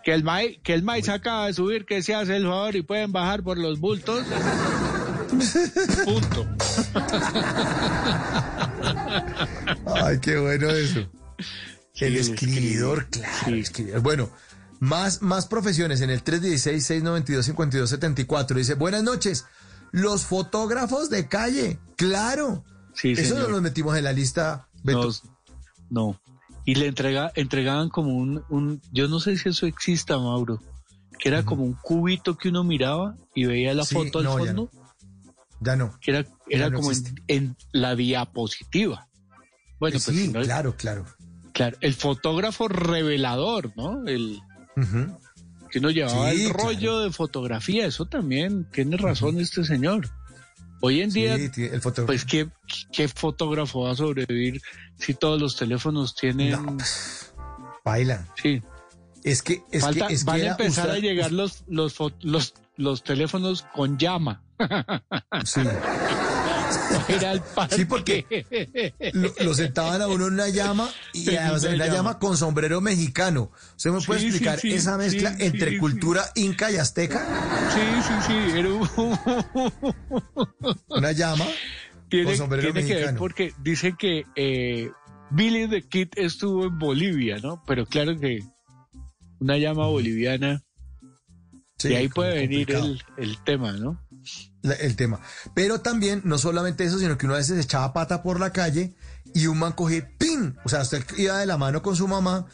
que el maíz, que el maíz acaba de subir, que se hace el favor y pueden bajar por los bultos. Punto. Ay, qué bueno eso. Sí, el el escribidor, escribidor, claro. sí. el escribidor. Bueno, más, más profesiones en el 316-692-5274. Dice, buenas noches. Los fotógrafos de calle, claro. Sí, Eso señor. no los metimos en la lista. Beto. Nos- no. Y le entrega, entregaban como un, un, yo no sé si eso exista, Mauro, que era como un cubito que uno miraba y veía la Sí, foto al no, fondo, Ya no. que era, era no como en, la diapositiva. Bueno, pues sí, si no- claro, claro. claro, el fotógrafo revelador, ¿no? El que uno llevaba Sí, el rollo de fotografía, eso también tiene razón este señor. Hoy en día, Sí, el fotógrafo. pues, ¿qué, ¿qué fotógrafo va a sobrevivir si todos los teléfonos tienen... No, pues, bailan. Sí, Es que, es Falta- que, es que van a empezar usar- a llegar los, los, los, los teléfonos con llama. Sí. Era el parque. Sí, porque lo, lo sentaban a uno en una llama y además en una llama. con sombrero mexicano. ¿Usted me puede Sí, explicar sí, esa mezcla entre cultura inca y azteca? Sí, sí, sí. Era un- Una llama tiene con sombrero tiene que ver mexicano. porque dice que eh, Billy the Kid estuvo en Bolivia, ¿no? Pero claro que una llama boliviana, Sí, de ahí puede venir el, el tema, ¿no? La- el tema. Pero también, no solamente eso, sino que uno a veces echaba pata por la calle y un man cogía pin. O sea, usted iba de la mano con su mamá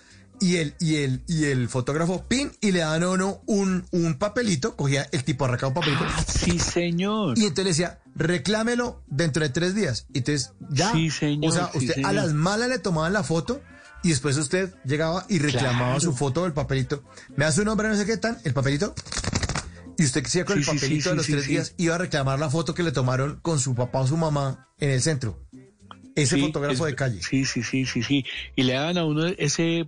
y el, y el, y el fotógrafo pin y le daban a uno un, un papelito, cogía el tipo arrancaba un papelito. Sí, señor. Y entonces le decía, reclámelo dentro de tres días. Y entonces, ya. Sí, señor, O sea, sí, usted a las malas le tomaban la foto y después usted llegaba y reclamaba Claro. su foto del papelito. Me da su nombre, no sé qué tan, el papelito. Y usted que con Sí, el sí, sí, papelito de los tres días iba a reclamar la foto que le tomaron con su papá o su mamá en el centro. Ese fotógrafo es- de calle. Sí, sí, sí, sí, sí. Y le daban a uno ese,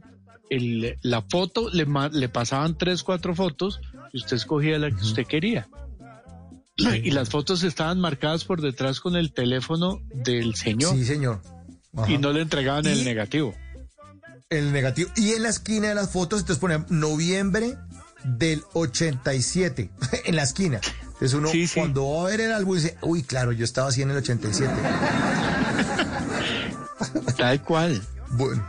el, la foto, le, le pasaban tres, cuatro fotos y usted escogía la que usted quería. Y las fotos estaban marcadas por detrás con el teléfono del señor. Sí, señor. Ajá. Y no le entregaban Y- el negativo. El negativo. Y en la esquina de las fotos, entonces ponían noviembre del 87. en la esquina. Entonces uno, Sí, sí. cuando va a ver el álbum, dice, uy, claro, yo estaba así en el 87. Tal cual. Bueno.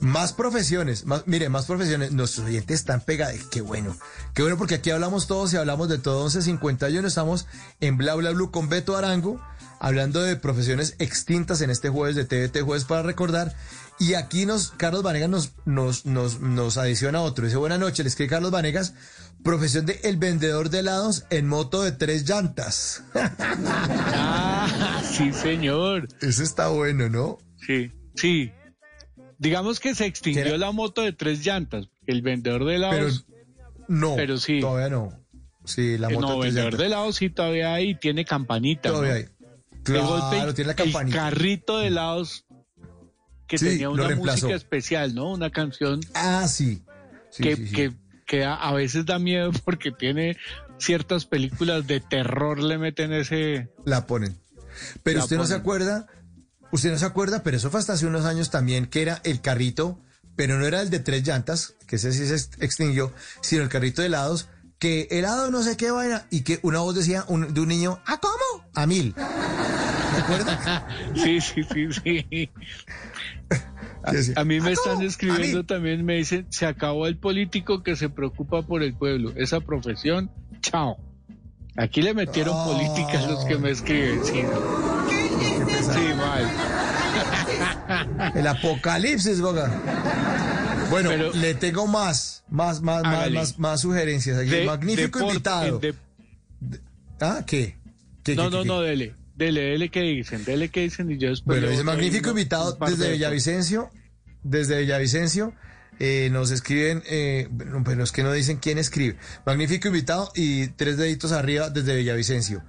Más profesiones, más, mire, más profesiones. Nuestros oyentes están pegados. Qué bueno. Qué bueno porque aquí hablamos todos y hablamos de todo. 1151 estamos en Bla Bla Blue con Beto Arango, hablando de profesiones extintas en este jueves de TVT Jueves para recordar. Y aquí nos, Carlos Vanegas nos, nos, nos, nos adiciona otro. Dice, buenas noches, le escribe Carlos Vanegas, profesión de el vendedor de helados en moto de tres llantas. Ah, sí, señor. Ese está bueno, ¿no? Sí, sí. Digamos que se extinguió la moto de tres llantas. El vendedor de Pero helados. no, Pero sí. todavía no. Sí, la eh, moto no, de tres vendedor llantas. de helados sí todavía hay, tiene campanita. Todavía ¿no? hay. Claro, tiene la El campanita. carrito de helados que Sí, tenía una música especial, ¿no? Una canción Ah, sí. Sí, que, sí, que, que a, a veces da miedo porque tiene ciertas películas de terror le meten ese... La ponen. Pero La usted no se acuerda, usted no se acuerda, pero eso fue hasta hace unos años también, que era el carrito, pero no era el de tres llantas, que ese sí se ex- extinguió, sino el carrito de helados, que helado no sé qué vaina, y que una voz decía un- de un niño, ¿a cómo? A mil. ¿Se acuerda? Sí, sí, sí, sí. A, mí me "¿A están escribiendo mil". también, me dicen, se acabó el político que se preocupa por el pueblo. Esa profesión, chao. Aquí le metieron Oh. política a los que me escriben, sí. Sí, mal. El apocalipsis, Boga. Bueno, Pero- le tengo más, más, más, más, Hágale. más, más sugerencias aquí. De- Magnífico invitado. de- ¿Ah? ¿Qué? ¿Qué, no, qué, no, qué? no, dele. Dele, dele que dicen, dele que dicen y yo después... Bueno, ahí magnífico invitado desde de Villavicencio. Desde Villavicencio eh, nos escriben, eh, bueno, pero es que no dicen quién escribe. Magnífico invitado y tres deditos arriba desde Villavicencio.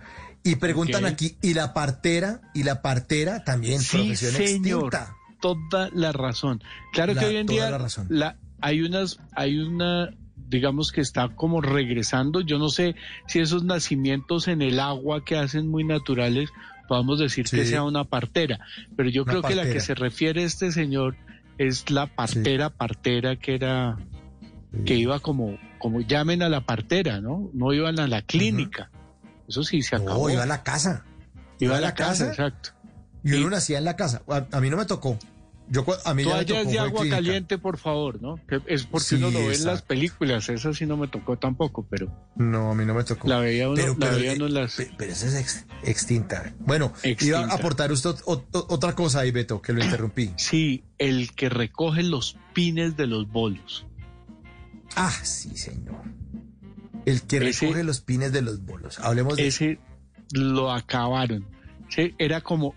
Y preguntan aquí, ¿y la partera? ¿Y la partera también? Sí, profesión señor. extinta. Toda la razón. Claro La- que hoy en toda día la razón. la- hay unas, hay una, digamos que está como regresando. Yo no sé si esos nacimientos en el agua que hacen muy naturales, podamos decir que sea una partera. Pero yo Una creo que la que partera. se refiere este señor es la partera, partera que era, que iba como, como llamen a la partera, ¿no? No iban a la clínica. Eso sí se acabó. No, iba a la casa. Iba a la casa, exacto. Y uno nacía en la casa. A, a mí no me tocó. Yo, a mí ya me tocó Toallas de agua caliente, por favor, ¿no? Que es porque Sí, uno lo ve en las películas, esa sí no me tocó tampoco, pero No, a mí no me tocó. la veía uno, Pero- la pero, veía uno en eh, las... pe- Pero esa es ex- extinta. Bueno, iba a aportar usted ot- ot- otra cosa ahí, Beto, que lo interrumpí. Sí, el que recoge los pines de los bolos. Ah, sí, señor. El que Ese- recoge los pines de los bolos. Hablemos de Ese lo acabaron. Sí, era como,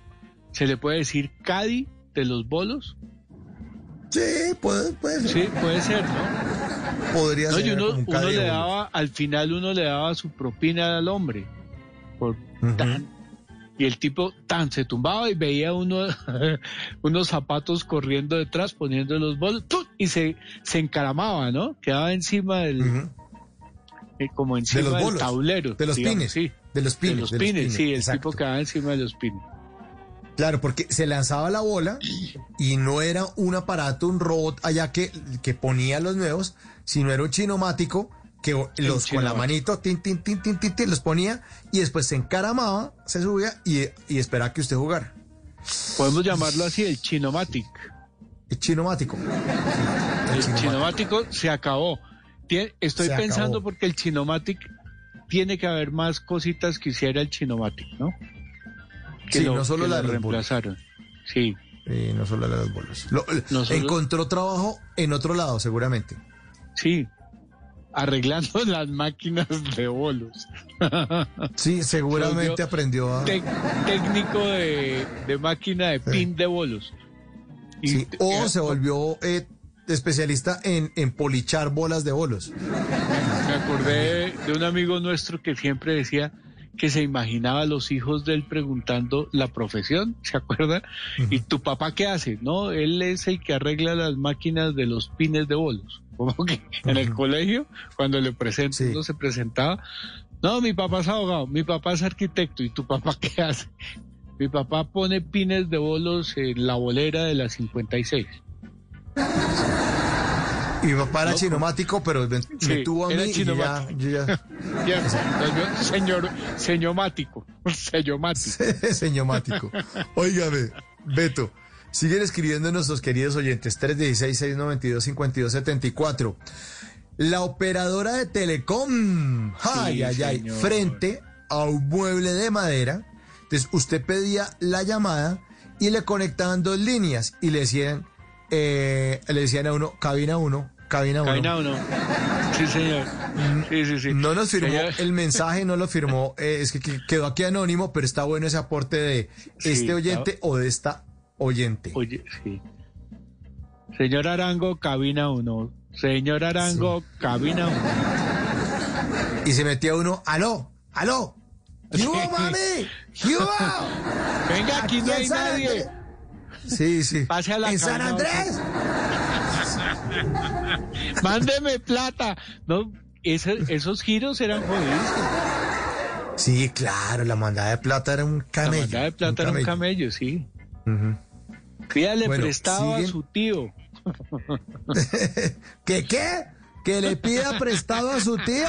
se le puede decir Cadi de los bolos. Sí, puede, puede ser. Sí, puede ser, ¿no? Podría No, ser. y uno, como uno le daba, al final uno le daba su propina al hombre. Por tan. Y el tipo tan se tumbaba y veía uno unos zapatos corriendo detrás, poniendo los bolos, ¡tum! y se, se encaramaba, ¿no? Quedaba encima del, eh, como encima los del bolos, tablero. de los digamos, pines, sí. de los pines, De los de los pines, pines, sí, el exacto. tipo quedaba encima de los pines. Claro, porque se lanzaba la bola y no era un aparato, un robot allá que, que ponía los nuevos, sino era un chinomático que los con la manito, tin, tin, tin, tin, tin, tin, los ponía y después se encaramaba, se subía y, y esperaba que usted jugara. Podemos llamarlo así, el chinomatic. El chinomático. El chinomático se acabó. Estoy Se pensando acabó. porque el chinomatic tiene que haber más cositas que hiciera el Chinomatic, ¿no? Que Sí, lo- no solo que la de bolos. reemplazaron. Sí. Eh, no solo la de los bolos. Lo- No solo- Encontró trabajo en otro lado, seguramente. Sí, arreglando las máquinas de bolos. Sí, seguramente aprendió a... técnico de, de máquina de pin de bolos. Y- Sí, o eh, se volvió eh, especialista en, en polichar bolas de bolos. Me acordé de un amigo nuestro que siempre decía que se imaginaba a los hijos de él preguntando la profesión, ¿se acuerda? ¿Y tu papá qué hace? No, él es el que arregla las máquinas de los pines de bolos. Como que en el colegio, cuando le presento, uno se presentaba, no, mi papá es abogado, mi papá es arquitecto, ¿y tu papá qué hace? Mi papá pone pines de bolos en la bolera de la 56. Y mi papá era No, chinomático, pero me, me Sí, tuvo a mí y ya, yo ya... Señor, señomático, señomático. Señomático. Óigame, Beto, siguen escribiendo nuestros queridos oyentes, 316-692-5274. La operadora de Telecom, ay, Sí, ay, ay, señor. frente a un mueble de madera. Entonces, usted pedía la llamada y le conectaban dos líneas y le decían, eh, le decían a uno, cabina uno, cabina uno. Cabina uno. Sí, señor. Sí, sí, sí. No nos firmó Señor. el mensaje, no lo firmó, eh, es que que quedó aquí anónimo, pero está bueno ese aporte de Sí, este oyente o de esta oyente. Oye, sí. Señor Arango, cabina uno. Señor Arango, cabina uno. Y se metía uno, aló, aló, ¿qué hubo, mami? ¿Qué hubo? Venga, aquí no hay nadie. Sí, sí. Pase a la ¿En San Andrés? Mándeme plata. No, esos giros eran jodidísimos. Sí, claro, la mandada de plata era un La camello. mandada de plata era un camello, sí. Bueno, prestado a su tío. ¿Qué qué? Que le pida prestado a su tío.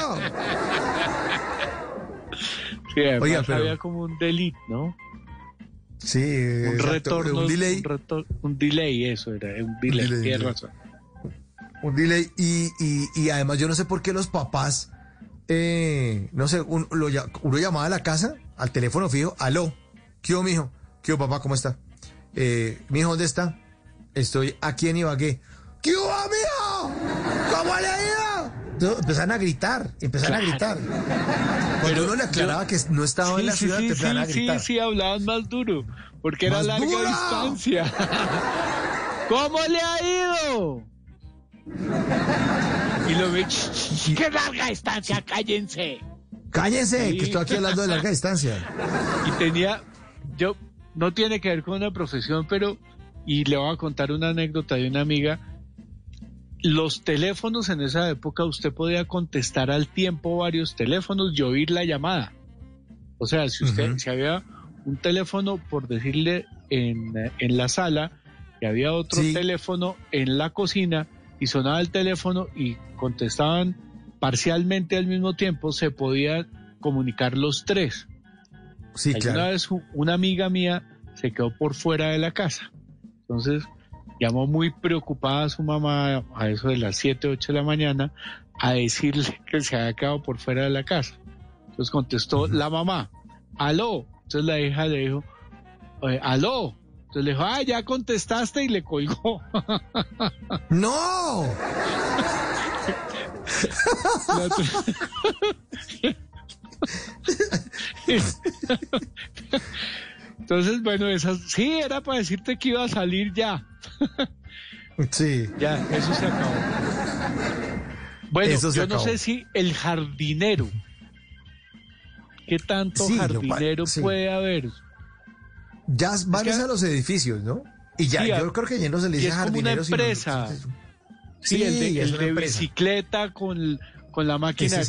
Sí, además Oiga, pero- había como un delete, ¿no? Sí, Un exacto, retorno. un delay. Un, retor- un delay, eso era. Un delay. delay, tienes delay. razón. Un delay. Y, y, y además yo no sé por qué los papás, eh, no sé, un- lo ll- uno llamaba a la casa, al teléfono fijo, aló, ¿qué hubo, mijo? ¿Qué hubo, papá? ¿Cómo está? Eh, mijo, ¿dónde está? Estoy aquí en Ibagué. ¿Qué hubo, mijo? ¿Cómo le ha ido? Empezaron a gritar, empezaron Claro. a gritar. Cuando Pero uno le aclaraba que no estaba en Sí, la sí, ciudad, sí, te empezaron a sí, gritar. sí, sí, hablaban más duro, porque era ¡Más larga duro! distancia. ¿Cómo le ha ido? Y lo ve, ¡qué larga distancia! ¡Cállense! Cállense, Sí. que estoy aquí hablando de larga distancia. Y tenía, yo, no tiene que ver con una profesión, pero, y le voy a contar una anécdota de una amiga. Los teléfonos en esa época usted podía contestar al tiempo varios teléfonos y oír la llamada. O sea, si usted, si había un teléfono, por decirle, en, en la sala, y había otro Sí. teléfono en la cocina, y sonaba el teléfono y contestaban parcialmente al mismo tiempo, se podían comunicar los tres. Sí, claro. vez u- una amiga mía se quedó por fuera de la casa. Entonces llamó muy preocupada a su mamá a eso de las 7, 8 de la mañana a decirle que se había quedado por fuera de la casa. Entonces contestó la mamá, aló. Entonces la hija le dijo, eh, aló. Entonces le dijo, ah, ya contestaste y le colgó. ¡No! Entonces, bueno, esas, sí, era para decirte que iba a salir ya. Sí. Ya, eso se acabó. Bueno, Eso yo no sé si el jardinero. ¿Qué tanto Sí, lo cual- jardinero sí. puede haber? Ya van que- es a los edificios, ¿no? Y ya, Sí, yo creo que ya no se le dice es como una sino- empresa. Sí, Sí, el de, es el una de empresa. bicicleta con, con la máquina. de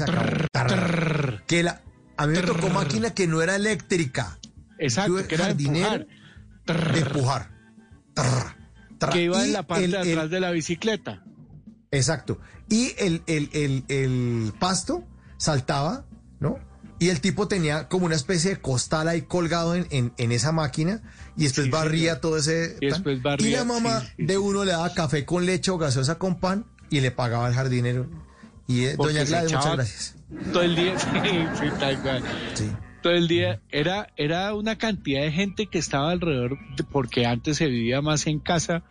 trrr. Que la, a mí me tocó máquina que no era eléctrica. Exacto, Tuve que era de jardinero empujar. de empujar. Que iba en la parte el- de el- atrás de la bicicleta. Exacto. Y el, el, el, el pasto saltaba, ¿no? Y el tipo tenía como una especie de costal ahí colgado en, en, en esa máquina y después Sí, barría señor. todo ese... Y después barría, Y la mamá sí, sí, de sí. uno le daba café con leche o gaseosa con pan y le pagaba al jardinero. Y eh, doña Gladys, muchas gracias. Todo el día, sí, sí, tal cual. Todo el día era, era una cantidad de gente que estaba alrededor, de- porque antes se vivía más en casa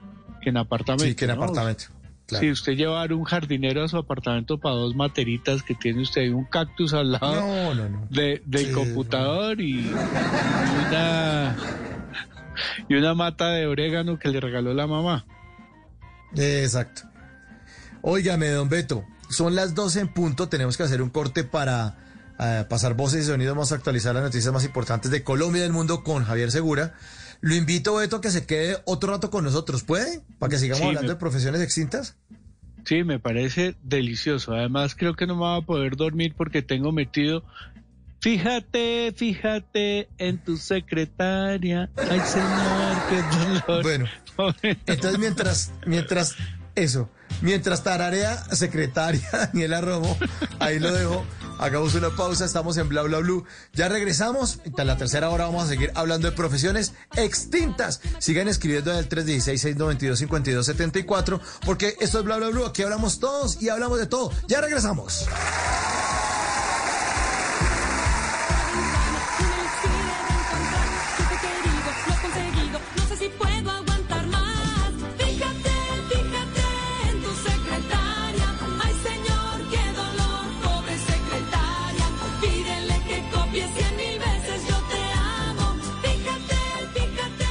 que en apartamento. Sí, que en ¿no? apartamento. Claro. Si usted llevar un jardinero a su apartamento para dos materitas que tiene usted y un cactus al lado No, no, no. de- del Sí, computador y, y una y una mata de orégano que le regaló la mamá. Exacto. Óigame, don Beto, son las 12 en punto, tenemos que hacer un corte para eh, pasar voces y sonidos, vamos a actualizar las noticias más importantes de Colombia y del mundo con Javier Segura. Lo invito, Beto, a que se quede otro rato con nosotros, ¿puede? Para que sigamos Sí, hablando me- de profesiones extintas. Sí, me parece delicioso. Además, creo que no me voy a poder dormir porque tengo metido. Fíjate, fíjate en tu secretaria. Ay, señor, qué dolor. Bueno, entonces mientras, mientras, eso, mientras tararea secretaria Daniela Romo, ahí lo dejo. Hagamos una pausa, estamos en Bla Bla Blue. Ya regresamos. En la tercera hora vamos a seguir hablando de profesiones extintas. Sigan escribiendo en el 316-692-5274, porque esto es Bla Bla Blue. Aquí hablamos todos y hablamos de todo. Ya regresamos.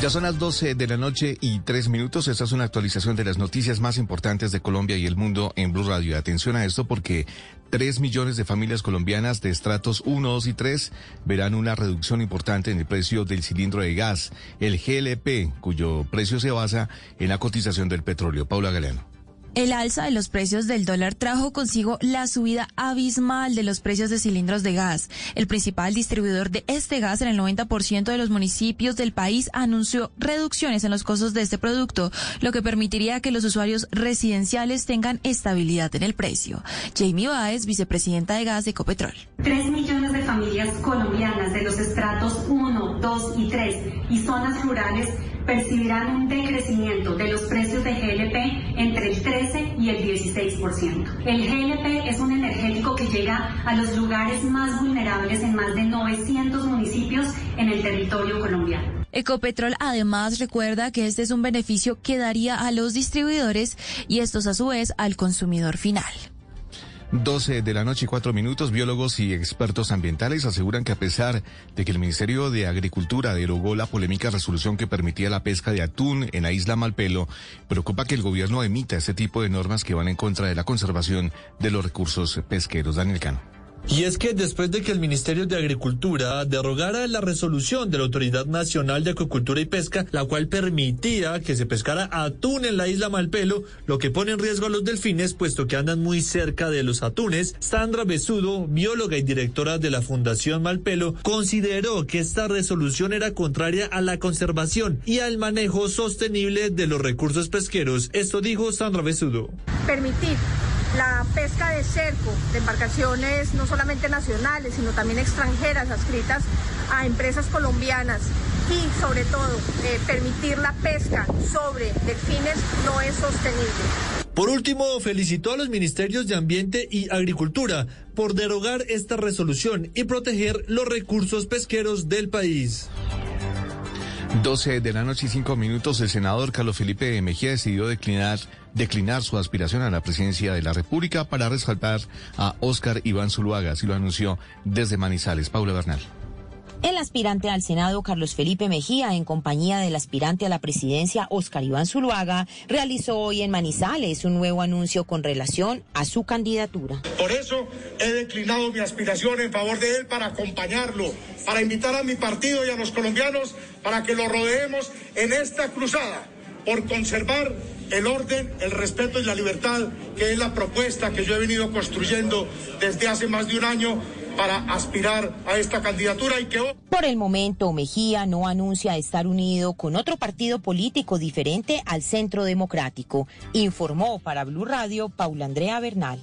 Ya son las 12 de la noche y tres minutos. Esta es una actualización de las noticias más importantes de Colombia y el mundo en Blue Radio. Atención a esto porque tres millones de familias colombianas de estratos 1, 2 y 3 verán una reducción importante en el precio del cilindro de gas, el GLP, cuyo precio se basa en la cotización del petróleo. Paula Galeano. El alza de los precios del dólar trajo consigo la subida abismal de los precios de cilindros de gas. El principal distribuidor de este gas en el 90% de los municipios del país anunció reducciones en los costos de este producto, lo que permitiría que los usuarios residenciales tengan estabilidad en el precio. Jamie Baez, vicepresidenta de gas de Ecopetrol. Tres millones de familias colombianas de los estratos 1, 2 y 3 y zonas rurales percibirán un decrecimiento de los precios de GLP entre el 13 y el 16%. El GLP es un energético que llega a los lugares más vulnerables en más de 900 municipios en el territorio colombiano. Ecopetrol además recuerda que este es un beneficio que daría a los distribuidores y estos a su vez al consumidor final. 12 de la noche y cuatro minutos, biólogos y expertos ambientales aseguran que a pesar de que el Ministerio de Agricultura derogó la polémica resolución que permitía la pesca de atún en la isla Malpelo, preocupa que el gobierno emita este tipo de normas que van en contra de la conservación de los recursos pesqueros. Daniel Cano. Y es que después de que el Ministerio de Agricultura derogara la resolución de la Autoridad Nacional de Acuicultura y Pesca, la cual permitía que se pescara atún en la isla Malpelo, lo que pone en riesgo a los delfines, puesto que andan muy cerca de los atunes, Sandra Besudo, bióloga y directora de la Fundación Malpelo, consideró que esta resolución era contraria a la conservación y al manejo sostenible de los recursos pesqueros. Esto dijo Sandra Besudo. Permitir la pesca de cerco de embarcaciones no solamente nacionales, sino también extranjeras adscritas a empresas colombianas y sobre todo eh, permitir la pesca sobre delfines no es sostenible. Por último, felicitó a los ministerios de Ambiente y Agricultura por derogar esta resolución y proteger los recursos pesqueros del país. 12 de la noche y 5 minutos, el senador Carlos Felipe Mejía decidió declinar, declinar su aspiración a la presidencia de la República para resaltar a Óscar Iván Zuluaga, así lo anunció desde Manizales. Paula Bernal. El aspirante al Senado, Carlos Felipe Mejía, en compañía del aspirante a la presidencia, Óscar Iván Zuluaga, realizó hoy en Manizales un nuevo anuncio con relación a su candidatura. Por eso he declinado mi aspiración en favor de él para acompañarlo, para invitar a mi partido y a los colombianos para que lo rodeemos en esta cruzada por conservar el orden, el respeto y la libertad, que es la propuesta que yo he venido construyendo desde hace más de un año para aspirar a esta candidatura y que Por el momento, Mejía no anuncia estar unido con otro partido político diferente al Centro Democrático, informó para Blue Radio Paula Andrea Bernal.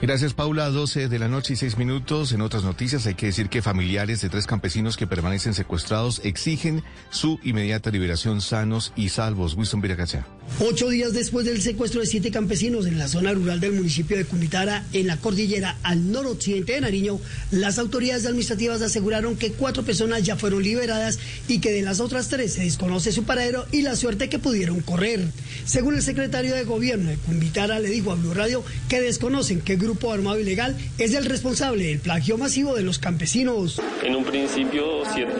Gracias, Paula. 12 de la noche y 6 minutos. En otras noticias, hay que decir que familiares de tres campesinos que permanecen secuestrados exigen su inmediata liberación sanos y salvos. Winston Viracacha. Ocho días después del secuestro de siete campesinos en la zona rural del municipio de Cumitara, en la cordillera al noroccidente de Nariño, las autoridades administrativas aseguraron que cuatro personas ya fueron liberadas y que de las otras tres se desconoce su paradero y la suerte que pudieron correr. Según el secretario de gobierno de Cumitara, le dijo a Blue Radio que desconocen qué grupo armado ilegal es el responsable del plagio masivo de los campesinos. En un principio, siete,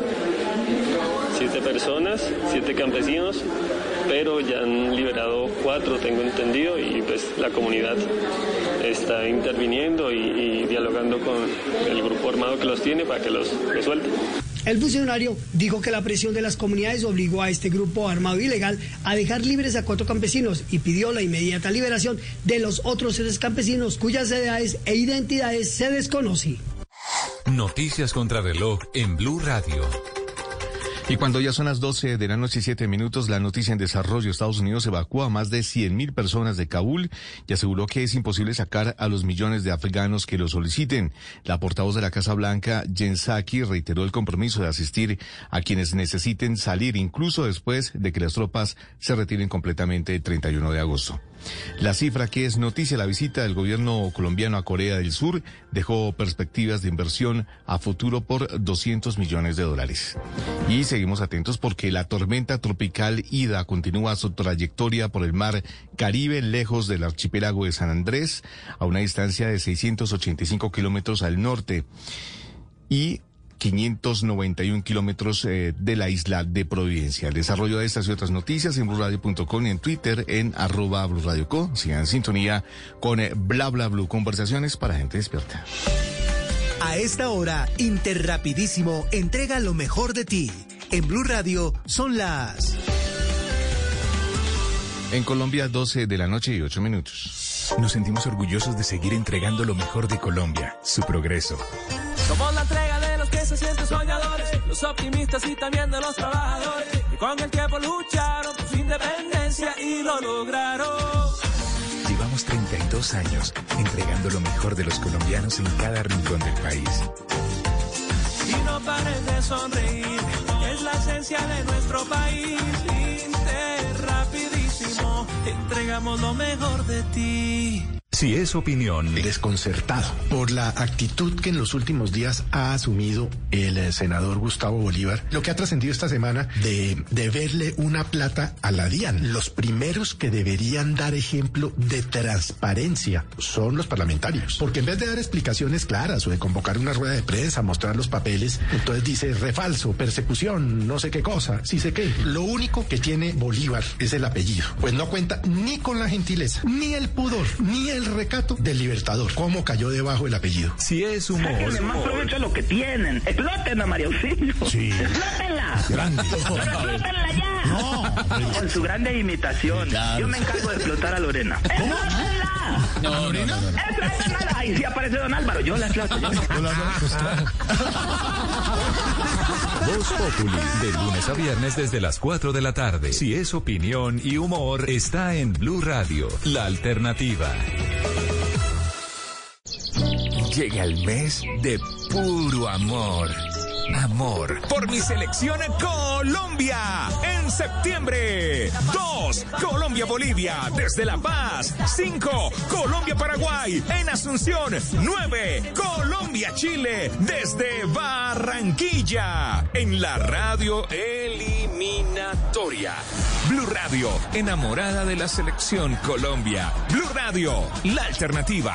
siete personas, siete campesinos pero ya han liberado cuatro, tengo entendido, y pues la comunidad está interviniendo y, dialogando con el grupo armado que los tiene para que los suelten. El funcionario dijo que la presión de las comunidades obligó a este grupo armado ilegal a dejar libres a cuatro campesinos y pidió la inmediata liberación de los otros seres campesinos cuyas edades e identidades se desconocen. Noticias contra reloj en Blue Radio. Y cuando ya son las 12 de la noche y 7 minutos, la noticia en desarrollo, Estados Unidos evacúa a más de 100.000 personas de Kabul y aseguró que es imposible sacar a los millones de afganos que lo soliciten. La portavoz de la Casa Blanca, Jen Psaki, reiteró el compromiso de asistir a quienes necesiten salir, incluso después de que las tropas se retiren completamente el 31 de agosto. La cifra que es noticia, la visita del gobierno colombiano a Corea del Sur dejó perspectivas de inversión a futuro por 200 millones de dólares. Y seguimos atentos porque la tormenta tropical Ida continúa su trayectoria por el mar Caribe lejos del archipiélago de San Andrés a una distancia de 685 kilómetros al norte. Y 591 kilómetros eh, de la isla de Providencia. El desarrollo de estas y otras noticias en blurradio.com y en Twitter en arroba blurradioco. Sigan en sintonía con eh, bla bla blue. Conversaciones para gente despierta. A esta hora, Interrapidísimo entrega lo mejor de ti. En Blue Radio son las... En Colombia, 12 de la noche y 8 minutos. Nos sentimos orgullosos de seguir entregando lo mejor de Colombia, su progreso. Somos la se sienten soñadores, los optimistas y también de los trabajadores, que con el tiempo lucharon por su independencia y lo lograron. Llevamos 32 años entregando lo mejor de los colombianos en cada rincón del país. Y no pares de sonreír, es la esencia de nuestro país. Inter, entregamos lo mejor de ti. Si es opinión. Desconcertado por la actitud que en los últimos días ha asumido el eh, senador Gustavo Bolívar, lo que ha trascendido esta semana de, de verle una plata a la DIAN. Los primeros que deberían dar ejemplo de transparencia son los parlamentarios, porque en vez de dar explicaciones claras o de convocar una rueda de prensa, mostrar los papeles, entonces dice refalso, persecución, no sé qué cosa, sí sé qué. Lo único que tiene Bolívar es el apellido, pues no cuenta ni con la gentileza, ni el pudor, ni el recato del Libertador. ¿Cómo cayó debajo el apellido? Si es humor. Sáquenle más provecho a lo que tienen. Exploten a María Auxilio. Sí. Explótenla. Grande. Pero explótenla ya. No. Con su grande imitación. Yo me encargo de explotar a Lorena. ¡Explótenla! No, no, no, no. ¡Explótenla! Ahí sí aparece Don Álvaro. Yo la exploto. Yo. Voz Populi, de lunes a viernes desde las 4 de la tarde. Si es opinión y humor, está en Blue Radio, la alternativa. Llega el mes de puro amor. Amor por mi selección Colombia. En septiembre, 2, Colombia-Bolivia desde La Paz. 5, Colombia-Paraguay en Asunción. 9, Colombia-Chile desde Barranquilla. En la radio eliminatoria. Blue Radio, enamorada de la selección Colombia. Blue Radio, la alternativa.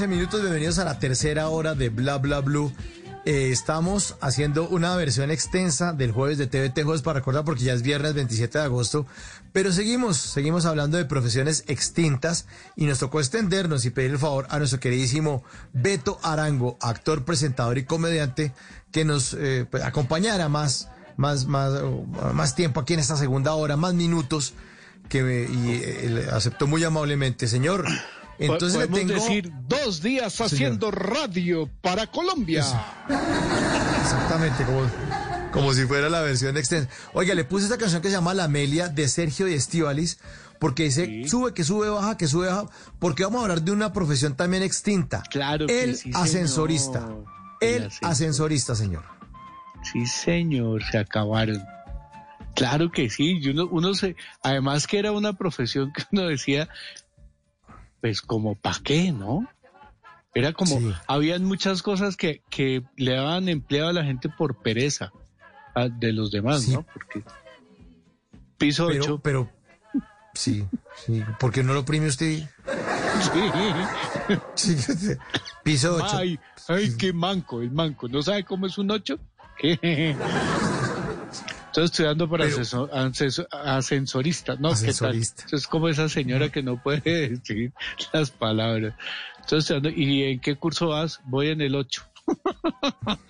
13 minutos, bienvenidos a la tercera hora de Bla Bla Blue. Eh, estamos haciendo una versión extensa del jueves de TVT Jueves para recordar porque ya es viernes 27 de agosto, pero seguimos, seguimos hablando de profesiones extintas y nos tocó extendernos y pedir el favor a nuestro queridísimo Beto Arango, actor, presentador y comediante, que nos eh, pues, acompañara más, más, más, oh, más tiempo aquí en esta segunda hora, más minutos, que me, y, eh, aceptó muy amablemente. Señor, entonces le tengo... decir dos días haciendo radio para Colombia. Exactamente, como, como si fuera la versión extensa. Oiga, le puse esta canción que se llama La Amelia de Sergio y Estivalis, porque dice sube, que sube, baja, que sube, baja, porque vamos a hablar de una profesión también extinta. Claro que El sí, ascensorista. señor. El El ascensorista, señor. Sí, señor, se acabaron. Claro que sí, uno, uno se, además que era una profesión que uno decía, pues como pa' qué, ¿no? Era como, habían muchas cosas que, que le daban empleo a la gente por pereza a- de los demás, ¿no? Porque piso Pero, 8. pero, sí, sí, porque no lo oprime usted. Sí. Piso 8. Ay, ay, qué manco, el manco. ¿No sabe cómo es un 8? Estoy estudiando para Pero- asesor- asesor- ascensorista. No, Ascensorista. Es como esa señora que no puede decir las palabras. Estoy estudiando. ¿Y en qué curso vas? Voy en el 8.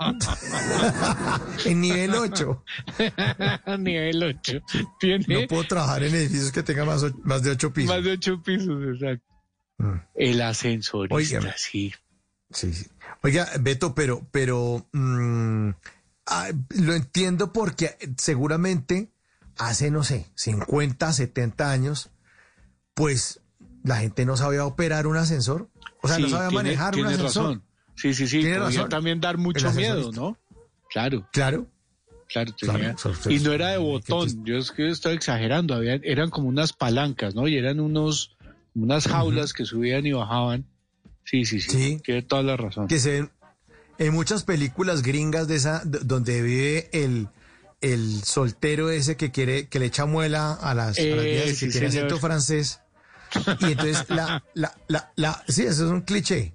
en nivel 8. nivel 8. Tiene No puedo trabajar en edificios que tengan más, más de 8 pisos. más de 8 pisos, exacto. El ascensorista, Óigame. sí. Sí, sí. Oiga, Beto, pero, pero mm, ah, lo entiendo porque seguramente hace, no sé, 50, 70 años, pues la gente no sabía operar un ascensor. O sea, no sabía tiene- manejar un ascensor. razón. Sí, sí, sí. Tiene razón. también dar mucho miedo. ¿no? Claro. Claro. Claro, tenía- y no era de botón, yo es que estoy exagerando, había, eran como unas palancas, ¿no? Y eran unos, unas jaulas que subían y bajaban. Sí, sí, sí, Sí. tiene toda la razón. que se ven en muchas películas gringas de esa donde vive el el soltero ese que quiere que le echa muela a las, a las Eh, viejas y que tiene acento francés. Y entonces la la la la sí eso es un cliché.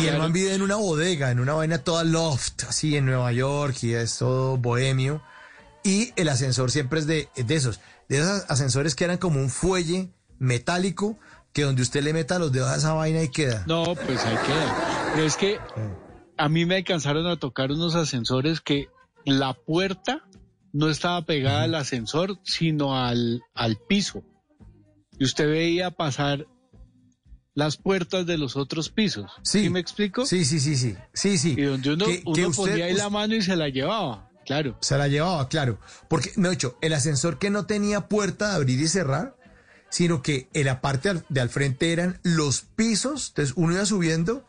Y el man vive en una bodega en una vaina toda loft así en Nueva York y es todo bohemio. Y el ascensor siempre es de, de esos de esos ascensores que eran como un fuelle metálico que donde usted le meta los dedos a esa vaina y queda. No, pues ahí queda. Pero es que a mí me alcanzaron a tocar unos ascensores que la puerta no estaba pegada al ascensor, sino al, al piso. Y usted veía pasar las puertas de los otros pisos. Sí. me explico? Sí, sí, sí, sí. Sí, sí. Y donde uno, Que- uno que usted- ponía ahí la mano y se la llevaba. Claro. Se la llevaba, claro. Porque, me he dicho, el ascensor que no tenía puerta de abrir y cerrar, sino que en la parte de al frente eran los pisos, entonces uno iba subiendo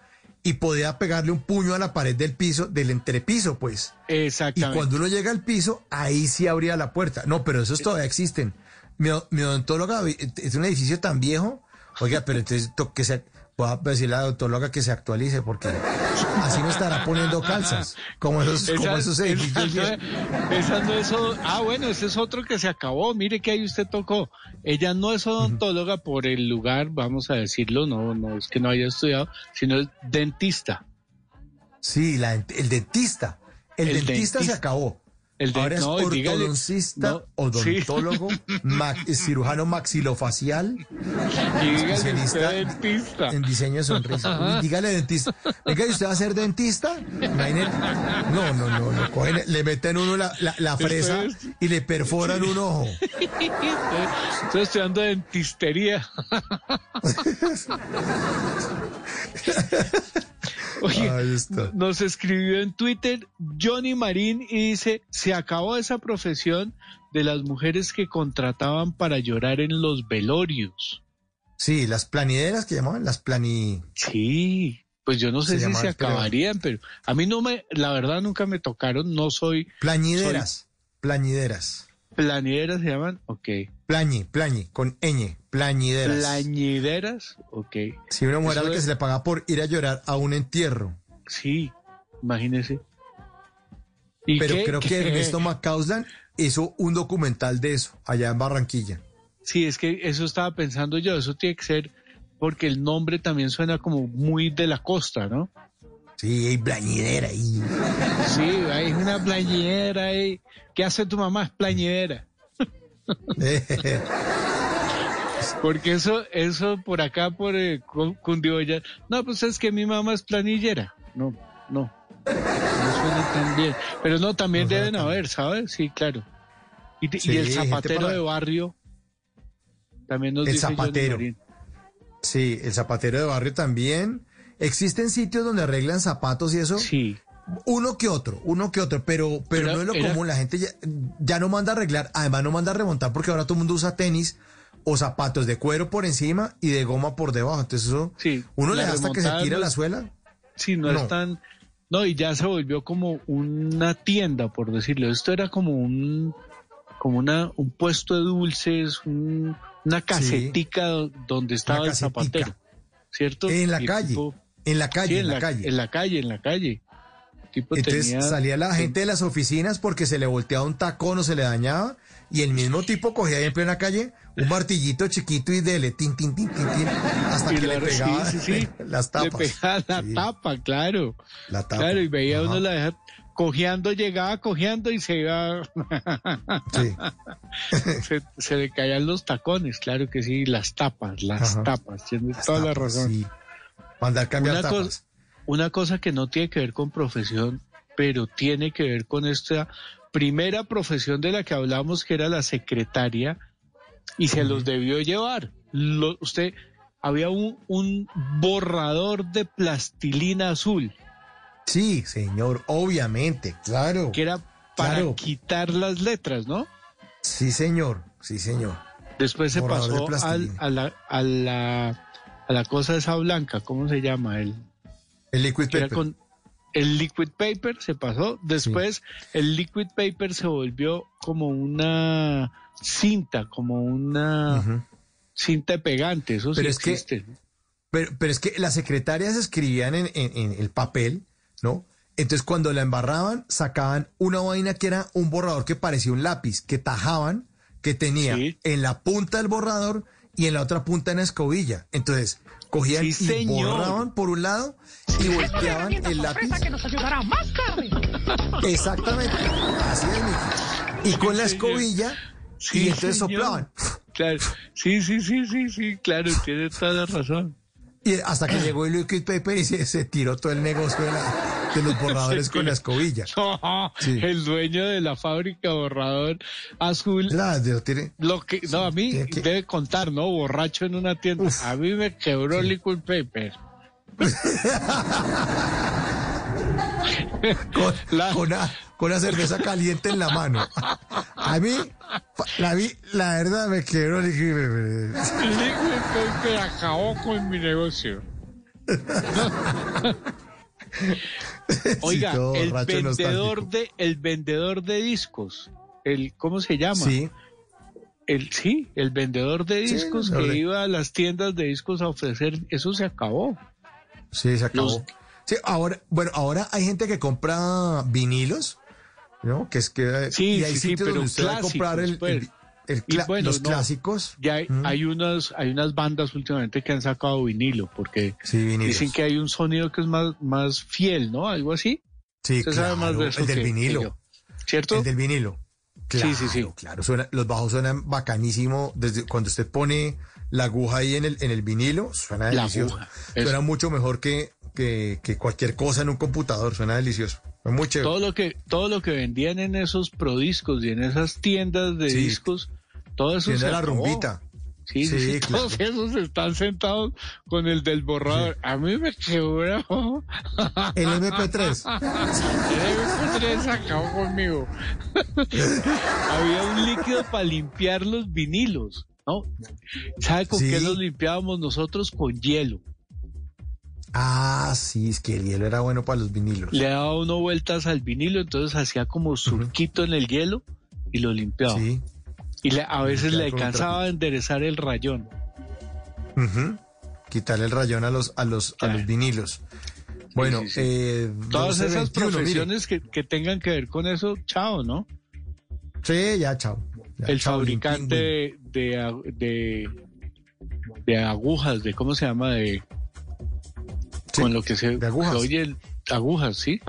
y podía pegarle un puño a la pared del piso, del entrepiso, pues. Y Exactamente. cuando uno llega al piso, ahí sí abría la puerta. No, pero esos todavía existen. Mi, mi odontóloga vi- es un edificio tan viejo. Oiga, pero entonces to- que se, voy a decirle a la odontóloga que se actualice porque así no estará poniendo calzas. Como esos, como esos edificios no no es ah, bueno, ese es otro que se acabó. Mire que ahí usted tocó. Ella no es odontóloga por el lugar, vamos a decirlo, no, no es que no haya estudiado, sino es dentista. Sí, la el dentista. El, El dentista, se acabó. El de- Ahora es no, dígale- ortodoncista, no, odontólogo, ma- cirujano maxilofacial, especialista dentista. en diseño de sonrisa. Uy, dígale dentista. Venga, ¿y usted va a ser dentista? No, no, no, no. cogen- le meten uno la, la- la fresa es- y le perforan un ojo. Estoy estudiando dentistería. Oye, nos escribió en Twitter Johnny Marín y dice, se acabó esa profesión de las mujeres que contrataban para llorar en los velorios. Sí, las planideras que llamaban, las plani... Sí, pues yo no sé Se si llamaban, se acabarían, pero a mí no me, la verdad nunca me tocaron, no soy Plañideras. Plañideras. Planideras, se llaman, ok. Plañi, plañi, con ñ, plañideras. Plañideras, ok. Si una mujer a la que es- se le paga por ir a llorar a un entierro. Sí, imagínese. ¿Y Pero qué- creo que Ernesto Macauslan hizo un documental de eso allá en Barranquilla. Sí, es que eso estaba pensando yo, eso tiene que ser porque el nombre también suena como muy de la costa, ¿no? Sí, hay plañidera y Sí, hay una plañidera ahí. ¿Qué hace tu mamá? Es plañidera. Porque eso, eso por acá, por eh, Cundioya, no, pues es que mi mamá es planillera. No, no. No suena tan bien. Pero no, también deben haber, ¿sabes? Sí, claro. Y, el gente zapatero para- de barrio también nos El dice zapatero. Sí, el zapatero de barrio también. Existen sitios donde arreglan zapatos y eso. Sí. Uno que otro, uno que otro, pero, pero no es lo era- común. La gente ya, ya no manda a arreglar, además no manda a remontar porque ahora todo el mundo usa tenis o zapatos de cuero por encima y de goma por debajo. Entonces eso, Sí, uno le da hasta que se tira no la suela. Sí, no, No. es tan... No, y ya se volvió como una tienda, por decirlo. Esto era como un como una un puesto de dulces, un- una casetica do- donde estaba el zapatero, ¿cierto? En la Y calle, tipo- en la calle, sí, en la calle. En la calle, en la calle. Tipo Entonces tenía- salía la gente de las oficinas porque se le volteaba un tacón o se le dañaba y el mismo tipo cogía ahí en plena calle un martillito chiquito y dele tin tin tin tin tin hasta y que la- le pegaba sí, sí, sí. las Le tapas. pegaba la tapa, claro. la tapa. Claro, y veía Ajá. uno la deja cojeando, llegaba cojeando y se iba... Sí. se, se le caían los tacones, claro que sí, las tapas, las Ajá. tapas, tienes Las toda la razón. Mandar cambiar Una tapas. cosa, una cosa que no tiene que ver con profesión, pero tiene que ver con esta primera profesión de la que hablamos, que era la secretaria, y se los debió llevar. Lo- usted, había un, un borrador de plastilina azul, Sí, señor, obviamente, claro. que era para Claro. quitar las letras, ¿no? Sí, señor, sí, señor. Después se Borrador de pasó al- plastilina. a, la, a, la, a la cosa esa blanca, ¿cómo se llama? El, El liquid que paper. con el liquid paper se pasó. Después el liquid paper se volvió como una cinta, como una cinta de pegante. Eso sí Pero es que- existe. ¿no? Pero, pero es que las secretarias escribían en, en- en el papel, ¿no? Entonces cuando la embarraban, sacaban una vaina que era un borrador que parecía un lápiz, que tajaban, que tenía Sí. en la punta del borrador y en la otra punta una escobilla. Entonces cogían Sí, y señor. borraban por un lado y volteaban el lápiz. que nos ayudará más tarde. Exactamente. Así es, Miki. Y con la escobilla, Sí, y entonces señor. soplaban. Claro. Sí, sí, sí, sí, sí, claro, tiene toda la razón. Y hasta que llegó el liquid paper y se, se tiró todo el negocio de la, de los borradores con la escobilla. No, El dueño de la fábrica borrador azul. Claro, tiene. Lo que, no, a mí debe contar, ¿no? Borracho en una tienda. A mí me quebró el liquid paper. con, la, con, una, cerveza caliente en la mano. A mí, la, la verdad me quebró el liquid paper. El liquid paper acabó con mi negocio. Oiga, el vendedor de el vendedor de discos, el ¿cómo se llama? Sí. El sí, el vendedor de discos que iba a las tiendas de discos a ofrecer, eso se acabó. Sí, se acabó. Sí, ahora, bueno, ahora hay gente que compra vinilos, ¿no? Que es que sí, y hay sí, sitios donde usted va a comprar el, pues. los clásicos. Ya hay, hay, unas hay unas bandas últimamente que han sacado vinilo porque dicen que hay un sonido que es más más fiel, ¿no? Algo así. Sí, claro, más de el del vinilo. ¿Cierto? El del vinilo. Claro, sí, sí, sí. Claro, suena, los bajos suenan bacanísimo desde cuando usted pone la aguja ahí en el en el vinilo, suena delicioso. Suena mucho mejor que, que, que cualquier cosa en un computador, suena delicioso. Muy Todo lo que todo lo que vendían en esos prodiscos y en esas tiendas de discos todo eso se la rumbita. Sí, sí, todos esos están sentados con el del borrador. A mí me quebró. El MP3. El MP3 acabó conmigo. Había un líquido para limpiar los vinilos, ¿no? ¿Sabe con qué los limpiábamos nosotros? Con hielo. Ah, sí, es que el hielo era bueno para los vinilos. Le daba uno vueltas al vinilo, entonces hacía como surquito en el hielo y lo limpiaba. Sí. Y a veces le alcanzaba a enderezar el rayón. Quitarle el rayón a los, a los, a los vinilos. Bueno, Eh, todas esas profesiones que, que, tengan que ver con eso, chao, ¿no? Sí, ya, chao. el fabricante de, de, de, agujas, de cómo se llama, de con lo que se de agujas. oye, agujas, sí.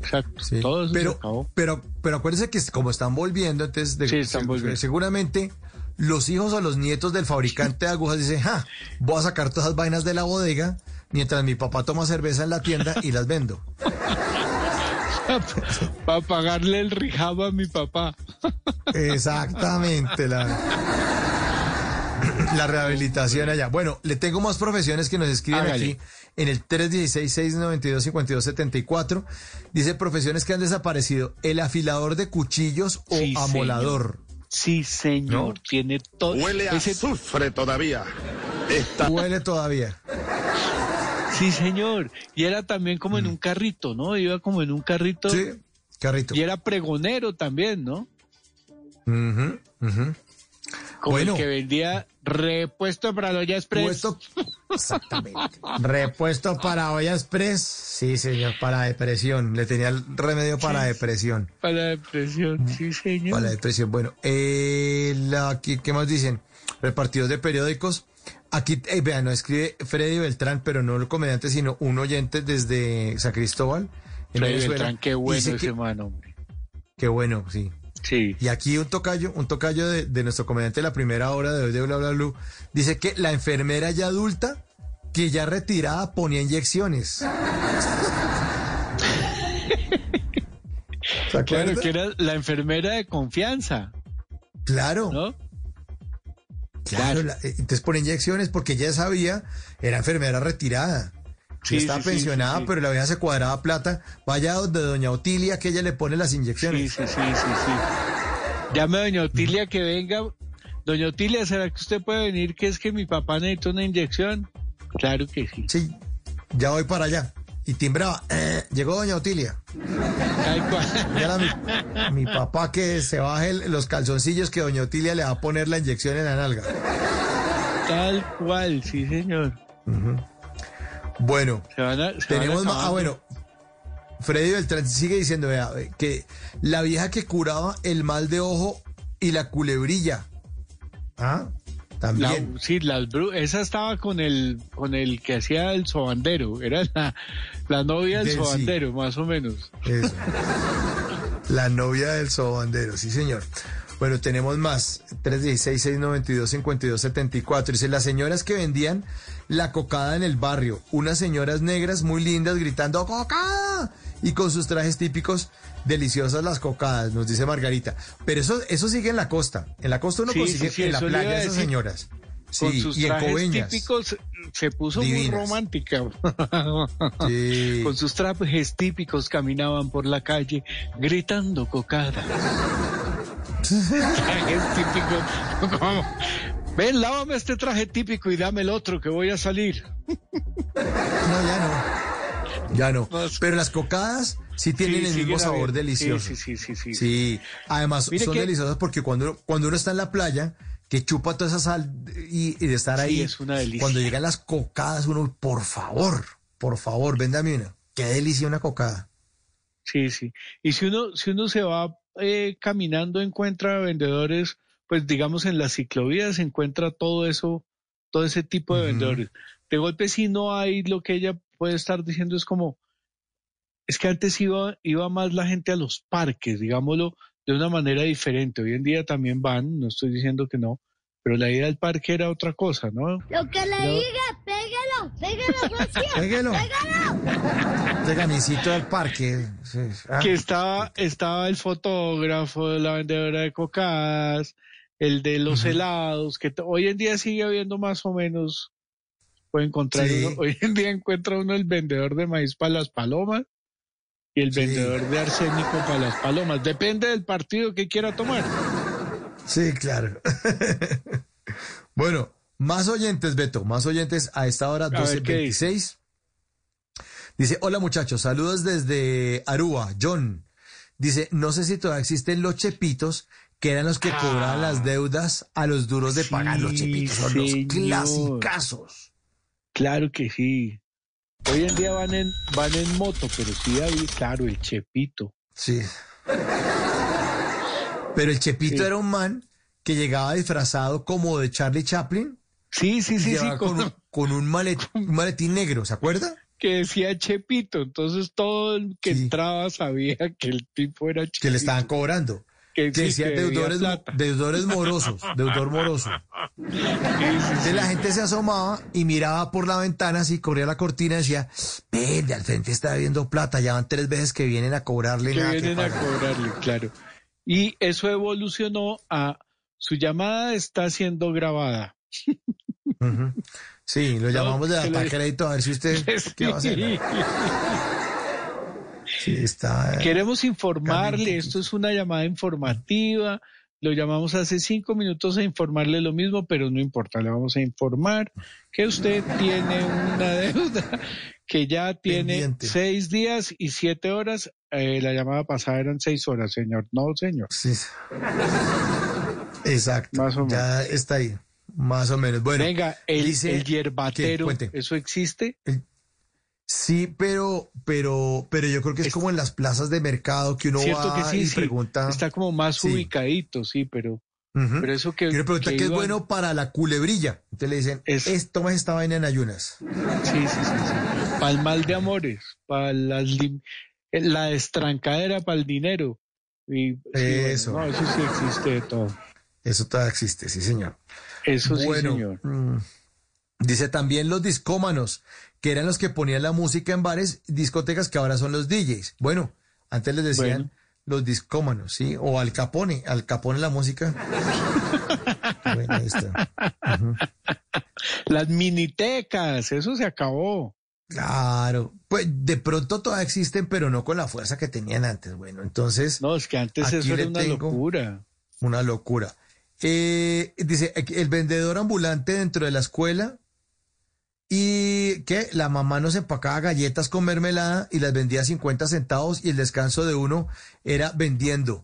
Exacto. Todo pero, pero, pero acuérdense que como están volviendo, entonces seguramente los hijos o los nietos del fabricante de agujas dicen, ja, voy a sacar todas las vainas de la bodega mientras mi papá toma cerveza en la tienda y las vendo. Para pagarle el rijabo a mi papá. Exactamente, la, la rehabilitación allá. Bueno, le tengo más profesiones que nos escriben aquí en el 316-692-5274. Dice profesiones que han desaparecido. El afilador de cuchillos o amolador. Sí, señor. Tiene todo. Huele a azufre todavía. Huele todavía. Sí, señor. Y era también como en mm. un carrito, ¿no? Iba como en un carrito. Sí, carrito. Y era pregonero también, ¿no? Mhm, como el que vendía repuesto para olla express. exactamente. repuesto para olla express. Sí, señor, para depresión. Le tenía el remedio para depresión. Para depresión, sí, señor. Para depresión. Bueno, eh, la, ¿qué, más dicen? Repartidos de periódicos. Aquí, eh, vean, no escribe Freddy Beltrán, pero no el comediante, sino un oyente desde San Cristóbal. Freddy Beltrán, qué bueno ese mano, Qué bueno, sí. Y aquí un tocayo, un tocayo de, nuestro comediante de la primera hora de hoy de Bla Bla Blue, dice que la enfermera ya adulta, que ya retirada, ponía inyecciones. claro, que era la enfermera de confianza. Claro. ¿No? Claro, eh, entonces ponía inyecciones porque ya sabía, era enfermera retirada. Sí, está pensionada, pero la vieja se cuadraba plata. Vaya donde doña Otilia, que ella le pone las inyecciones. Sí, sí, sí, sí, sí. Llame a doña Otilia que venga. Doña Otilia, ¿será que usted puede venir? Que es que mi papá necesita una inyección. Claro que sí. Sí, ya voy para allá. Y timbraba. Eh, llegó doña Otilia. mi, mi, papá que se baje los calzoncillos que doña Otilia le va a poner la inyección en la nalga. Tal cual, sí, señor. Bueno, tenemos más. Ah, bueno. Freddy Beltrán sigue diciendo vea, que la vieja que curaba el mal de ojo y la culebrilla. ¿Ah? También. sí, las esa estaba con el con el que hacía el sobandero, era la, novia del, sobandero, más o menos. la novia del sobandero, sí señor. Bueno, tenemos más. 316-692-5274. Dice, las señoras que vendían la cocada en el barrio. Unas señoras negras muy lindas gritando ¡Cocada! y con sus trajes típicos, deliciosas las cocadas, nos dice Margarita. Pero eso, eso sigue en la costa. En la costa uno Sí, consigue sí, sí, en la playa esas señoras. Con Sí, sus y trajes Coveñas. típicos se puso muy romántica. Sí. Con sus trajes típicos caminaban por la calle gritando cocada. trajes típicos. como, Ven, lávame este traje típico y dame el otro que voy a salir. No, ya no. Ya no. Pero las cocadas sí tienen Sí, el mismo sabor delicioso. Sí, sí, sí, sí, sí. Sí, además Mire son que- deliciosas porque cuando uno, cuando uno está en la playa, que chupa toda esa sal y, y de estar Sí, ahí, es una delicia. cuando llegan las cocadas, uno, por favor, por favor, véndame una. Qué delicia una cocada. Sí, sí. Y si uno, si uno se va eh, caminando, encuentra vendedores, pues digamos en las ciclovías, encuentra todo eso, todo ese tipo de vendedores. De golpe, si no hay lo que ella puede estar diciendo, es como, es que antes iba, iba más la gente a los parques, digámoslo, de una manera diferente. Hoy en día también van, no estoy diciendo que no, pero la ida al parque era otra cosa, ¿no? Lo que le No. diga, pégalo, pégalo. Péguelo. Pégalo. Este gamisito del parque. sí, ah. que estaba, estaba el fotógrafo, la vendedora de cocadas, el de los helados, que hoy en día sigue habiendo más o menos, puede encontrar Sí. uno- hoy en día encuentra uno el vendedor de maíz para las palomas y el vendedor de arsénico para las palomas, depende del partido que quiera tomar. Sí, claro. bueno, más oyentes, Beto, más oyentes a esta hora, A ver, ¿qué 12.26. Dice, hola muchachos, saludos desde Aruba, John. Dice, no sé si todavía existen los chepitos, que eran los que cobraban las deudas a los duros de pagar. Los Ah. Chepitos son los señor. clasicazos. Claro que sí. Hoy en día van en, van en moto, pero sí hay, claro, el chepito. Sí. Pero el chepito Sí. era un man que llegaba disfrazado como de Charlie Chaplin. Sí, sí, sí, sí, con, con- un, con un malet- un maletín negro, ¿se acuerda? que decía Chepito, entonces todo el que entraba sabía que el tipo era Chepito. que le estaban cobrando. Que Que, decía que deudores, deudores morosos, deudor moroso. Entonces la gente se asomaba y miraba por la ventana, así corría la cortina y decía, ve, de al frente está debiendo plata, ya van tres veces que vienen a cobrarle que nada que vienen a pagar". cobrarle, claro. Y eso evolucionó a su llamada está siendo grabada. Sí, lo llamamos de ataque crédito a ver si usted qué va a hacer. Sí, está. Queremos informarle, esto es una llamada informativa, lo llamamos hace cinco minutos a informarle lo mismo, pero no importa, le vamos a informar que usted tiene una deuda que ya tiene Pendiente. seis días y siete horas. Eh, la llamada pasada eran seis horas, señor. No, señor. Sí. Exacto. Más o menos. Ya está ahí. Más o menos. Bueno. Venga, el, dice- el hierbatero. ¿eso existe? Sí, pero, pero, pero yo creo que es, como en las plazas de mercado que uno Cierto va que sí, y sí. pregunta. Está como más Sí. ubicadito, sí, pero, pero eso que. Que uno pregunta que qué es bueno para la culebrilla. Entonces le dicen, es, toma esta vaina en ayunas. Sí, sí, sí, sí. Para el mal de amores, para las lim- eh, la estrancadera, para el dinero. Y, sí, bueno, Eso. no, eso sí existe de todo. Eso todavía existe, sí, señor. Eso sí, señor. mm, dice también los discómanos, que eran los que ponían la música en bares, discotecas, que ahora son los DJs. Bueno, antes les decían Bueno. los discómanos, ¿sí? O al capone, al capone la música. bueno, ahí está. Las minitecas, eso se acabó. Claro, pues de pronto todavía existen, pero no con la fuerza que tenían antes. Bueno, entonces. No, es que antes eso era una locura. Una locura. Eh, dice, el vendedor ambulante dentro de la escuela y que la mamá nos empacaba galletas con mermelada y las vendía a 50 centavos y el descanso de uno era vendiendo.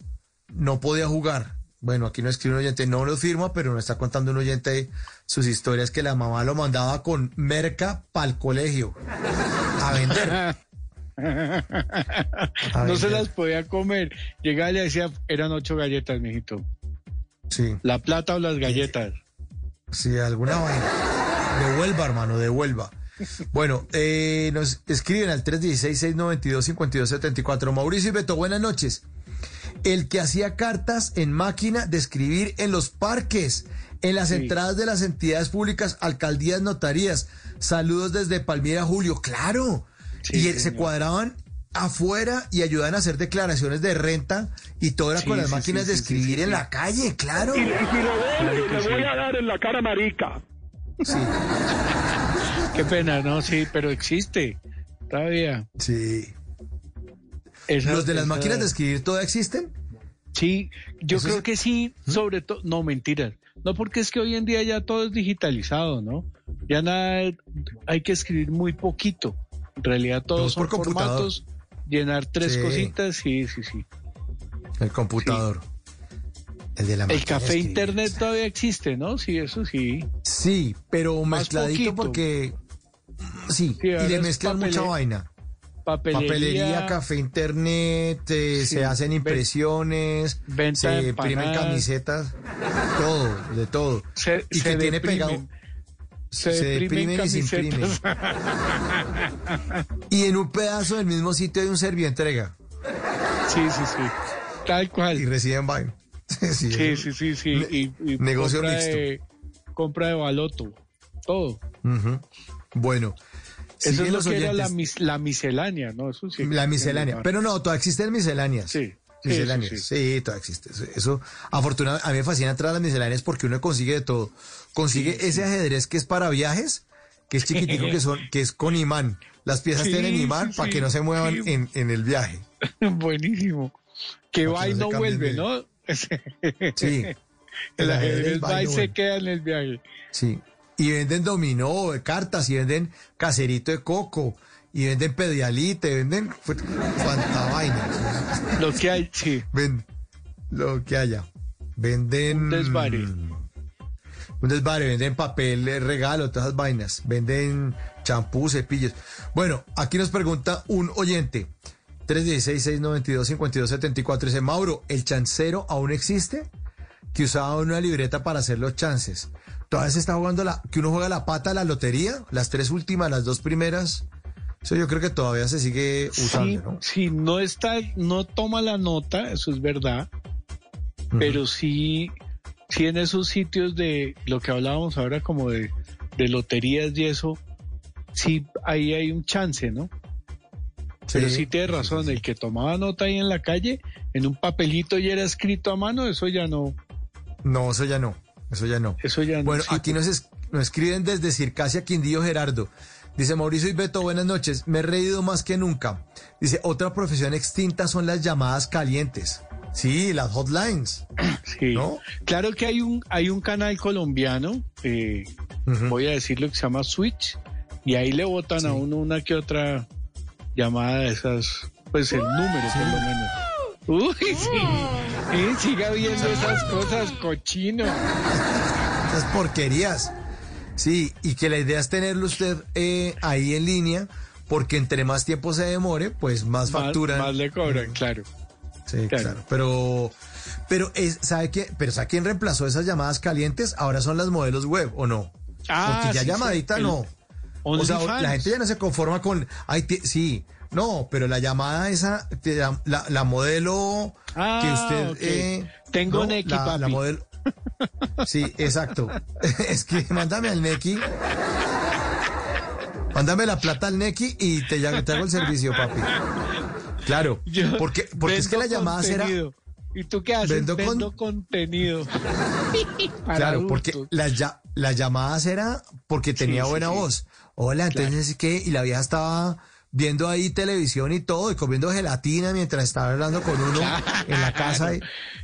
No podía jugar. Bueno, aquí no escribe un oyente, no lo firma, pero nos está contando un oyente sus historias que la mamá lo mandaba con merca para el colegio a vender. no se las podía comer. Llegaba y le decía, eran ocho galletas, mijito. Sí. La plata o las galletas. Sí, alguna vaina. Devuelva, hermano, devuelva. Bueno, eh, nos escriben al 316-692-5274. Mauricio y Beto, buenas noches. El que hacía cartas en máquina de escribir en los parques, en las Sí. entradas de las entidades públicas, alcaldías, notarías. Saludos desde Palmira, Julio. Claro. Sí, y se cuadraban afuera y ayudan a hacer declaraciones de renta y todo era Sí, con las sí, máquinas sí, de sí, sí, escribir sí, en la calle, claro. Y, y si lo veo, Claro le voy a dar en la cara marica. Sí, Qué pena, no, sí, pero existe todavía. sí. Esa- ¿Los de las esa- máquinas de escribir todavía existen? Sí, yo creo es- que sí, ¿Mm? sobre todo, no mentiras, no porque es que hoy en día ya todo es digitalizado, ¿no? Ya nada, hay que escribir muy poquito, en realidad Todo todos por son computador. formatos, llenar tres Sí. cositas, sí, sí, sí. El computador. El de la El café internet todavía existe, ¿no? Sí, eso sí. Sí, pero Más mezcladito poquito. porque... Sí, y le mezclan mucha vaina. Papelería, Papelería, café internet, eh, Sí, se hacen impresiones, venta se de imprimen camisetas, todo, de todo. se, y se que tiene pegado. Se, se deprimen deprimen y se imprimen. Y en un pedazo del mismo sitio hay un servientrega sí, sí, sí. Tal y cual. reciben vaina. Sí, Sí, sí, sí, sí. Ne- Y, y negocio compra mixto. De, compra de baloto. Todo. Bueno, Eso es lo que era la, oyentes. mis- la miscelánea, ¿no? Eso sí. La miscelánea. Pero no, todavía existen misceláneas. Sí. Misceláneas. sí, Sí, todavía existe. Eso, eso, afortunadamente, a mí me fascina entrar a las misceláneas porque uno consigue de todo. Consigue ese ajedrez que es para viajes, que es chiquitico, que son, que es con imán. Las piezas tienen imán para que no se muevan en, en el viaje. Buenísimo. Que va y no vuelve, de- ¿no? Sí. El El ajedrez ajedrez va y se queda en el viaje. Sí. Y venden dominó, cartas, y venden caserito de coco, y venden pedialite, venden fu- cuanta vaina. Lo que hay, sí. Ven, lo que haya. Venden. Un desvare. Un desvare, venden papel, eh, regalo, todas esas vainas. Venden champú, cepillos. Bueno, aquí nos pregunta un oyente. 316-692-5274. Dice, Mauro, ¿el chancero aún existe? Que usaba una libreta para hacer los chances. Todavía se está jugando la, que uno juega la pata a la lotería, las tres últimas, las dos primeras. Eso yo creo que todavía se sigue usando, Sí, ¿no? sí, no está, no toma la nota, eso es verdad, pero sí, sí en esos sitios de lo que hablábamos ahora como de, de loterías y eso, sí ahí hay un chance, ¿no? Pero sí tienes razón, el que tomaba nota ahí en la calle, en un papelito y era escrito a mano, eso ya no, No, eso ya no. Eso ya no. eso ya no. Bueno, sí, aquí nos, es- nos escriben desde Circasia Quindío Gerardo. Dice Mauricio y Beto, buenas noches. Me he reído más que nunca. Dice, otra profesión extinta son las llamadas calientes. Sí, las hotlines. Sí. ¿No? Claro que hay un, hay un canal colombiano, eh, voy a decirlo que se llama Switch, y ahí le botan a uno una que otra llamada de esas, pues el número por lo menos. Uy, sí, sí, siga viendo esas cosas, cochino. Esas porquerías. Sí, y que la idea es tenerlo usted eh, ahí en línea, porque entre más tiempo se demore, pues más Más, facturan. más le cobran, claro. Sí, Claro. claro. Pero, pero es, ¿sabe qué? Pero ¿sabe quién reemplazó esas llamadas calientes? Ahora son las modelos web, ¿o no? Ah, Porque ya sí, llamadita sí, el no. O sea, la gente ya no se conforma con, ay, sí, no, pero la llamada esa, la, la- la modelo Ah, que usted, eh, Tengo ¿no? Neki, la, la modelo. Sí, exacto. es que mándame al Neki. Mándame la plata al Neki y te, te hago el servicio, papi. Claro, Yo porque, porque es que la llamada será... contenido. ¿Y tú qué haces? Vendo Vendo, con- contenido. Claro, porque adultos. ya, las llamadas era porque tenía sí, buena sí. voz. Hola, entonces ¿qué? Y la vieja estaba viendo ahí televisión y todo, y comiendo gelatina mientras estaba hablando con uno en la casa.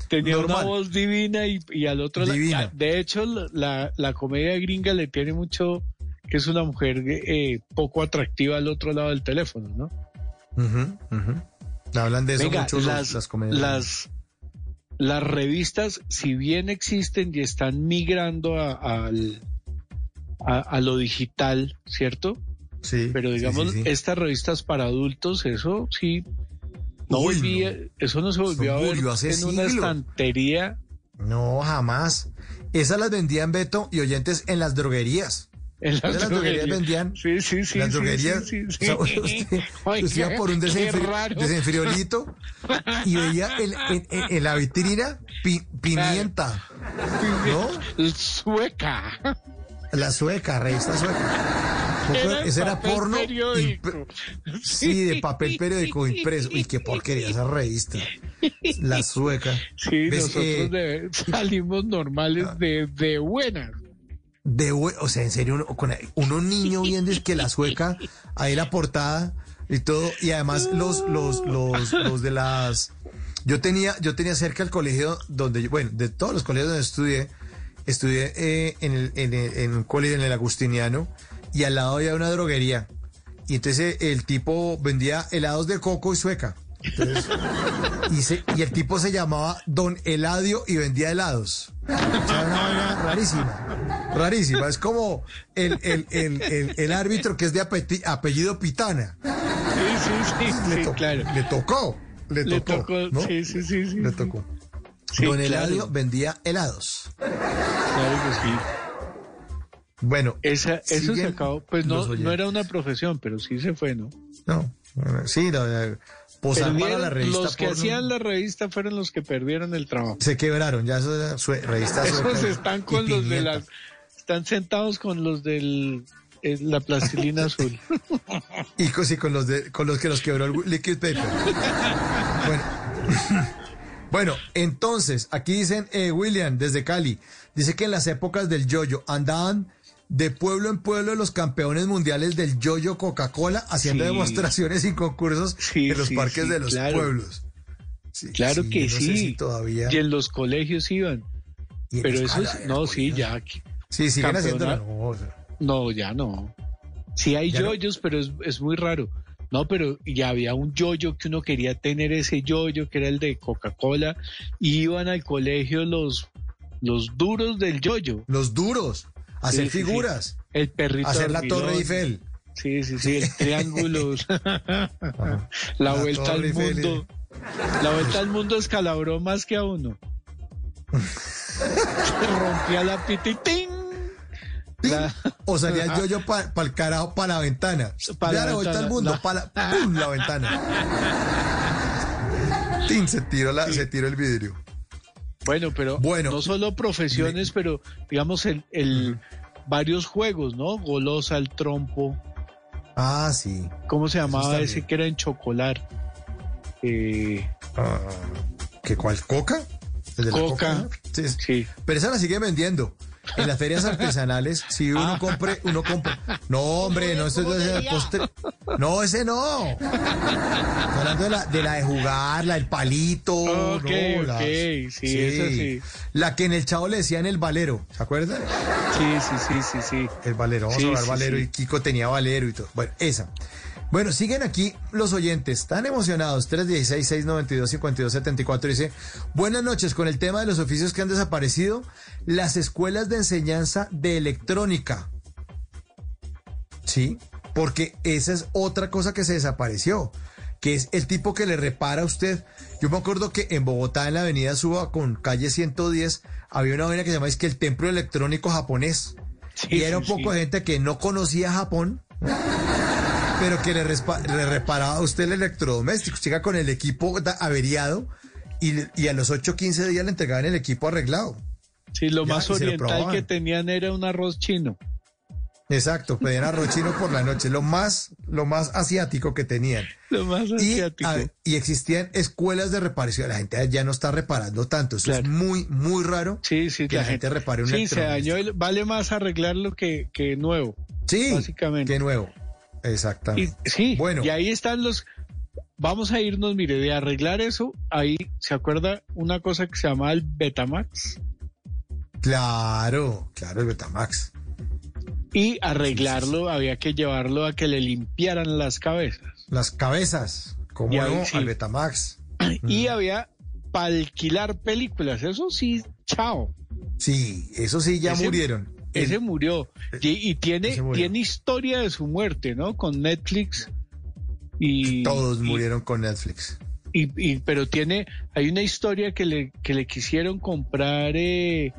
Tenía normal. una voz divina y, y al otro la- Divina. de hecho, la, la comedia gringa le tiene mucho que es una mujer eh, poco atractiva al otro lado del teléfono, ¿no? Hablan de eso Venga, mucho las, las comedias. las, las revistas, si bien existen y están migrando a, al- a, a lo digital, ¿cierto? Sí, Pero sí, digamos, sí, sí. estas revistas para adultos, eso sí, no Uy, volvía, no. eso no se volvió Eso a ver hace en una estantería. No, jamás. Esas las vendían Beto y oyentes en las droguerías. En las, Las droguerías vendían. Sí, sí, sí. las sí, droguerías. sí, sí, o sea, sí. usted, Oiga, usted iba por un desenfri- desenfriolito y veía en, en- en- en la vitrina pi- pimienta. ¿No? Sueca. La sueca, revista sueca. Era ese era porno. impre- Sí, de papel periódico impreso. Uy, qué porquería esa revista. La sueca. Sí, ¿Ves? nosotros Eh, de- salimos normales de, de buenas. de o sea, en serio, uno, con uno niño viendo es que la sueca, ahí la portada y todo, y además los, los, los, los de las, yo tenía, yo tenía cerca el colegio donde, yo- bueno, de todos los colegios donde estudié, estudié eh, en, el, en, el- en un colegio en el Agustiniano, y al lado había una droguería, y entonces eh, el tipo vendía helados de coco y sueca. Entonces, y, se- y el tipo se llamaba Don Eladio y vendía helados. O sea, una vaina rarísima. Rarísima. Es como el, árbitro que es de apellido Pitana. Sí, sí, sí, Le, sí, to- claro. le tocó. Le Le tocó. tocó, ¿no? sí, sí, sí, sí. Le tocó. Sí, Don claro. Eladio vendía helados. Claro que sí. Bueno, Esa, eso se acabó. Pues no, no era una profesión, pero sí se fue, ¿no? no. Sí, no, posar para la revista. los que porno, hacían la revista fueron los que perdieron el trabajo. Se quebraron, ya eso era sue- revista sueca Esos están con los de las, están sentados con los del eh, la plastilina azul. Y con, sí, con los de, con los que los quebró el liquid paper. bueno. Bueno, entonces, aquí dicen eh, William, desde Cali, dice que en las épocas del yoyo andaban de pueblo en pueblo los campeones mundiales del yoyo Coca-Cola haciendo Sí. demostraciones y concursos Sí, en los sí, parques de los claro. pueblos. Claro que no sí. si todavía. Y en los colegios iban. Pero eso es, en no, sí, ya. Sí, siguen haciendo. campeona- No, ya no. Sí hay Ya no. yoyos, pero es, es muy raro. No, pero ya había un yoyo que uno quería tener ese yoyo, que era el de Coca-Cola, y iban al colegio los, los duros del yoyo. Los duros, hacer Sí, sí, sí. figuras, El perrito. hacer la. Torre Eiffel. Sí, sí, sí, el triángulo. la La vuelta al Eiffel. mundo. La vuelta al mundo escalabró más que a uno. Rompía la pita y ¡ting! La- O salía el yoyo para el carajo, para la ventana. Pa' Ya la ventana, al mundo, la- para la, ¡pum! la ventana. Tin, se tiró, la, se tiró el vidrio. Bueno, pero Bueno. no solo profesiones, pero digamos el, el varios juegos, ¿no? Golosa, el trompo. Ah, sí. ¿Cómo se llamaba ese bien. que era en chocolar? Eh, Ah, ¿Qué cuál? ¿Coca? ¿El de la Coca. Sí. sí. Pero esa la sigue vendiendo. En las ferias artesanales, si uno Ah. compre, uno compra. No, hombre, no, esto es de postre. No, ese no. Estoy hablando de la de, la de jugar, la del palito. Ok, no, sí, sí. La que en el chavo le decían el valero, ¿se acuerdan? Sí, sí, sí, sí, sí. El valero, vamos Sí, a jugar sí, valero sí. y Kiko tenía valero y todo. Bueno, esa. Bueno, siguen aquí los oyentes, están emocionados. 316-692-5274 dice, buenas noches, con el tema de los oficios que han desaparecido, las escuelas de enseñanza de electrónica. Sí, porque esa es otra cosa que se desapareció, que es el tipo que le repara a usted. Yo me acuerdo que en Bogotá, en la avenida Suba, con calle 110, había una avenida que se llama es que el templo electrónico japonés. Sí, y era un poco sí. de gente que no conocía Japón, pero que le, reparaba a usted el electrodoméstico. Llega con el equipo averiado y, y a los 8 o 15 días le entregaban el equipo arreglado. Sí, lo Ya, más lo oriental probaban. que tenían era un arroz chino. Exacto, pedían arroz chino por la noche, lo más, lo más asiático que tenían. Lo más Y, asiático. a- y existían escuelas de reparación. La gente ya no está reparando tanto. Eso es muy, muy raro Sí, sí, que la, gente, repare un Sí, se dañó. el- vale más arreglarlo que, que nuevo. Sí, básicamente. qué nuevo. Y, Exactamente. sí, Bueno. y ahí están los. Vamos a irnos, mire, de arreglar eso. Ahí se acuerda una cosa que se llama el Betamax Claro, claro, el Betamax. y arreglarlo había que llevarlo a que le limpiaran las cabezas. Las cabezas, como Y ahí no, sí. al Betamax. Y había para alquilar películas. Eso sí, chao. Sí, eso sí, ya Ese- murieron. Ese El- murió. Y, y tiene, ese murió. tiene historia de su muerte, ¿no? Con Netflix. Y, todos y- murieron con Netflix. Y, y- pero tiene, hay una historia que le, que le quisieron comprar, eh, eh,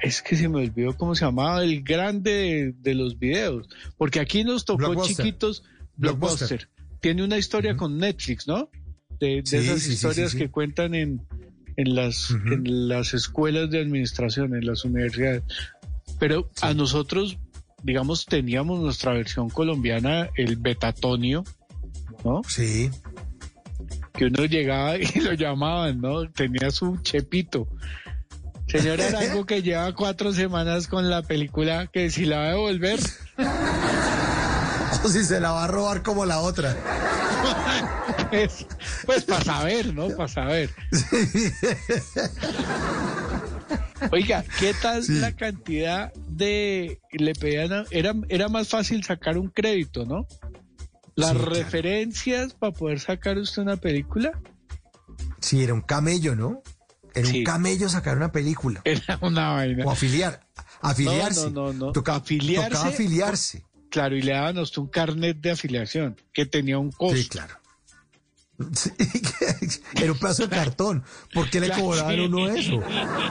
es que se me olvidó cómo se llamaba, el grande de, de los videos, porque aquí nos tocó Blockbuster. chiquitos, Blockbuster. Blockbuster. Tiene una historia con Netflix, ¿no? De, de Sí, esas sí, historias sí, que cuentan en, en, las, en las escuelas de administración, en las universidades. Pero a nosotros digamos, teníamos nuestra versión colombiana, el Betatonio, ¿no? Sí. Que uno llegaba y lo llamaban, ¿no? Tenía su chepito. Señor Arango que lleva cuatro semanas con la película que si la va a devolver. o si se la va a robar como la otra. pues, pues para saber, ¿no? Para saber. Oiga, ¿qué tal la cantidad de le pedían a- era era más fácil sacar un crédito, ¿no? Las Sí, claro. referencias para poder sacar usted una película Sí, era un camello, ¿no? Era Sí. un camello sacar una película. era una vaina. O afiliar. Afiliarse. No, no, no, no. Toca- Afiliarse. Tocaba afiliarse. Claro, y le daban a usted un carnet de afiliación que tenía un costo. Sí, claro. Sí, Era un pedazo de cartón. ¿Por qué le sí. uno eso?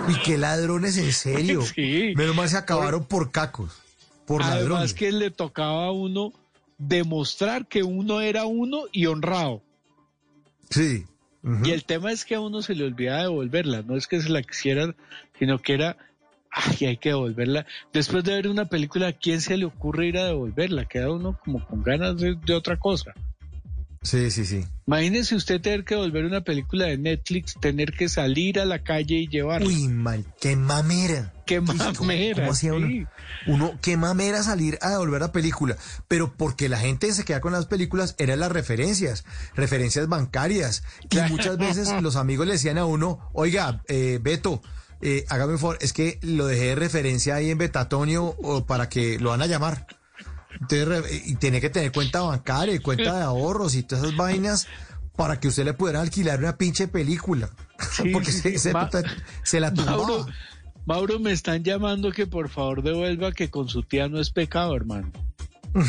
Y qué ladrones, en serio. Sí. Menos mal se acabaron por cacos. Por Además ladrones. que le tocaba a uno demostrar que uno era uno y honrado. Sí. Y el tema es que a uno se le olvidaba devolverla, no es que se la quisieran, sino que era, ay, hay que devolverla. Después de ver una película, ¿a quién se le ocurre ir a devolverla? Queda uno como con ganas de, de otra cosa. Sí, sí, sí. Imagínese usted tener que devolver una película de Netflix, tener que salir a la calle y llevarla. Uy, mal, qué mamera. Qué Uy, ¿cómo- mamera, cómo hacía uno? sí. Uno, qué mamera salir a devolver la película. Pero porque la gente se queda con las películas, eran las referencias, referencias bancarias. Y muchas veces los amigos le decían a uno, oiga, eh, Beto, eh, hágame un favor, es que lo dejé de referencia ahí en Betatonio o para que lo van a llamar. Entonces, y tiene que tener cuenta bancaria y cuenta de ahorros y todas esas vainas para que usted le pudiera alquilar una pinche película. Sí, Porque se, se- Ma- se la tumbaba. Mauro, Mauro, me están llamando que por favor devuelva que con su tía no es pecado, hermano.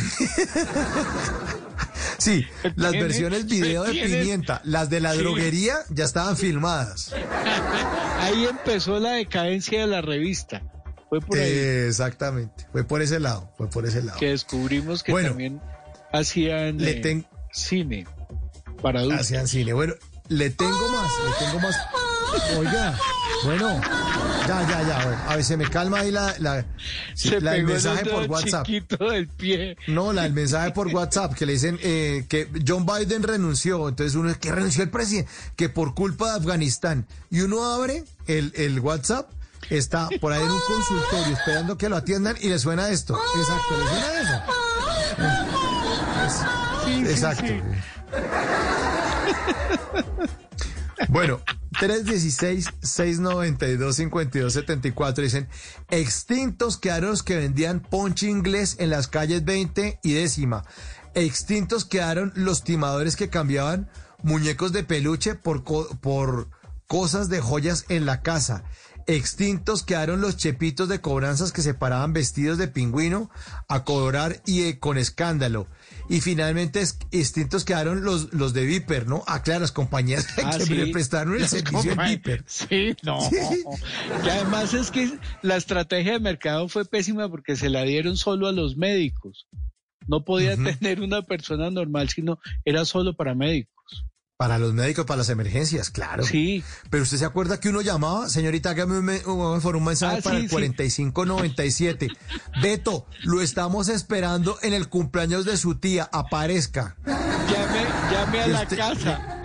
Sí, las versiones video de pimienta, las de la Sí. droguería ya estaban filmadas. Ahí empezó la decadencia de la revista. Fue por ahí Exactamente, fue por ese lado, fue por ese lado. que descubrimos que Bueno, también hacían le eh, ten- cine para adultos. Hacían cine. Bueno, le tengo más, le tengo más. Oiga, bueno, ya, ya, ya. bueno, a ver, se me calma ahí la, la, Se el mensaje por WhatsApp. del pie. No, la del mensaje por WhatsApp que le dicen eh, que John Biden renunció. Entonces uno es que renunció el presidente, que por culpa de Afganistán. Y uno abre el, el WhatsApp, está por ahí en un consultorio esperando que lo atiendan y le suena esto. Exacto, le suena eso. Sí, Exacto. sí. Bueno, 316-692-5274 dicen, extintos quedaron los que vendían ponche inglés en las calles 20 y décima. Extintos quedaron los timadores que cambiaban muñecos de peluche por, por cosas de joyas en la casa. Extintos quedaron los chepitos de cobranzas que se paraban vestidos de pingüino a cobrar y eh, con escándalo. Y finalmente extintos quedaron los, los de Viper, ¿no? Ah, claro, las compañías Ah, que sí. le prestaron el Las servicio compañ- Viper. Sí, no. Sí. Y además es que la estrategia de mercado fue pésima porque se la dieron solo a los médicos. No podía tener una persona normal, sino era solo para médicos. Para los médicos, para las emergencias, claro. Sí. Pero usted se acuerda que uno llamaba, señorita, hágame un, un- un mensaje Ah, para sí, el sí. 4597. Beto, lo estamos esperando en el cumpleaños de su tía, aparezca. Llame, llame a la Este- casa.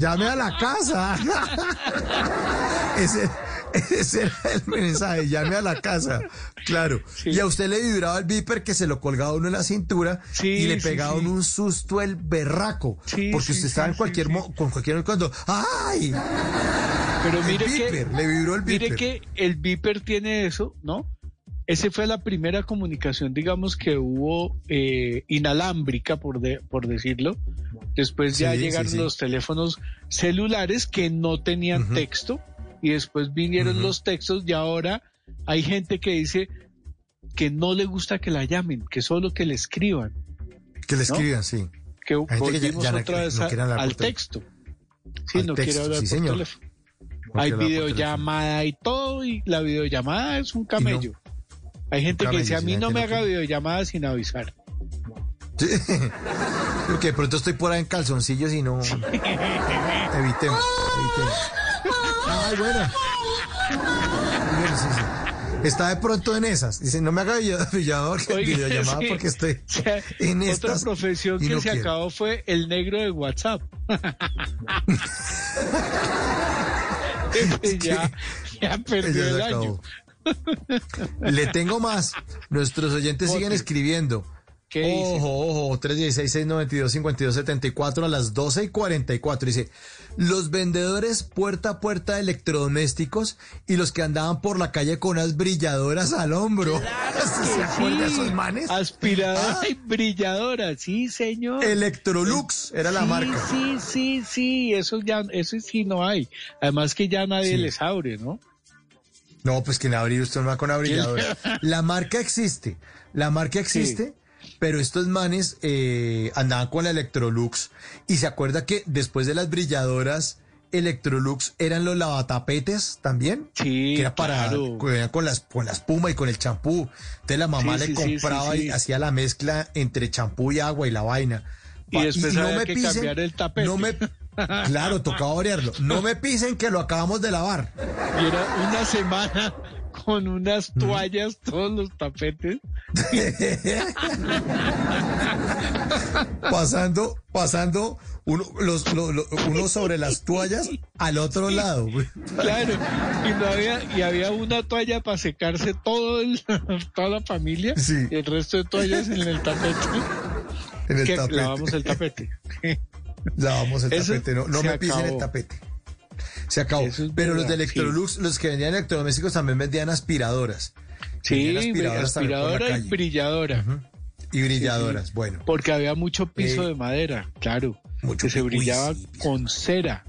Llame a la casa. ese, ese era el mensaje, llame a la casa. Claro. Y a usted le vibraba el viper que se lo colgaba uno en la cintura Sí, y le pegaba sí. un susto el berraco. Porque usted estaba en cualquier con cualquier cuando ¡ay! Pero El mire que, Viper, le vibró el mire Viper. que el Viper tiene eso, ¿no? Esa fue la primera comunicación, digamos, que hubo eh, inalámbrica, por, de- por decirlo. Después ya llegaron los teléfonos celulares que no tenían texto y después vinieron los textos y ahora hay gente que dice que no le gusta que la llamen, que solo que le escriban, Que le ¿no? escriban, sí. que ya- volvimos ya otra vez no a- al texto. Sí, Al no texto, quiere hablar sí, por señor. teléfono. No Hay videollamada y todo, y la videollamada es un camello. Hay gente que dice, a mí no me haga quiere". videollamada sin avisar. Sí. Porque de pronto estoy por ahí en calzoncillos y no. Evitemos, evitemos. Ay, bueno. Bueno, sí, sí. Está de pronto en esas. Dice, no me haga video- videollamada sí. porque estoy O sea, en Otra estas. profesión y que no se quiero. acabó fue el negro de WhatsApp. Ya, ya perdió el año. Le tengo más. Nuestros oyentes siguen escribiendo. ¿Qué dice? Ojo, ojo, 316-692-5274 a las 12 y 44. Dice, los vendedores puerta a puerta de electrodomésticos y los que andaban por la calle con unas brilladoras al hombro. ¿Se acuerdan de esos manes? Aspiradora Ah. y brilladora, sí, señor. Electrolux era la Sí, marca. Sí, sí, sí, eso ya, eso sí no hay. Además que ya nadie Sí. les abre, ¿no? No, pues que en abrir usted no va con una brilladora. La marca existe, la marca existe, pero estos manes eh, andaban con la Electrolux y se acuerda que después de las brilladoras Electrolux eran los lavatapetes también, Sí, que era para claro. con las con la espuma y con el champú. Entonces la mamá Sí, le sí, compraba sí, y hacía la mezcla entre champú y agua y la vaina. Y después había que cambiar el tapete. No me, claro, tocaba orearlo. No me pisen que lo acabamos de lavar. Y era una semana con unas toallas, todos los tapetes. pasando, pasando uno, los, lo- lo- uno sobre las toallas al otro lado. Claro, y no había, y había una toalla para secarse todo el, toda la familia Sí. y el resto de toallas en el tapete. En el que tapete. lavamos el tapete. Lavamos el Eso tapete, no, me pisen el tapete. Se acabó. Es Pero los de sí. Electrolux, los que vendían electrodomésticos también vendían aspiradoras. Sí, Vendían aspiradoras aspiradora y brilladora. Y brilladoras, bueno. Porque había mucho piso Eh, de madera, claro. mucho que se uy, brillaba con cera.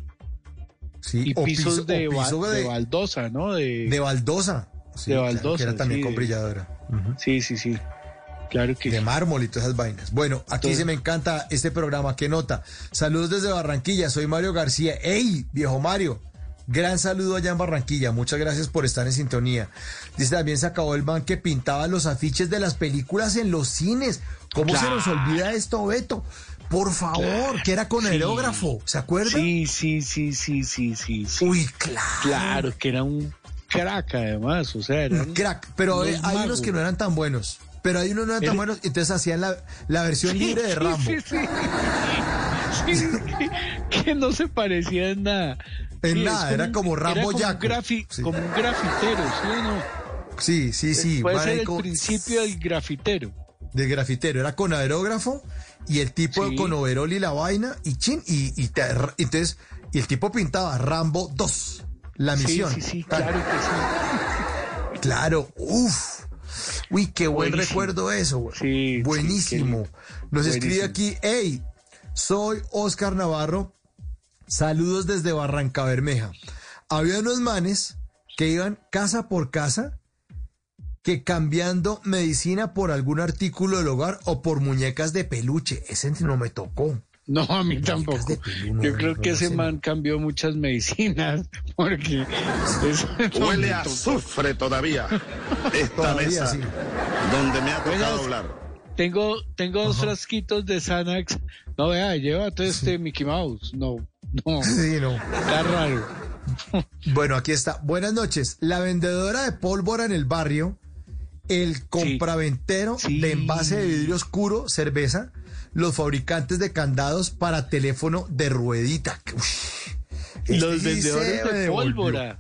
Sí, Y o pisos piso- de, o ba- piso de de, baldosa, ¿no? De, de baldosa. Sí, de claro, que baldosa, era también con brilladora. Sí, sí, sí. Claro que de sí. mármol y todas esas vainas. Bueno, aquí se me encanta este programa. ¿Qué nota? Saludos desde Barranquilla. Soy Mario García. ¡Ey, viejo Mario! Gran saludo allá en Barranquilla. Muchas gracias por estar en sintonía. Dice también se acabó el man que pintaba los afiches de las películas en los cines. ¿Cómo se nos olvida esto, Beto? Por favor, que era con Sí. aerógrafo. ¿Se acuerda? Sí, sí, sí, sí, sí, sí, sí. Uy, claro. Claro, que era un crack además, o sea, era Un crack. Pero hay, unos que no eran tan buenos. Pero hay unos no eran tan buenos. Entonces hacían la, la versión libre de Rambo. Sí, sí. Sí, que, que no se parecía en nada. En nada, era como Rambo era como un, grafi- como un grafitero, ¿sí o no? Sí, sí, sí. Puede van ser el principio del grafitero. de grafitero, era con aerógrafo y el tipo Sí. con overol y la vaina y chin, y, y te- entonces, y el tipo pintaba Rambo 2, la misión. Sí, sí, claro que sí. Claro, uff. Uy, qué buen Buenísimo. recuerdo eso, güey. Sí, Buenísimo. sí, Nos escribe Buenísimo. aquí, hey, soy Oscar Navarro, saludos desde Barranca Bermeja. Había unos manes que iban casa por casa que cambiando medicina por algún artículo del hogar o por muñecas de peluche. Ese no me tocó. No, a mí tampoco. Yo creo que ese man cambió muchas medicinas porque Huele a azufre todavía. Esta Todavía mesa sí. donde me ha tocado Buenas. hablar. Tengo, tengo dos frasquitos de Xanax. No, vea, llévate este Mickey Mouse. No, no. Sí, no. Está raro. Bueno, aquí está. Buenas noches. La vendedora de pólvora en el barrio, el compraventero Sí. de envase de vidrio oscuro, cerveza, los fabricantes de candados para teléfono de ruedita. Los vendedores de pólvora.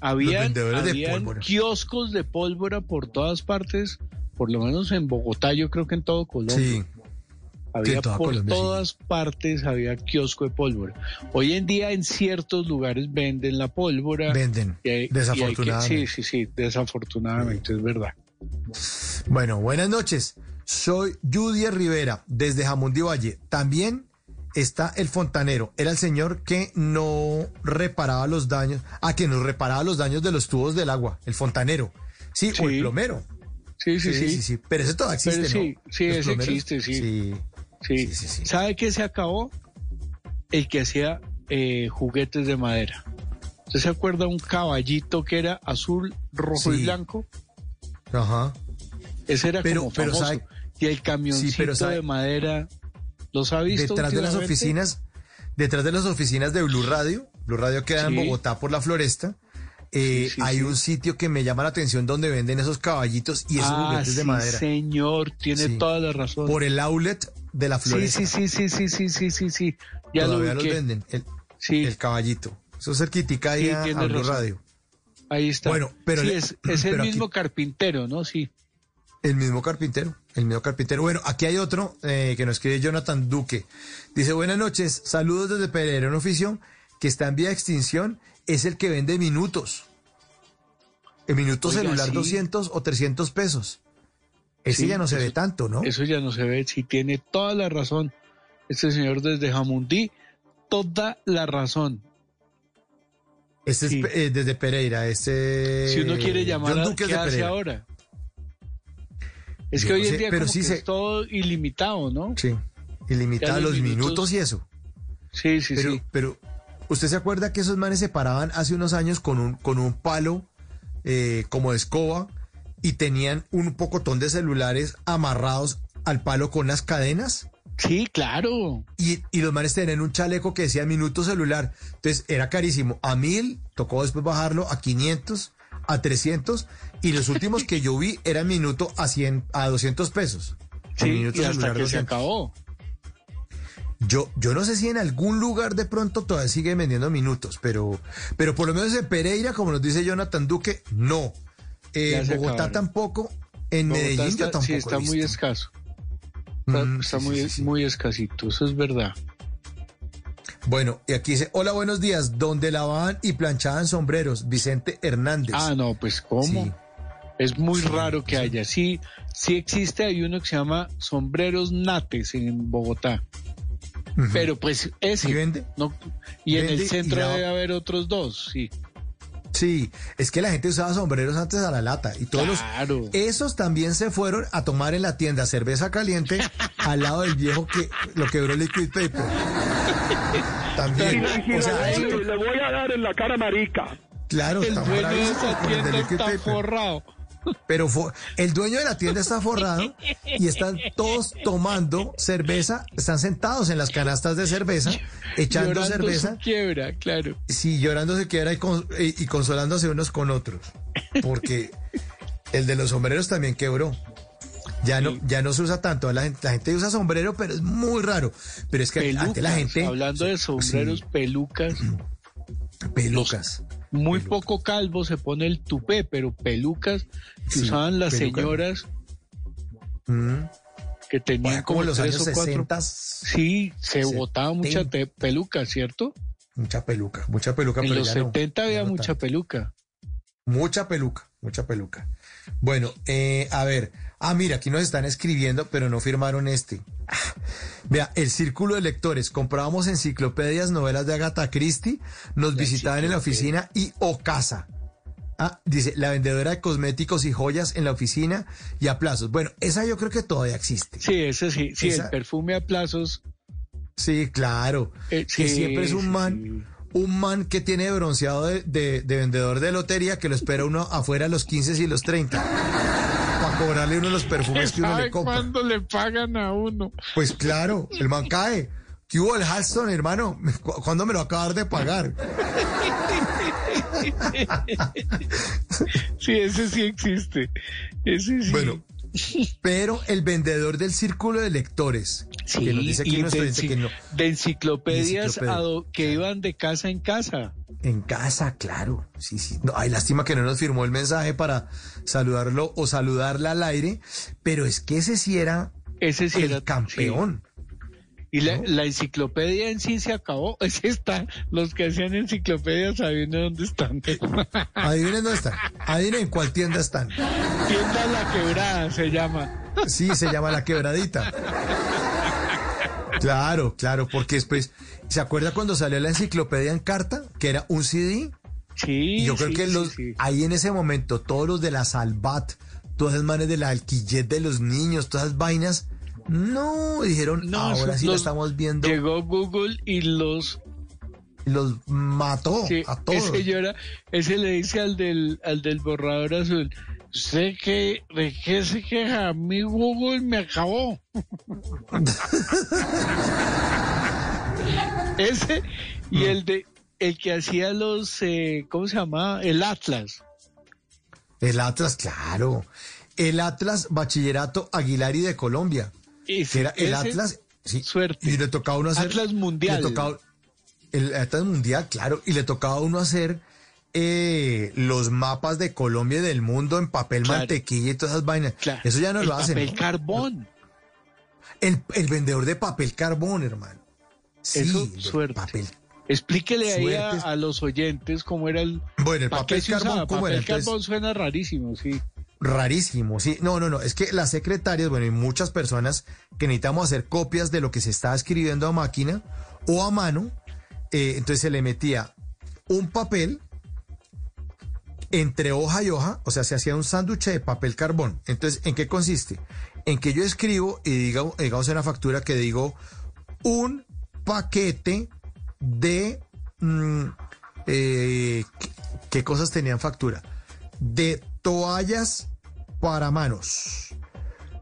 Habían, de pólvora. kioscos de pólvora por todas partes, por lo menos en Bogotá, yo creo que en todo Colombia. Sí. Había toda por Colombia, sí. todas partes había kiosco de pólvora. Hoy en día en ciertos lugares venden la pólvora. Venden, y hay- y hay que- desafortunadamente. sí, sí, sí, desafortunadamente, es verdad. Bueno, buenas noches. Soy Judy Rivera, desde Jamundí Valle. También está el fontanero. Era el señor que no reparaba los daños, a que nos reparaba los daños de los tubos del agua, el fontanero. Sí, o el Sí. plomero. Sí, sí, sí. Pero ese todavía existe, Pero sí, ¿no? sí, Los ese plomeros. existe, sí. Sí. Sí. Sí, sí, sí. ¿Sabe qué se acabó? El que hacía eh, juguetes de madera. ¿Usted se acuerda un caballito que era azul, rojo y Sí. blanco? Ajá. Ese era Pero- como pero famoso. sabe- y el camioncito Sí, pero de madera, ¿los ha visto Detrás de las oficinas, detrás de las oficinas de Blue Radio, Blue Radio queda en Sí. Bogotá por la Floresta, eh, Sí, sí, hay sí. un sitio que me llama la atención donde venden esos caballitos y esos ah, juguetes de madera. señor, tiene toda la razón. Por el outlet de la floresta. sí, sí, sí, sí, sí, sí, sí, sí. Ya Todavía lo los venden. El, caballito. Eso es cerquitica ahí a, Blue. Radio. Ahí está. Bueno, pero es, es el aquí- mismo carpintero, ¿no? Sí. El mismo carpintero, el mismo carpintero. Bueno, aquí hay otro eh, que nos escribe Jonathan Duque. Dice, buenas noches, saludos desde Pereira, un oficio que está en vía de extinción, es el que vende minutos. El minuto Oiga, celular sí. 200 o 300 pesos. Ese Sí, ya no se ve tanto, ¿no? Eso ya no se ve. Sí, tiene toda la razón. Este señor desde Jamundí, toda la razón. Este sí. es eh, desde Pereira, este... si uno quiere llamar a ¿qué hace ahora? Es que hoy en sé, día pero como sí que se- es todo ilimitado, ¿no? Sí, ilimitada Ya los, los minutos... minutos- y eso. Sí, sí, pero, sí. pero, ¿usted se acuerda que esos manes se paraban hace unos años con un, con un palo eh, como de escoba y tenían un pocotón de celulares amarrados al palo con las cadenas? Sí, claro. Y, y los manes tenían un chaleco que decía minuto celular. Entonces era carísimo. A mil, tocó después bajarlo a 500, a 300. Y los últimos que yo vi eran minuto a 100, a 200 pesos. Sí, minuto y hasta se 200. acabó. Yo, yo no sé si en algún lugar de pronto todavía sigue vendiendo minutos, pero, pero por lo menos en Pereira, como nos dice Jonathan Duque, no. Eh, se Bogotá acabaron. tampoco. En Bogotá Medellín está, yo tampoco. sí, está muy escaso. Está, Mm, está sí, muy, sí. muy escasito, eso es verdad. Bueno, y aquí dice, hola, buenos días, donde lavaban y planchaban sombreros, Vicente Hernández. Ah, no, pues ¿cómo? Sí. Es muy Sí, raro que sí. haya. Sí, sí existe, hay uno que se llama Sombreros Nates en Bogotá. Pero pues ese. ¿Y vende? No, y en el centro debe haber otros dos, sí. Sí, es que la gente usaba sombreros antes a la lata y todos Claro. los esos también se fueron a tomar en la tienda cerveza caliente al lado del viejo que lo quebró Liquid Paper. También, o sea, eso to- le voy a dar en la cara marica. claro, El está dueño de esa el tienda está Paper. forrado. Pero el dueño de la tienda está forrado y están todos tomando cerveza, están sentados en las canastas de cerveza, echando Llorando cerveza. su quiebra, claro. Sí, llorando se quiera y, con- y- y consolándose unos con otros. Porque el de los sombreros también quebró. Ya no, ya no se usa tanto. La gente, la gente usa sombrero, pero es muy raro. Pero es que Pelucas, antes la gente. hablando de sombreros, Sí, pelucas, pelucas. Muy poco calvo se pone el tupé, pero pelucas que Sí, usaban las señoras Mm. que tenían Oiga, como como los años o cuatro. 60. Sí, se botaba mucha peluca, ¿cierto? Mucha peluca, mucha peluca. En pero los ya no, 70 ya había no mucha tanto. peluca. Mucha peluca, mucha peluca. Bueno, eh, a ver. Ah, mira, aquí nos están escribiendo, pero no firmaron este. Ah, Vea, el círculo de lectores. Comprábamos enciclopedias, novelas de Agatha Christie, nos visitaban en la oficina y o casa. Ah, dice, la vendedora de cosméticos y joyas en la oficina y a plazos. Bueno, esa yo creo que todavía existe. Sí, ese sí, sí, Esa- el perfume a plazos. Sí, claro. Eh, que siempre es un sí, man, un man que tiene bronceado de, de- de vendedor de lotería que lo espera uno afuera a los 15 y los 30. Cobrarle uno los perfumes que uno ¿Sabe le compra. cuándo le pagan a uno? Pues claro, el man cae. ¿Qué hubo el Halston, hermano? ¿Cu- ¿Cuándo me lo va a acabar de pagar? Sí, ese sí existe. Ese sí. Bueno, pero el vendedor del círculo de lectores, Sí, que nos dice de, no, de enciclopedias enciclopedia, do- que iban de casa en casa. En casa, claro. Sí, sí. No, ay, lástima que no nos firmó el mensaje para saludarlo o saludarla al aire, pero es que ese sí era Ese sí el era campeón. Y la, ¿No? la enciclopedia en sí se acabó. Ese está. Los que hacían enciclopedias sabiendo dónde están. Adivinen dónde están. Adivinen en cuál tienda están. Tienda La Quebrada se llama. Sí, se llama La Quebradita. Claro, claro, porque después, ¿se acuerda cuando salió la enciclopedia en carta? Que era un CD. Sí. Y yo creo sí, que los, sí. ahí en ese momento, todos los de la Salvat, todas esas manes de la alquillet de los niños, todas esas vainas, no, dijeron, No, ahora sí los- estamos viendo, Llegó Google y los. los mató a todos. ese, llora, ese le dice al del, al del borrador azul. Sé que, ¿de qué se queja? Mi Google me acabó. ese y el de el que hacía los, eh, ¿cómo se llama? El Atlas. El Atlas, claro. El Atlas Bachillerato Aguilari de Colombia. Ese- era el ese- Atlas, sí. suerte. Y le tocaba a uno hacer. Atlas Mundial. Le tocaba, el Atlas Mundial, claro. Y le tocaba a uno hacer eh, los mapas de Colombia y del mundo en papel Claro. mantequilla y todas esas vainas. Claro. Eso ya no el lo hacen. papel ¿no? carbón. El, el vendedor de papel carbón, hermano. Sí, Eso, suerte. papel. Explíquele ahí a, los oyentes cómo era el... Bueno, el ¿para papel carbón, usaba? ¿cómo papel era? Entonces- carbón suena rarísimo, sí. Rarísimo, sí. No, no, no. Es que las secretarias, bueno, y muchas personas que necesitamos hacer copias de lo que se está escribiendo a máquina o a mano, eh, entonces se le metía un papel entre hoja y hoja, o sea, se hacía un sándwich de papel carbón. Entonces, ¿en qué consiste? En que yo escribo y diga, digamos en la factura que digo un paquete de... mm, eh, ¿qué, qué cosas tenían factura? De toallas para manos.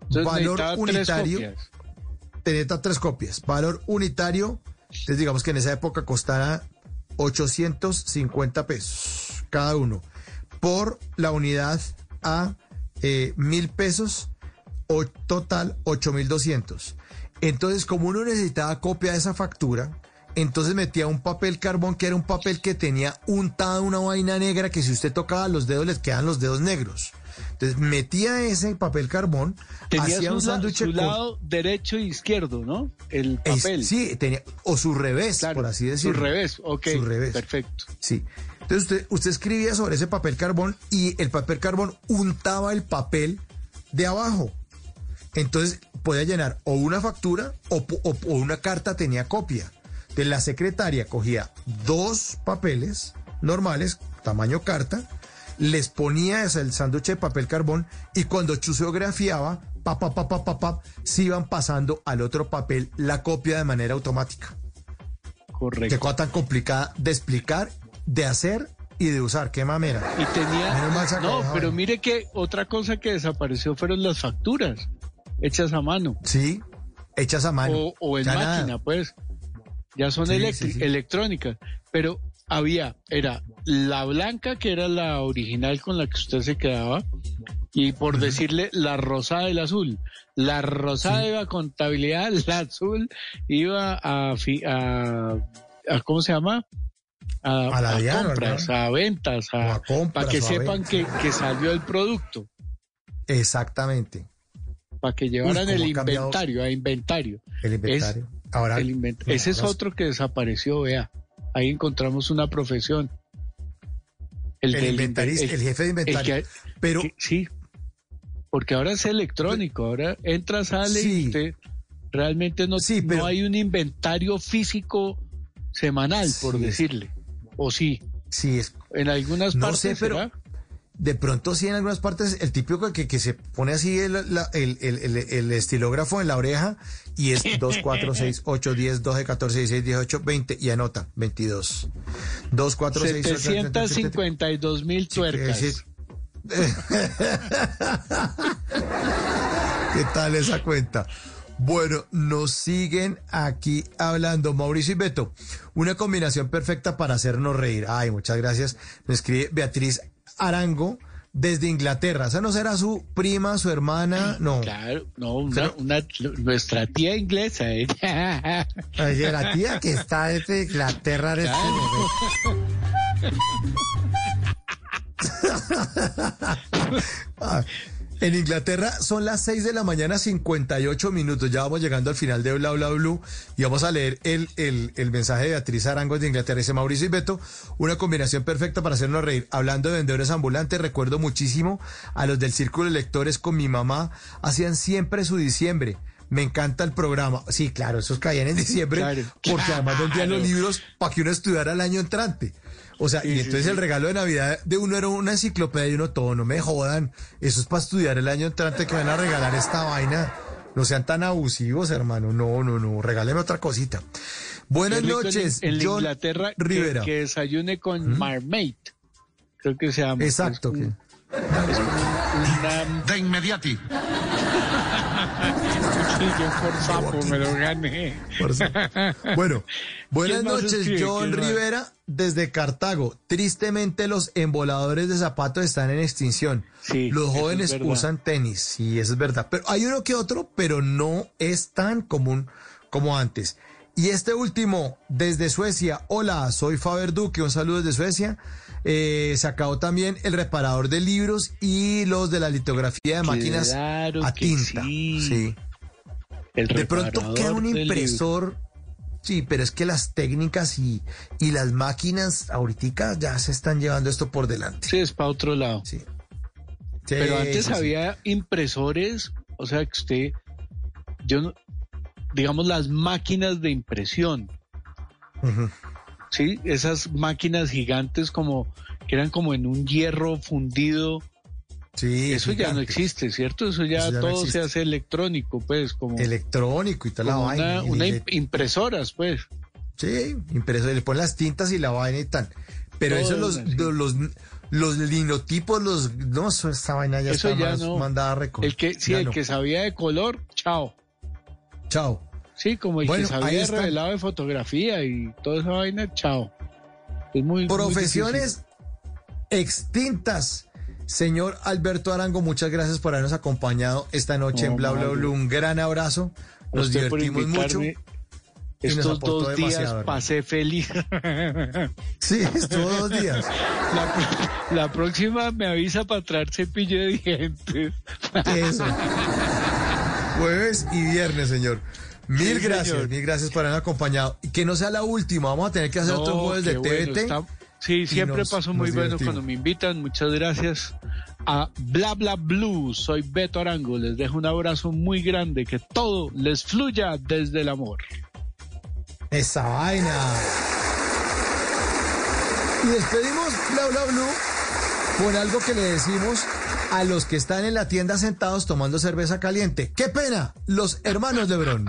Entonces Valor tres unitario. copias. Teneta tres copias. Valor unitario, entonces digamos que en esa época costara 850 pesos cada uno. Por la unidad a eh, mil pesos, o total 8200. Entonces, como uno necesitaba copia de esa factura, entonces metía un papel carbón que era un papel que tenía untada una vaina negra que si usted tocaba los dedos les quedan los dedos negros. Entonces metía ese papel carbón, Tenía hacía su, un sándwich su con- lado derecho e izquierdo, ¿no? El es- papel. sí, tenía, o su revés, Claro, por así su decirlo. revés, ok, Su revés. perfecto. Sí. Entonces usted, usted escribía sobre ese papel carbón y el papel carbón untaba el papel de abajo. Entonces podía llenar o una factura o, o- o una carta tenía copia. De la secretaria cogía dos papeles normales, tamaño carta, les ponía el sándwich de papel carbón y cuando chuseografiaba, pa, pa, pa, pa, pa, pa, se iban pasando al otro papel la copia de manera automática. Correcto. Qué cosa tan complicada de explicar, de hacer y de usar. Qué mamera. Y tenía... No, pero mire que otra cosa que desapareció fueron las facturas hechas a mano. Sí, hechas a mano. O, o en Ya nada. máquina, pues. Ya son Sí, electri- sí, sí. electrónicas. Pero había, era la blanca, que era la original con la que usted se quedaba, y por decirle la rosada y el azul. La rosada iba a contabilidad, la azul iba a, fi- a, a- ¿cómo se llama? A, A la a DIAN, compras, ¿verdad? a ventas, a, compras, para que sepan que, que salió el producto, Exactamente. para que llevaran el inventario, a inventario. El inventario. Ahora, El invent- no, Ese es otro que desapareció, vea. Ahí encontramos una profesión. El, inventarista, inven- el, jefe de inventario. que- Pero que- sí, porque ahora es electrónico, ahora entra, sale y usted realmente no, Sí, pero- no hay un inventario físico semanal, por Sí. decirle. O sí, sí, es, en algunas No partes sé, pero- será. de pronto sí en algunas partes el típico que, que se pone así el, la- el, el- el- estilógrafo en la oreja y es 2, 4, 6, 8, 10, 12, 14, 16, 18, 20 y anota 22. 2, 4, 6, 8, 752 mil tuercas. decir- ¿Qué tal esa cuenta? Bueno, nos siguen aquí hablando. Mauricio y Beto, una combinación perfecta para hacernos reír. Ay, muchas gracias. Nos escribe Beatriz Arango desde Inglaterra. ¿Esa no será su prima, su hermana? No. Claro, no, una, una- nuestra tía inglesa. ¿eh? Oye, la tía que está desde Inglaterra este. Ah, En Inglaterra son las 6 de la mañana, 58 minutos. Ya vamos llegando al final de Bla Bla Blue y vamos a leer el, el, el mensaje de Beatriz Arango de Inglaterra. Dice Mauricio y Beto, una combinación perfecta para hacernos reír. Hablando de vendedores ambulantes, recuerdo muchísimo a los del Círculo de Lectores con mi mamá. Hacían siempre su diciembre. Me encanta el programa. Sí, claro, esos caían en diciembre Claro, porque además vendían los claro. libros para que uno estudiara el año entrante. O sea, Sí, y entonces sí. el regalo de Navidad de uno era una enciclopedia y uno todo, no me jodan. Eso es para estudiar el año entrante que van a regalar esta vaina. No sean tan abusivos, hermano. No, no, no. Regáleme otra cosita. Buenas en- noches, En, John Inglaterra que- Rivera. Que, desayune con Marmite. Creo que se llama. Exacto. Es que- un- es como una- De inmediati. Cuchillo por sapo, me lo gané. Por. Bueno, buenas ¿Quién más noches? John. Rivera, desde Cartago. Tristemente, los emboladores de zapatos están en extinción. Sí, los es jóvenes usan tenis, sí, eso es verdad. Pero hay uno que otro, pero no es tan común como antes. Y este último, desde Suecia. Hola, soy Faber Duque, un saludo desde Suecia. Eh, se acabó también el reparador de libros y los de la litografía de máquinas Claro a tinta. sí. sí. El De pronto queda un impresor. Sí, pero es que las técnicas y, y las máquinas ahorita ya se están llevando esto por delante. Sí, es para otro lado. Sí. Pero antes sí, había impresores, o sea que usted, yo, no- digamos las máquinas de impresión. Sí, esas máquinas gigantes como que eran como en un hierro fundido. Sí, eso ya no existe, ¿cierto? Eso ya Eso ya no todo se hace electrónico, pues, como, Electrónico y toda la vaina. una, impresoras, pues. Sí, impreso, le ponen las tintas y la vaina y tal. Pero eso los, los, los linotipos, los, no, eso, esta vaina ya Eso está ya más no. mandada a recoger. El que, sí, el no. que sabía de color, chao. Chao. Sí, como el Bueno, que sabía está. revelado de fotografía y toda esa vaina, chao. Es muy muy Profesiones extintas. Señor Alberto Arango, muchas gracias por habernos acompañado esta noche No, en Bla Bla. Blue. Un gran abrazo. Nos usted divertimos mucho. Estos dos días demasiado, pasé feliz. Sí, estuvo dos días. La, la próxima me avisa para traer cepillo de dientes. Eso. Jueves y viernes, señor. Mil Sí, gracias, señor. mil gracias por habernos acompañado. Y que no sea la última, vamos a tener que hacer otro No, jueves de bueno, TVT. está- Sí, siempre nos- paso muy bueno cuando me invitan. Muchas gracias a Bla Bla Blue. Soy Beto Arango. Les dejo un abrazo muy grande. Que todo les fluya desde el amor. Esa vaina. Y despedimos Bla Bla Blue con algo que le decimos a los que están en la tienda sentados tomando cerveza caliente. ¡Qué pena! Los hermanos Lebrón.